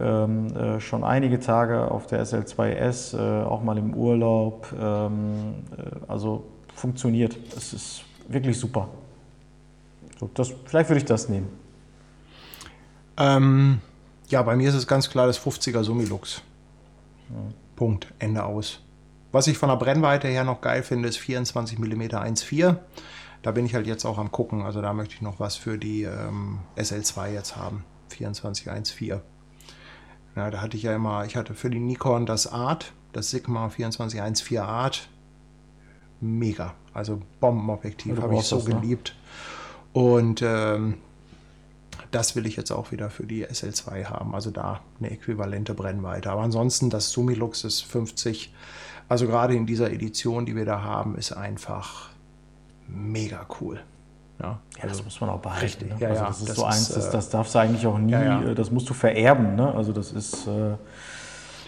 ähm, äh, schon einige Tage auf der SL2S, äh, auch mal im Urlaub. Ähm, äh, also funktioniert. Es ist wirklich super. So, das, vielleicht würde ich das nehmen. Ähm, ja, bei mir ist es ganz klar das 50er Summilux. Ja. Punkt. Ende aus. Was ich von der Brennweite her noch geil finde, ist 24 mm 1.4. Da bin ich halt jetzt auch am gucken. Also da möchte ich noch was für die ähm, SL2 jetzt haben. 24 1.4. Ja, da hatte ich ja immer, ich hatte für die Nikon das Art, das Sigma 2414 Art. Mega. Also Bombenobjektiv, habe ich so das, ne? geliebt. Ne? Und ähm, das will ich jetzt auch wieder für die SL2 haben. Also da eine äquivalente Brennweite. Aber ansonsten das Sumilux ist 50. Also gerade in dieser Edition, die wir da haben, ist einfach mega cool. Ja, ja also das muss man auch behalten. Richtig, ne? ja, also das ist das so eins, das, äh, das darfst du eigentlich auch nie, ja, äh, das musst du vererben. Ne? Also das ist, äh,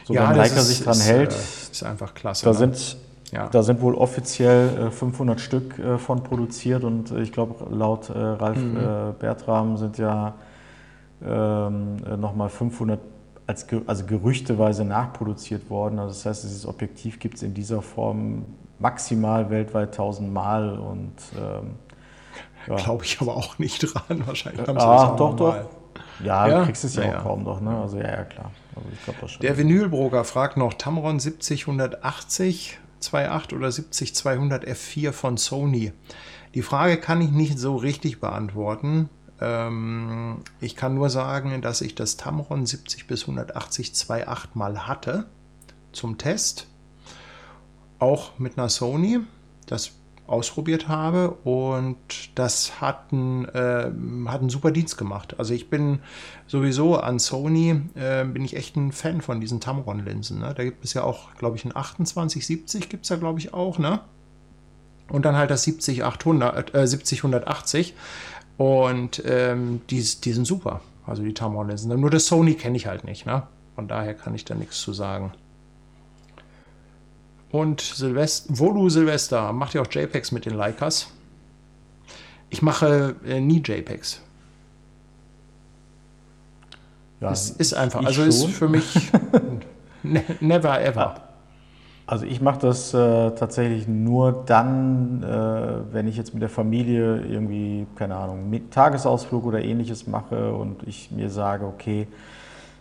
so ja, wenn Leica sich dran ist, hält, ist einfach klasse. Da ne? sind Ja. Da sind wohl offiziell 500 Stück von produziert und ich glaube, laut Ralf mhm. Bertram sind ja ähm, nochmal 500 als, also gerüchteweise nachproduziert worden. Also das heißt, dieses Objektiv gibt es in dieser Form maximal weltweit 1000 Mal und ähm, ja. Glaube ich aber auch nicht dran. Wahrscheinlich haben sie ah, das doch, doch. Mal. Ja, ja, du kriegst es ja, ja auch kaum doch. Ne? Also ja, ja klar. Also ich das schon. Der Vinylbroker fragt noch Tamron 7080 2.8 oder 70200 F4 von Sony. Die Frage kann ich nicht so richtig beantworten. Ähm, ich kann nur sagen, dass ich das Tamron 70 bis 180 2.8 mal hatte zum Test. Auch mit einer Sony. Das ausprobiert habe und das hat einen, äh, hat einen super Dienst gemacht. Also ich bin sowieso an Sony, äh, bin ich echt ein Fan von diesen Tamron-Linsen. Ne? Da gibt es ja auch, glaube ich, ein 2870 gibt es da, glaube ich, auch. Ne? Und dann halt das 70 800, äh, 70 180 und ähm, die, die sind super. Also die Tamron-Linsen. Nur das Sony kenne ich halt nicht. Ne? Von daher kann ich da nichts zu sagen. Und Silvester, Volu Silvester, macht ihr auch JPEGs mit den Leicas? Ich mache äh, nie JPEGs. Ja, es ist einfach, also schon. ist für mich ne, never ever. Also ich mache das äh, tatsächlich nur dann, äh, wenn ich jetzt mit der Familie irgendwie, keine Ahnung, Tagesausflug oder ähnliches mache und ich mir sage, okay,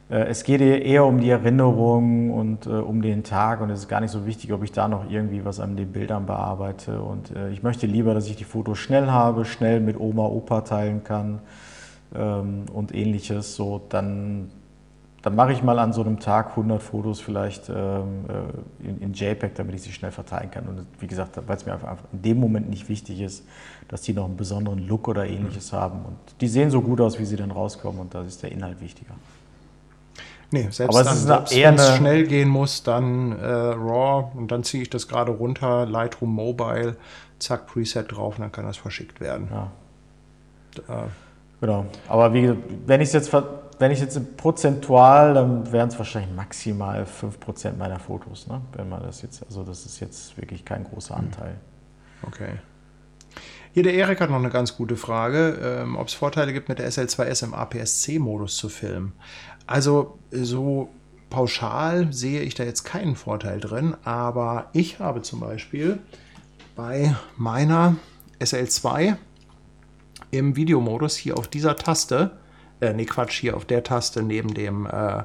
es geht eher um die Erinnerung und äh, um den Tag und es ist gar nicht so wichtig, ob ich da noch irgendwie was an den Bildern bearbeite. Und äh, ich möchte lieber, dass ich die Fotos schnell habe, schnell mit Oma, Opa teilen kann ähm, und ähnliches. So, dann, dann mache ich mal an so einem Tag 100 Fotos vielleicht ähm, äh, in, in, JPEG, damit ich sie schnell verteilen kann. Und wie gesagt, weil es mir einfach in dem Moment nicht wichtig ist, dass die noch einen besonderen Look oder ähnliches mhm. haben. Und die sehen so gut aus, wie sie dann rauskommen und da ist der Inhalt wichtiger. Nee, selbst Aber dann, wenn es schnell gehen muss, dann äh, RAW und dann ziehe ich das gerade runter, Lightroom Mobile, zack, Preset drauf und dann kann das verschickt werden. Ja. Da. Genau. Aber wie wenn ich es jetzt, wenn ich jetzt prozentual, dann wären es wahrscheinlich maximal 5% meiner Fotos, ne? Wenn man das jetzt, also das ist jetzt wirklich kein großer hm. Anteil. Okay. Hier der Erik hat noch eine ganz gute Frage, ähm, ob es Vorteile gibt, mit der SL2S im APS-C-Modus zu filmen. Also so pauschal sehe ich da jetzt keinen Vorteil drin, aber ich habe zum Beispiel bei meiner SL2 im Videomodus hier auf dieser Taste, äh, nee Quatsch, hier auf der Taste neben dem, äh,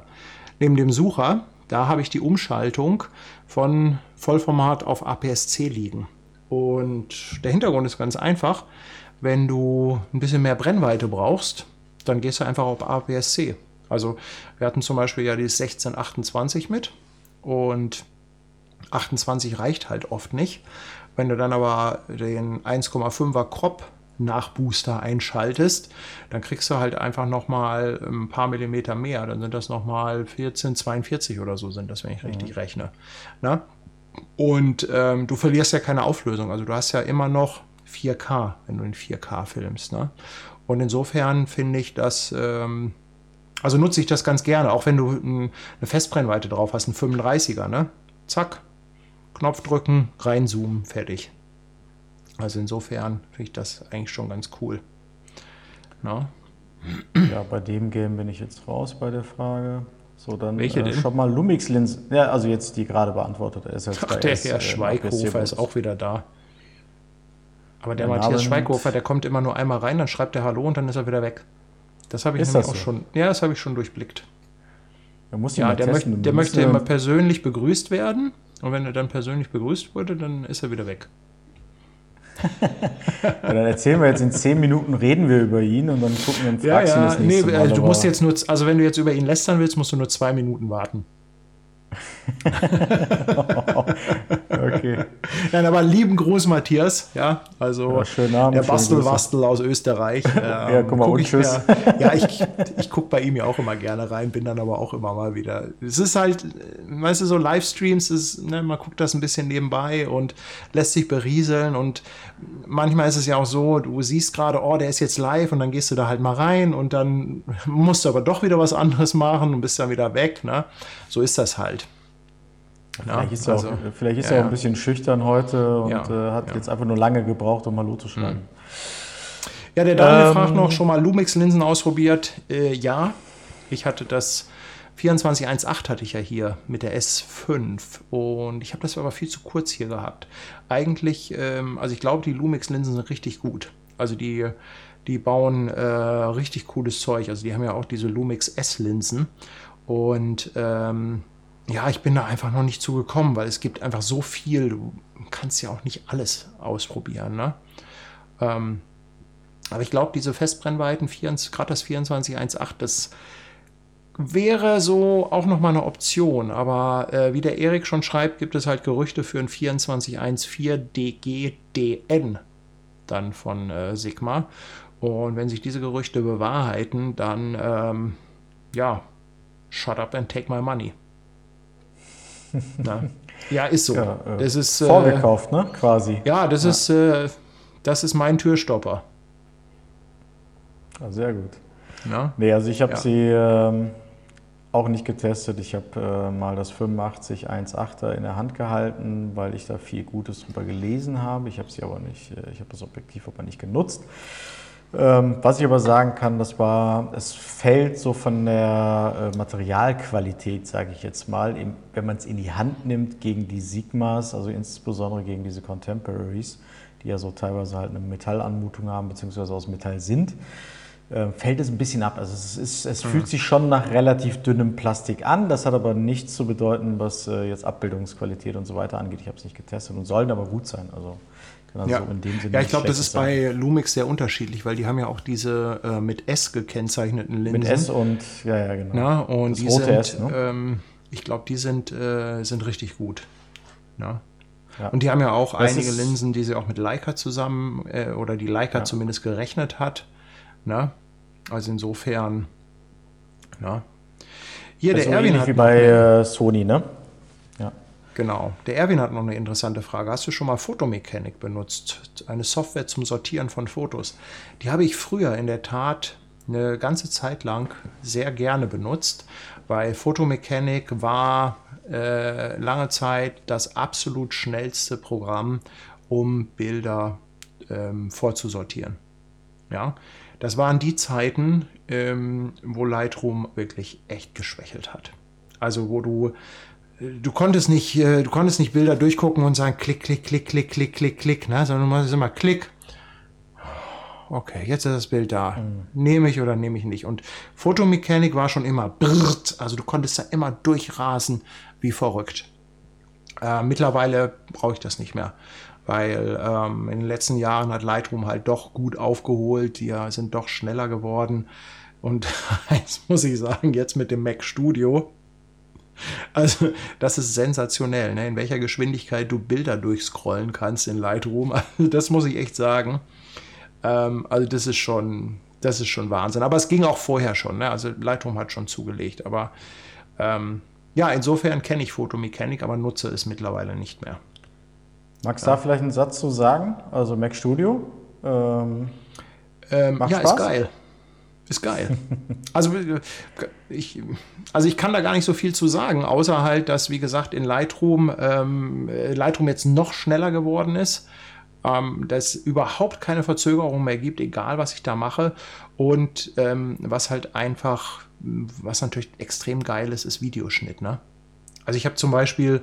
neben dem Sucher, da habe ich die Umschaltung von Vollformat auf APS-C liegen. Und der Hintergrund ist ganz einfach. Wenn du ein bisschen mehr Brennweite brauchst, dann gehst du einfach auf APS-C. Also wir hatten zum Beispiel ja die 1628 mit und 28 reicht halt oft nicht. Wenn du dann aber den 1,5er Crop Nachbooster einschaltest, dann kriegst du halt einfach nochmal ein paar Millimeter mehr. Dann sind das nochmal 14, 42 oder so sind das, wenn ich richtig mhm. rechne. Na? Und ähm, du verlierst ja keine Auflösung. Also du hast ja immer noch 4K, wenn du in 4K filmst. Ne? Und insofern finde ich, dass ähm, also nutze ich das ganz gerne, auch wenn du eine Festbrennweite drauf hast, ein 35er, ne? Zack, Knopf drücken, reinzoomen, fertig. Also insofern finde ich das eigentlich schon ganz cool. Na? Ja, bei dem Game bin ich jetzt raus bei der Frage. So, dann Welche äh, schon mal Lumix-Linsen. Ja, also jetzt die gerade beantwortete SL2. Ach, der Herr äh, Schweighofer ist auch wieder da. Aber der, der Matthias Schweighofer, der kommt immer nur einmal rein, dann schreibt er Hallo und dann ist er wieder weg. Das habe ich ist nämlich auch so? schon. Ja, das habe ich schon durchblickt. ja, der, möcht, der möchte immer persönlich begrüßt werden. Und wenn er dann persönlich begrüßt wurde, dann ist er wieder weg. ja, dann erzählen wir jetzt in zehn Minuten, reden wir über ihn und dann gucken wir und ja, ja, das nächste nee, Mal. Also du musst jetzt nur, also wenn du jetzt über ihn lästern willst, musst du nur zwei Minuten warten. okay. Nein, aber lieben Gruß, Matthias. Ja, also ja, schönen Abend, der Bastelwastel aus Österreich. Ähm, ja, guck mal, guck und tschüss. Mir, ja, ich, ich gucke bei ihm ja auch immer gerne rein, bin dann aber auch immer mal wieder. Es ist halt, weißt du, so Livestreams, ist, ne, man guckt das ein bisschen nebenbei und lässt sich berieseln. Und manchmal ist es ja auch so, du siehst gerade, oh, der ist jetzt live und dann gehst du da halt mal rein und dann musst du aber doch wieder was anderes machen und bist dann wieder weg. Ne? So ist das halt. Vielleicht ist, er, also, auch, vielleicht ist ja, er auch ein bisschen schüchtern heute und ja, äh, hat ja. jetzt einfach nur lange gebraucht, um Hallo zu schreiben. Mhm. Ja, der Daniel ähm, fragt noch, schon mal Lumix-Linsen ausprobiert? Äh, ja, ich hatte das 2418 hatte ich ja hier mit der S5 und ich habe das aber viel zu kurz hier gehabt. Eigentlich, ähm, also ich glaube, die Lumix-Linsen sind richtig gut. Also die, die bauen äh, richtig cooles Zeug. Also die haben ja auch diese Lumix S-Linsen und ähm, ja, ich bin da einfach noch nicht zugekommen, weil es gibt einfach so viel. Du kannst ja auch nicht alles ausprobieren. Ne? Ähm, aber ich glaube, diese Festbrennweiten, gerade das 2418, das wäre so auch nochmal eine Option. Aber äh, wie der Erik schon schreibt, gibt es halt Gerüchte für ein 2414 DGDN dann von äh, Sigma. Und wenn sich diese Gerüchte bewahrheiten, dann ähm, ja, shut up and take my money. Ja, ist so. Ja, äh, das ist, äh, vorgekauft, ne? Quasi. Ja, das ja. ist äh, das ist mein Türstopper. Ja, ah, sehr gut. Ja? Nee, also ich habe sie ähm, auch nicht getestet. Ich habe äh, mal das 8518er in der Hand gehalten, weil ich da viel Gutes drüber gelesen habe. Ich habe sie aber nicht, äh, ich habe das Objektiv aber nicht genutzt. Ähm, was ich aber sagen kann, das war, es fällt so von der äh, Materialqualität, sage ich jetzt mal, im, wenn man es in die Hand nimmt gegen die Sigmas, also insbesondere gegen diese Contemporaries, die ja so teilweise halt eine Metallanmutung haben, beziehungsweise aus Metall sind, äh, fällt es ein bisschen ab. Also es, ist, es mhm. fühlt sich schon nach relativ dünnem Plastik an. Das hat aber nichts zu bedeuten, was äh, jetzt Abbildungsqualität und so weiter angeht. Ich habe es nicht getestet und sollen aber gut sein. Also also ja. So ja, ich glaube, das ist sein. bei Lumix sehr unterschiedlich, weil die haben ja auch diese äh, mit S gekennzeichneten Linsen. Mit S und, ja, ja, genau. Na, und das die sind, S, ne? ähm, ich glaube, die sind, äh, sind richtig gut. Na? Ja. Und die haben ja auch das einige Linsen, die sie auch mit Leica zusammen, äh, oder die Leica ja. zumindest gerechnet hat. Na? Also insofern, na? Hier, das der Erwin hat wie bei äh, Sony, ne? Genau. Der Erwin hat noch eine interessante Frage. Hast du schon mal Fotomechanik benutzt? Eine Software zum Sortieren von Fotos. Die habe ich früher in der Tat eine ganze Zeit lang sehr gerne benutzt, weil Fotomechanik war äh, lange Zeit das absolut schnellste Programm, um Bilder ähm, vorzusortieren. Ja, das waren die Zeiten, ähm, wo Lightroom wirklich echt geschwächelt hat. Also wo du du konntest nicht, äh, du konntest nicht Bilder durchgucken und sagen, klick, klick, klick, klick, klick, klick, klick, ne? sondern du musst immer klick. Okay, jetzt ist das Bild da. Mhm. Nehme ich oder nehme ich nicht? Und Fotomechanik war schon immer brrrt, also du konntest da immer durchrasen wie verrückt. Äh, mittlerweile brauche ich das nicht mehr, weil ähm, in den letzten Jahren hat Lightroom halt doch gut aufgeholt, die sind doch schneller geworden. Und jetzt muss ich sagen, jetzt mit dem Mac Studio, also, das ist sensationell, ne? in welcher Geschwindigkeit du Bilder durchscrollen kannst in Lightroom. Also, das muss ich echt sagen. Ähm, also, das ist schon, das ist schon Wahnsinn. Aber es ging auch vorher schon. Ne? Also, Lightroom hat schon zugelegt. Aber ähm, ja, insofern kenne ich Photomechanik, aber nutze es mittlerweile nicht mehr. Magst du ja. da vielleicht einen Satz zu sagen? Also, Mac Studio? Ähm, ähm, ja, Spaß? ist geil. Ist geil. Also ich, also ich kann da gar nicht so viel zu sagen, außer halt, dass, wie gesagt, in Lightroom ähm, Lightroom jetzt noch schneller geworden ist, ähm, dass es überhaupt keine Verzögerung mehr gibt, egal was ich da mache. Und ähm, was halt einfach, was natürlich extrem geil ist, ist Videoschnitt. Ne? Also ich habe zum Beispiel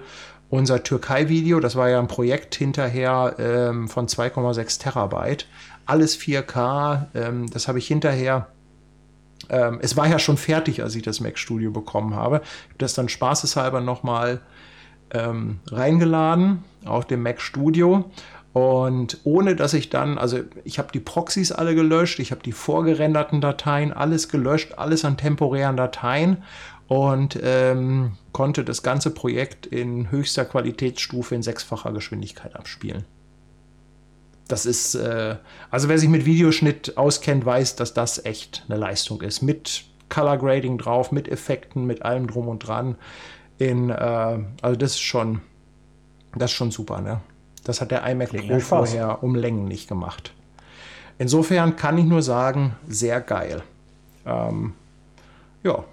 unser Türkei-Video, das war ja ein Projekt hinterher ähm, von 2,6 Terabyte, alles 4K, ähm, das habe ich hinterher ähm, es war ja schon fertig, als ich das Mac Studio bekommen habe. Ich habe das dann spaßeshalber nochmal ähm, reingeladen auf dem Mac Studio. Und ohne dass ich dann, also ich habe die Proxys alle gelöscht, ich habe die vorgerenderten Dateien, alles gelöscht, alles an temporären Dateien und ähm, konnte das ganze Projekt in höchster Qualitätsstufe in sechsfacher Geschwindigkeit abspielen das ist, äh, also wer sich mit Videoschnitt auskennt, weiß, dass das echt eine Leistung ist. Mit Color Grading drauf, mit Effekten, mit allem drum und dran. In, äh, also das ist schon, das ist schon super, ne? Das hat der iMac Klingt Pro vorher um Längen nicht gemacht. Insofern kann ich nur sagen, sehr geil. Ähm, ja.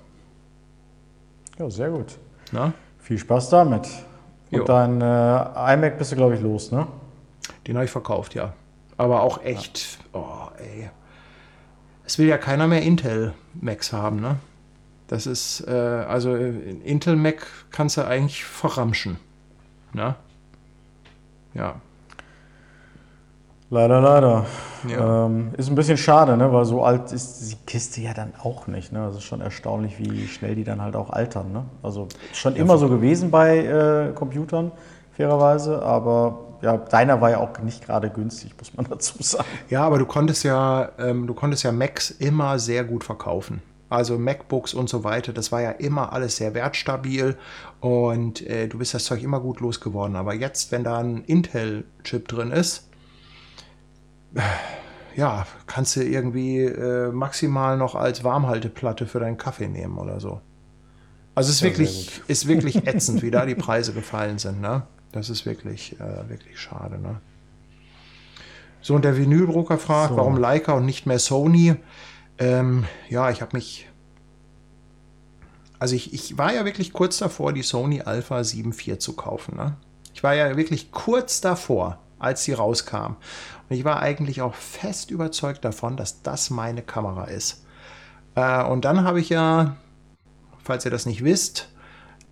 Ja, sehr gut. Na? Viel Spaß damit. Und jo. dein äh, iMac bist du, glaube ich, los, ne? Den habe ich verkauft, ja. Aber auch echt, ja. oh, ey. Es will ja keiner mehr Intel Macs haben, ne? Das ist, äh, also Intel Mac kannst du eigentlich verramschen. Ne? Ja. Leider, leider. Ja. Ähm, ist ein bisschen schade, ne? weil so alt ist die Kiste ja dann auch nicht. Ne? Also schon erstaunlich, wie schnell die dann halt auch altern. Ne? Also schon ja, immer so gewesen bei äh, Computern, fairerweise, aber ja, deiner war ja auch nicht gerade günstig, muss man dazu sagen. Ja, aber du konntest ja, ähm, du konntest ja Macs immer sehr gut verkaufen. Also MacBooks und so weiter, das war ja immer alles sehr wertstabil und äh, du bist das Zeug immer gut losgeworden. Aber jetzt, wenn da ein Intel-Chip drin ist, äh, ja, kannst du irgendwie äh, maximal noch als Warmhalteplatte für deinen Kaffee nehmen oder so. Also es ist, ja, wirklich, ist wirklich ätzend, wie da die Preise gefallen sind. Ne? Das ist wirklich, äh, wirklich schade. Ne? So, und der Vinylbroker fragt, so. warum Leica und nicht mehr Sony? Ähm, ja, ich habe mich. Also ich, ich war ja wirklich kurz davor, die Sony Alpha 7 IV zu kaufen. Ne? Ich war ja wirklich kurz davor, als sie rauskam. Und ich war eigentlich auch fest überzeugt davon, dass das meine Kamera ist. Äh, und dann habe ich ja, falls ihr das nicht wisst,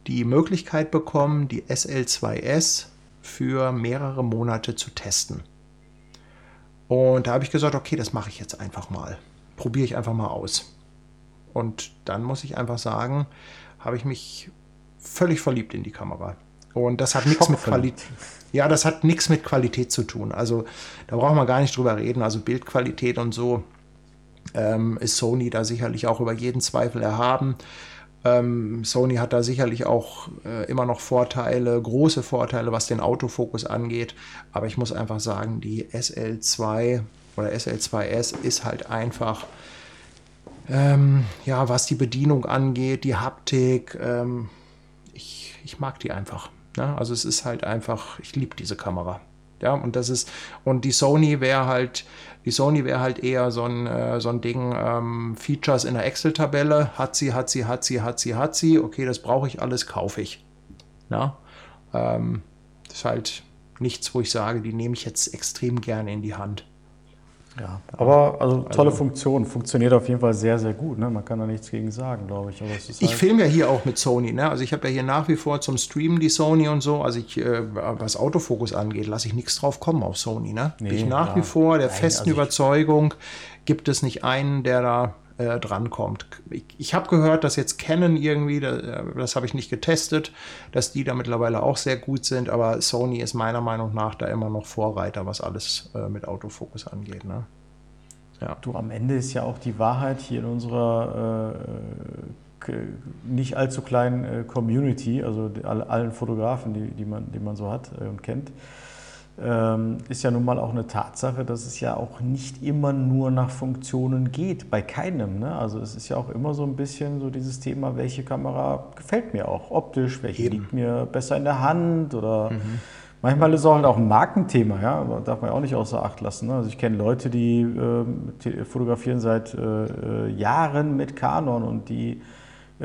die Möglichkeit bekommen, die SL2S für mehrere Monate zu testen. Und da habe ich gesagt, okay, das mache ich jetzt einfach mal probiere ich einfach mal aus. Und dann muss ich einfach sagen, habe ich mich völlig verliebt in die Kamera. Und das hat nichts mit Qualität. Ja, das hat nichts mit Qualität zu tun. Also da brauchen wir gar nicht drüber reden. Also Bildqualität und so ähm, ist Sony da sicherlich auch über jeden Zweifel erhaben. Ähm, Sony hat da sicherlich auch äh, immer noch Vorteile, große Vorteile, was den Autofokus angeht. Aber ich muss einfach sagen, die SL2 oder SL2S ist halt einfach, ähm, ja, was die Bedienung angeht, die Haptik, ähm, ich, ich mag die einfach. Ne? Also es ist halt einfach, ich liebe diese Kamera. Ja, und das ist, und die Sony wäre halt, die Sony wäre halt eher so ein, äh, so ein Ding, ähm, Features in der Excel-Tabelle, hat sie, hat sie, hat sie, hat sie, hat sie, okay, das brauche ich alles, kaufe ich. Ja, ähm, das ist halt nichts, wo ich sage, die nehme ich jetzt extrem gerne in die Hand. Ja, aber also tolle also, Funktion, funktioniert auf jeden Fall sehr, sehr gut. Ne? Man kann da nichts gegen sagen, glaube ich. ich halt filme ja hier auch mit Sony. Ne? Also ich habe ja hier nach wie vor zum Streamen die Sony und so. Also ich, äh, was Autofokus angeht, lasse ich nichts drauf kommen auf Sony. Ne? Nee, ich nach ja. wie vor der Nein, festen also Überzeugung, gibt es nicht einen, der da äh, drankommt. Ich, ich habe gehört, dass jetzt Canon irgendwie, das, äh, das habe ich nicht getestet, dass die da mittlerweile auch sehr gut sind, aber Sony ist meiner Meinung nach da immer noch Vorreiter, was alles äh, mit Autofokus angeht. Ne? Ja. Du, am Ende ist ja auch die Wahrheit hier in unserer äh, nicht allzu kleinen äh, Community, also allen Fotografen, die, die, man, die man so hat äh, und kennt ist ja nun mal auch eine Tatsache, dass es ja auch nicht immer nur nach Funktionen geht, bei keinem. Ne? Also es ist ja auch immer so ein bisschen so dieses Thema, welche Kamera gefällt mir auch optisch, welche Eben. liegt mir besser in der Hand oder mhm. manchmal ist es halt auch ein Markenthema, ja, darf man ja auch nicht außer Acht lassen. Ne? Also ich kenne Leute, die äh, fotografieren seit äh, äh, Jahren mit Canon und die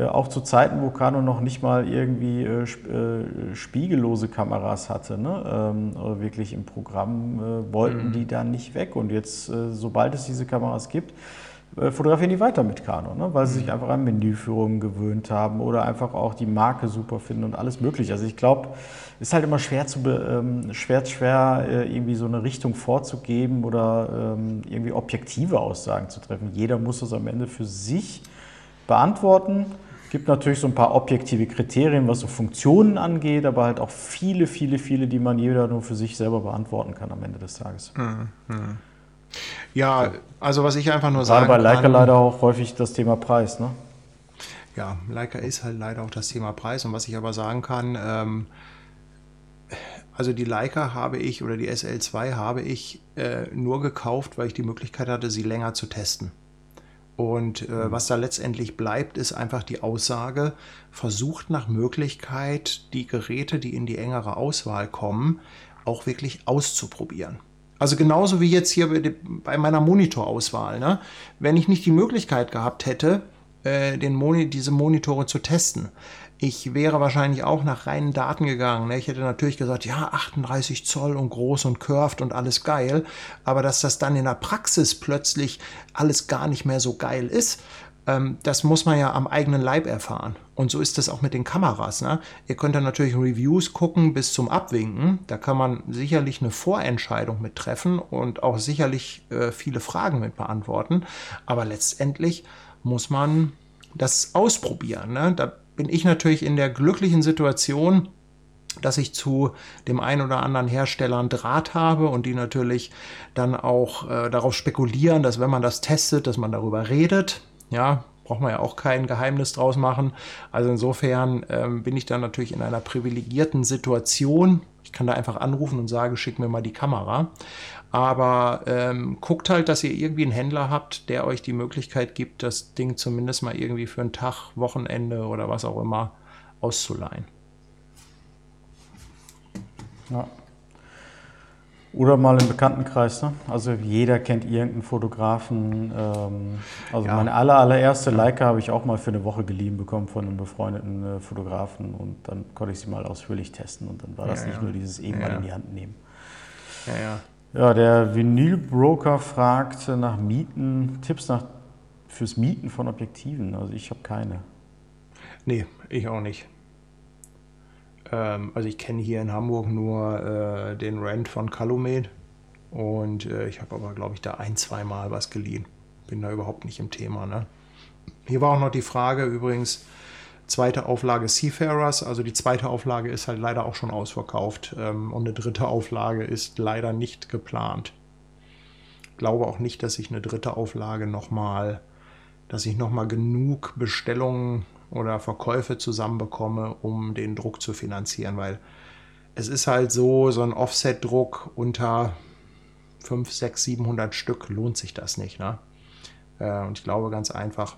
auch zu Zeiten, wo Canon noch nicht mal irgendwie äh, äh, spiegellose Kameras hatte, ne? ähm, oder wirklich im Programm, äh, wollten mhm. die dann nicht weg. Und jetzt, äh, sobald es diese Kameras gibt, äh, fotografieren die weiter mit Canon, ne? weil sie mhm. sich einfach an Menüführungen gewöhnt haben oder einfach auch die Marke super finden und alles mögliche. Also ich glaube, es ist halt immer schwer zu ähm, schwer, schwer irgendwie so eine Richtung vorzugeben oder ähm, irgendwie objektive Aussagen zu treffen. Jeder muss das am Ende für sich beantworten. Es gibt natürlich so ein paar objektive Kriterien, was so Funktionen angeht, aber halt auch viele, viele, viele, die man jeder nur für sich selber beantworten kann am Ende des Tages. Mhm. Ja, also was ich einfach nur sagen kann. bei Leica kann, leider auch häufig das Thema Preis, ne? Ja, Leica ist halt leider auch das Thema Preis. Und was ich aber sagen kann, ähm, also die Leica habe ich oder die SL2 habe ich äh, nur gekauft, weil ich die Möglichkeit hatte, sie länger zu testen. Und äh, mhm. was da letztendlich bleibt, ist einfach die Aussage, versucht nach Möglichkeit, die Geräte, die in die engere Auswahl kommen, auch wirklich auszuprobieren. Also genauso wie jetzt hier bei meiner Monitorauswahl. Ne? Wenn ich nicht die Möglichkeit gehabt hätte, äh, den Moni diese Monitore zu testen. Ich wäre wahrscheinlich auch nach reinen Daten gegangen. Ne? Ich hätte natürlich gesagt, ja, 38 Zoll und groß und curved und alles geil. Aber dass das dann in der Praxis plötzlich alles gar nicht mehr so geil ist, ähm, das muss man ja am eigenen Leib erfahren. Und so ist das auch mit den Kameras. Ne? Ihr könnt dann natürlich Reviews gucken bis zum Abwinken. Da kann man sicherlich eine Vorentscheidung mit treffen und auch sicherlich äh, viele Fragen mit beantworten. Aber letztendlich muss man das ausprobieren. Ne? Da bin ich natürlich in der glücklichen Situation, dass ich zu dem einen oder anderen Hersteller einen Draht habe und die natürlich dann auch äh, darauf spekulieren, dass wenn man das testet, dass man darüber redet. Ja, braucht man ja auch kein Geheimnis draus machen. Also insofern ähm, bin ich dann natürlich in einer privilegierten Situation. Ich kann da einfach anrufen und sagen, schick mir mal die Kamera. Aber ähm, guckt halt, dass ihr irgendwie einen Händler habt, der euch die Möglichkeit gibt, das Ding zumindest mal irgendwie für einen Tag, Wochenende oder was auch immer auszuleihen. Ja. Oder mal im Bekanntenkreis. Ne? Also jeder kennt irgendeinen Fotografen. Ähm, also ja. meine aller, allererste Leica habe ich auch mal für eine Woche geliehen bekommen von einem befreundeten äh, Fotografen und dann konnte ich sie mal ausführlich testen und dann war das ja, nicht ja. nur dieses eben mal in die Hand nehmen. Ja, ja. Ja, der Vinylbroker fragt nach Mieten, Tipps nach, fürs Mieten von Objektiven. Also ich habe keine. Nee, ich auch nicht. Ähm, also ich kenne hier in Hamburg nur äh, den Rent von Calumet und äh, ich habe aber, glaube ich, da ein, zwei Mal was geliehen. Bin da überhaupt nicht im Thema. Ne? Hier war auch noch die Frage übrigens, zweite Auflage Seafarers. Also die zweite Auflage ist halt leider auch schon ausverkauft ähm, und eine dritte Auflage ist leider nicht geplant. Glaube auch nicht, dass ich eine dritte Auflage nochmal, dass ich nochmal genug Bestellungen oder Verkäufe zusammenbekomme, um den Druck zu finanzieren, weil es ist halt so, so ein Offset-Druck unter 5, 6, 700 Stück lohnt sich das nicht. Ne? Äh, und ich glaube ganz einfach,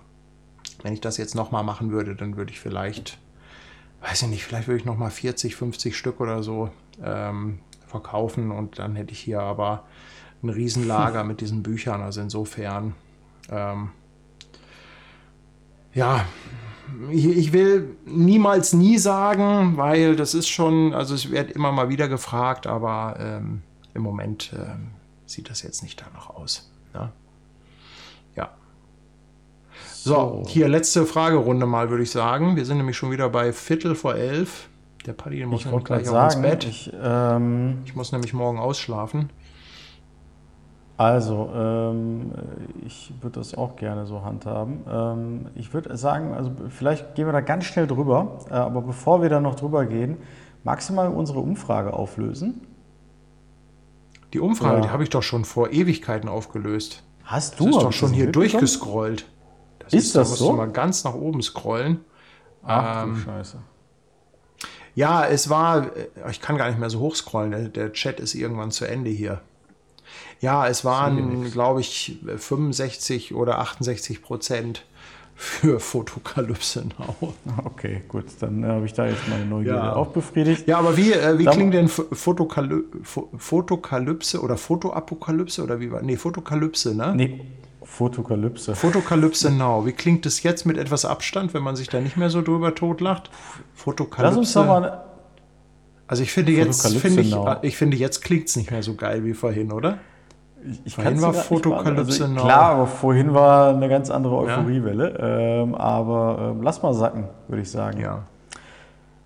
wenn ich das jetzt nochmal machen würde, dann würde ich vielleicht, weiß ich nicht, vielleicht würde ich nochmal 40, 50 Stück oder so ähm, verkaufen und dann hätte ich hier aber ein Riesenlager mit diesen Büchern. Also insofern, ähm, ja, ich, ich, will niemals nie sagen, weil das ist schon, also es wird immer mal wieder gefragt, aber ähm, im Moment ähm, sieht das jetzt nicht danach aus. Ne? So, hier letzte Fragerunde mal, würde ich sagen. Wir sind nämlich schon wieder bei Viertel vor elf. Der Paddy muss nämlich gleich auch ins Bett. Ich, ähm, ich, muss nämlich morgen ausschlafen. Also, ähm, ich würde das auch gerne so handhaben. Ähm, ich würde sagen, also vielleicht gehen wir da ganz schnell drüber, äh, aber bevor wir da noch drüber gehen, magst du mal unsere Umfrage auflösen? Die Umfrage, ja. die habe ich doch schon vor Ewigkeiten aufgelöst. Hast du? Das ist doch schon hier durchgescrollt. Das ist, das da so? Du mal ganz nach oben scrollen. Ach ähm, du Scheiße. Ja, es war, äh, ich kann gar nicht mehr so hoch scrollen, der Chat ist irgendwann zu Ende hier. Ja, es waren, glaube ich, 65 oder 68 Prozent für Fotokalypse Now. Okay, gut, dann äh, habe ich da jetzt meine Neugierde ja. auch befriedigt. Ja, aber wie, äh, wie klingt denn Fotokaly Fotokalypse oder Fotoapokalypse oder wie war? Nee, Fotokalypse, ne? Nee, Fotokalypse. Fotokalypse Now. Wie klingt es jetzt mit etwas Abstand, wenn man sich da nicht mehr so drüber totlacht? Fotokalypse. Lass uns doch mal. Also ich finde jetzt, finde ich, ich finde jetzt klingt es nicht mehr so geil wie vorhin, oder? Ich, ich vorhin war Fotokalypse also. Klar, aber vorhin war eine ganz andere Euphoriewelle. Ja. Ähm, aber ähm, lass mal sacken, würde ich sagen. Ja.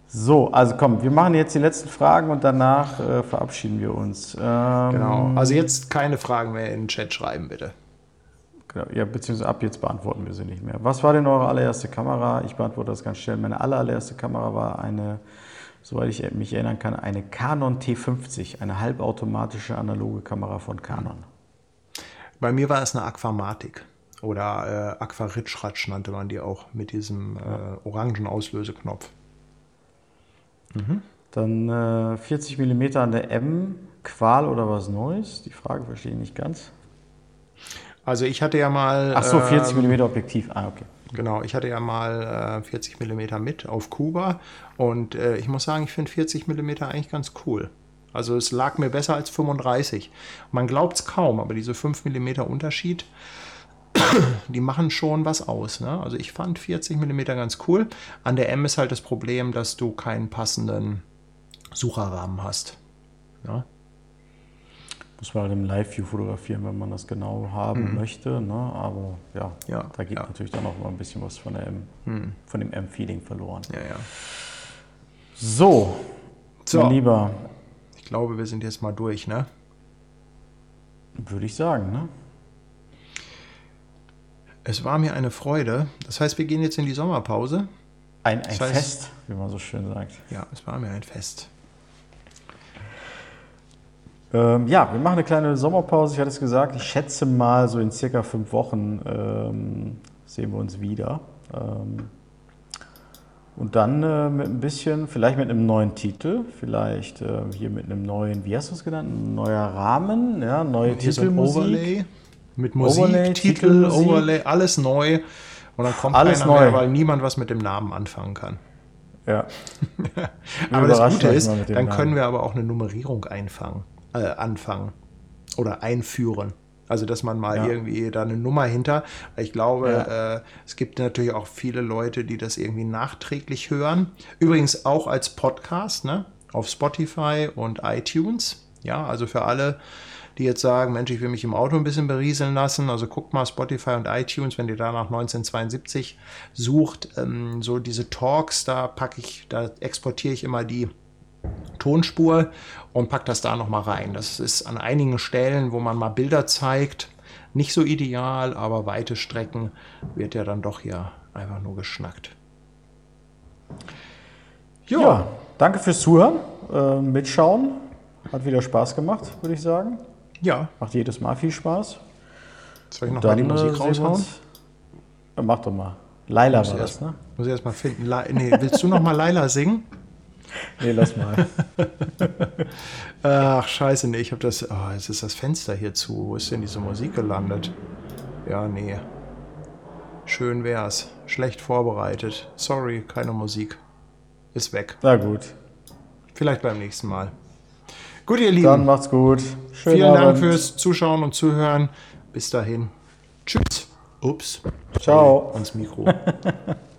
So, also komm, wir machen jetzt die letzten Fragen und danach äh, verabschieden wir uns. Ähm, genau. Also jetzt keine Fragen mehr in den Chat schreiben, bitte. Genau, ja, beziehungsweise ab jetzt beantworten wir sie nicht mehr. Was war denn eure allererste Kamera? Ich beantworte das ganz schnell. Meine allererste Kamera war eine, soweit ich mich erinnern kann, eine Canon T50, eine halbautomatische analoge Kamera von Canon. Bei mir war es eine Aquamatic oder äh, Aquaritschratsch nannte man die auch mit diesem äh, orangen Auslöseknopf. Mhm. Dann äh, 40 mm an der M, Qual oder was Neues? Die Frage verstehe ich nicht ganz. Also ich hatte ja mal. Ach so, 40 ähm, mm Objektiv. Ah, okay. Genau, ich hatte ja mal äh, 40 mm mit auf Kuba und äh, ich muss sagen, ich finde 40 mm eigentlich ganz cool. Also es lag mir besser als 35. Man glaubt es kaum, aber diese 5 mm Unterschied die machen schon was aus. Ne? Also ich fand 40 mm ganz cool. An der M ist halt das Problem, dass du keinen passenden Sucherrahmen hast. Ja? Muss man halt im Live-View fotografieren, wenn man das genau haben mhm. möchte. Ne? Aber ja, ja da geht ja. natürlich dann auch mal ein bisschen was von, der M, mhm. von dem M-Feeling verloren. Ja, ja. So, so, mein Lieber. Ich glaube, wir sind jetzt mal durch, ne? Würde ich sagen, ne? Es war mir eine Freude. Das heißt, wir gehen jetzt in die Sommerpause. Ein, ein das Fest, wie man so schön sagt. Ja, es war mir ein Fest. Ähm, ja, wir machen eine kleine Sommerpause. Ich hatte es gesagt, ich schätze mal, so in circa fünf Wochen ähm, sehen wir uns wieder. Ähm, und dann äh, mit ein bisschen, vielleicht mit einem neuen Titel, vielleicht äh, hier mit einem neuen, wie hast du es genannt? Ein neuer Rahmen, ja, neue Titelmusik. Overlay mit Musik, Overlay, Titel, Overlay, alles neu. Und dann kommt alles neu. mehr, weil niemand was mit dem Namen anfangen kann. Ja. aber das Gute ist, dann können wir aber auch eine Nummerierung einfangen, äh, anfangen oder einführen. Also, dass man mal ja. irgendwie da eine Nummer hinter. Ich glaube, ja. äh, es gibt natürlich auch viele Leute, die das irgendwie nachträglich hören. Übrigens auch als Podcast, ne? Auf Spotify und iTunes. Ja, also für alle, die jetzt sagen, Mensch, ich will mich im Auto ein bisschen berieseln lassen. Also guckt mal Spotify und iTunes, wenn ihr da nach 1972 sucht, ähm, so diese Talks, da packe ich, da exportiere ich immer die Tonspur und packe das da nochmal rein. Das ist an einigen Stellen, wo man mal Bilder zeigt, nicht so ideal, aber weite Strecken wird ja dann doch hier einfach nur geschnackt. Jo. Ja, danke fürs Zuhören, äh, mitschauen. Hat wieder Spaß gemacht, würde ich sagen. Ja. Macht jedes Mal viel Spaß. Soll ich noch mal die Musik raushauen? Ja, mach doch mal. Laila war das, ne? Muss ich erst mal finden. La nee, willst du noch mal Laila singen? Nee, lass mal. Ach, scheiße, nee, ich habe das. Oh, jetzt ist das Fenster hier zu. Wo ist denn diese Musik gelandet? Ja, nee. Schön wär's. Schlecht vorbereitet. Sorry, keine Musik. Ist weg. Na gut. Vielleicht beim nächsten Mal. Gut, ihr Lieben. Dann macht's gut. Schönen Vielen Abend. Dank fürs Zuschauen und Zuhören. Bis dahin. Tschüss. Ups. Ciao. Ans Mikro.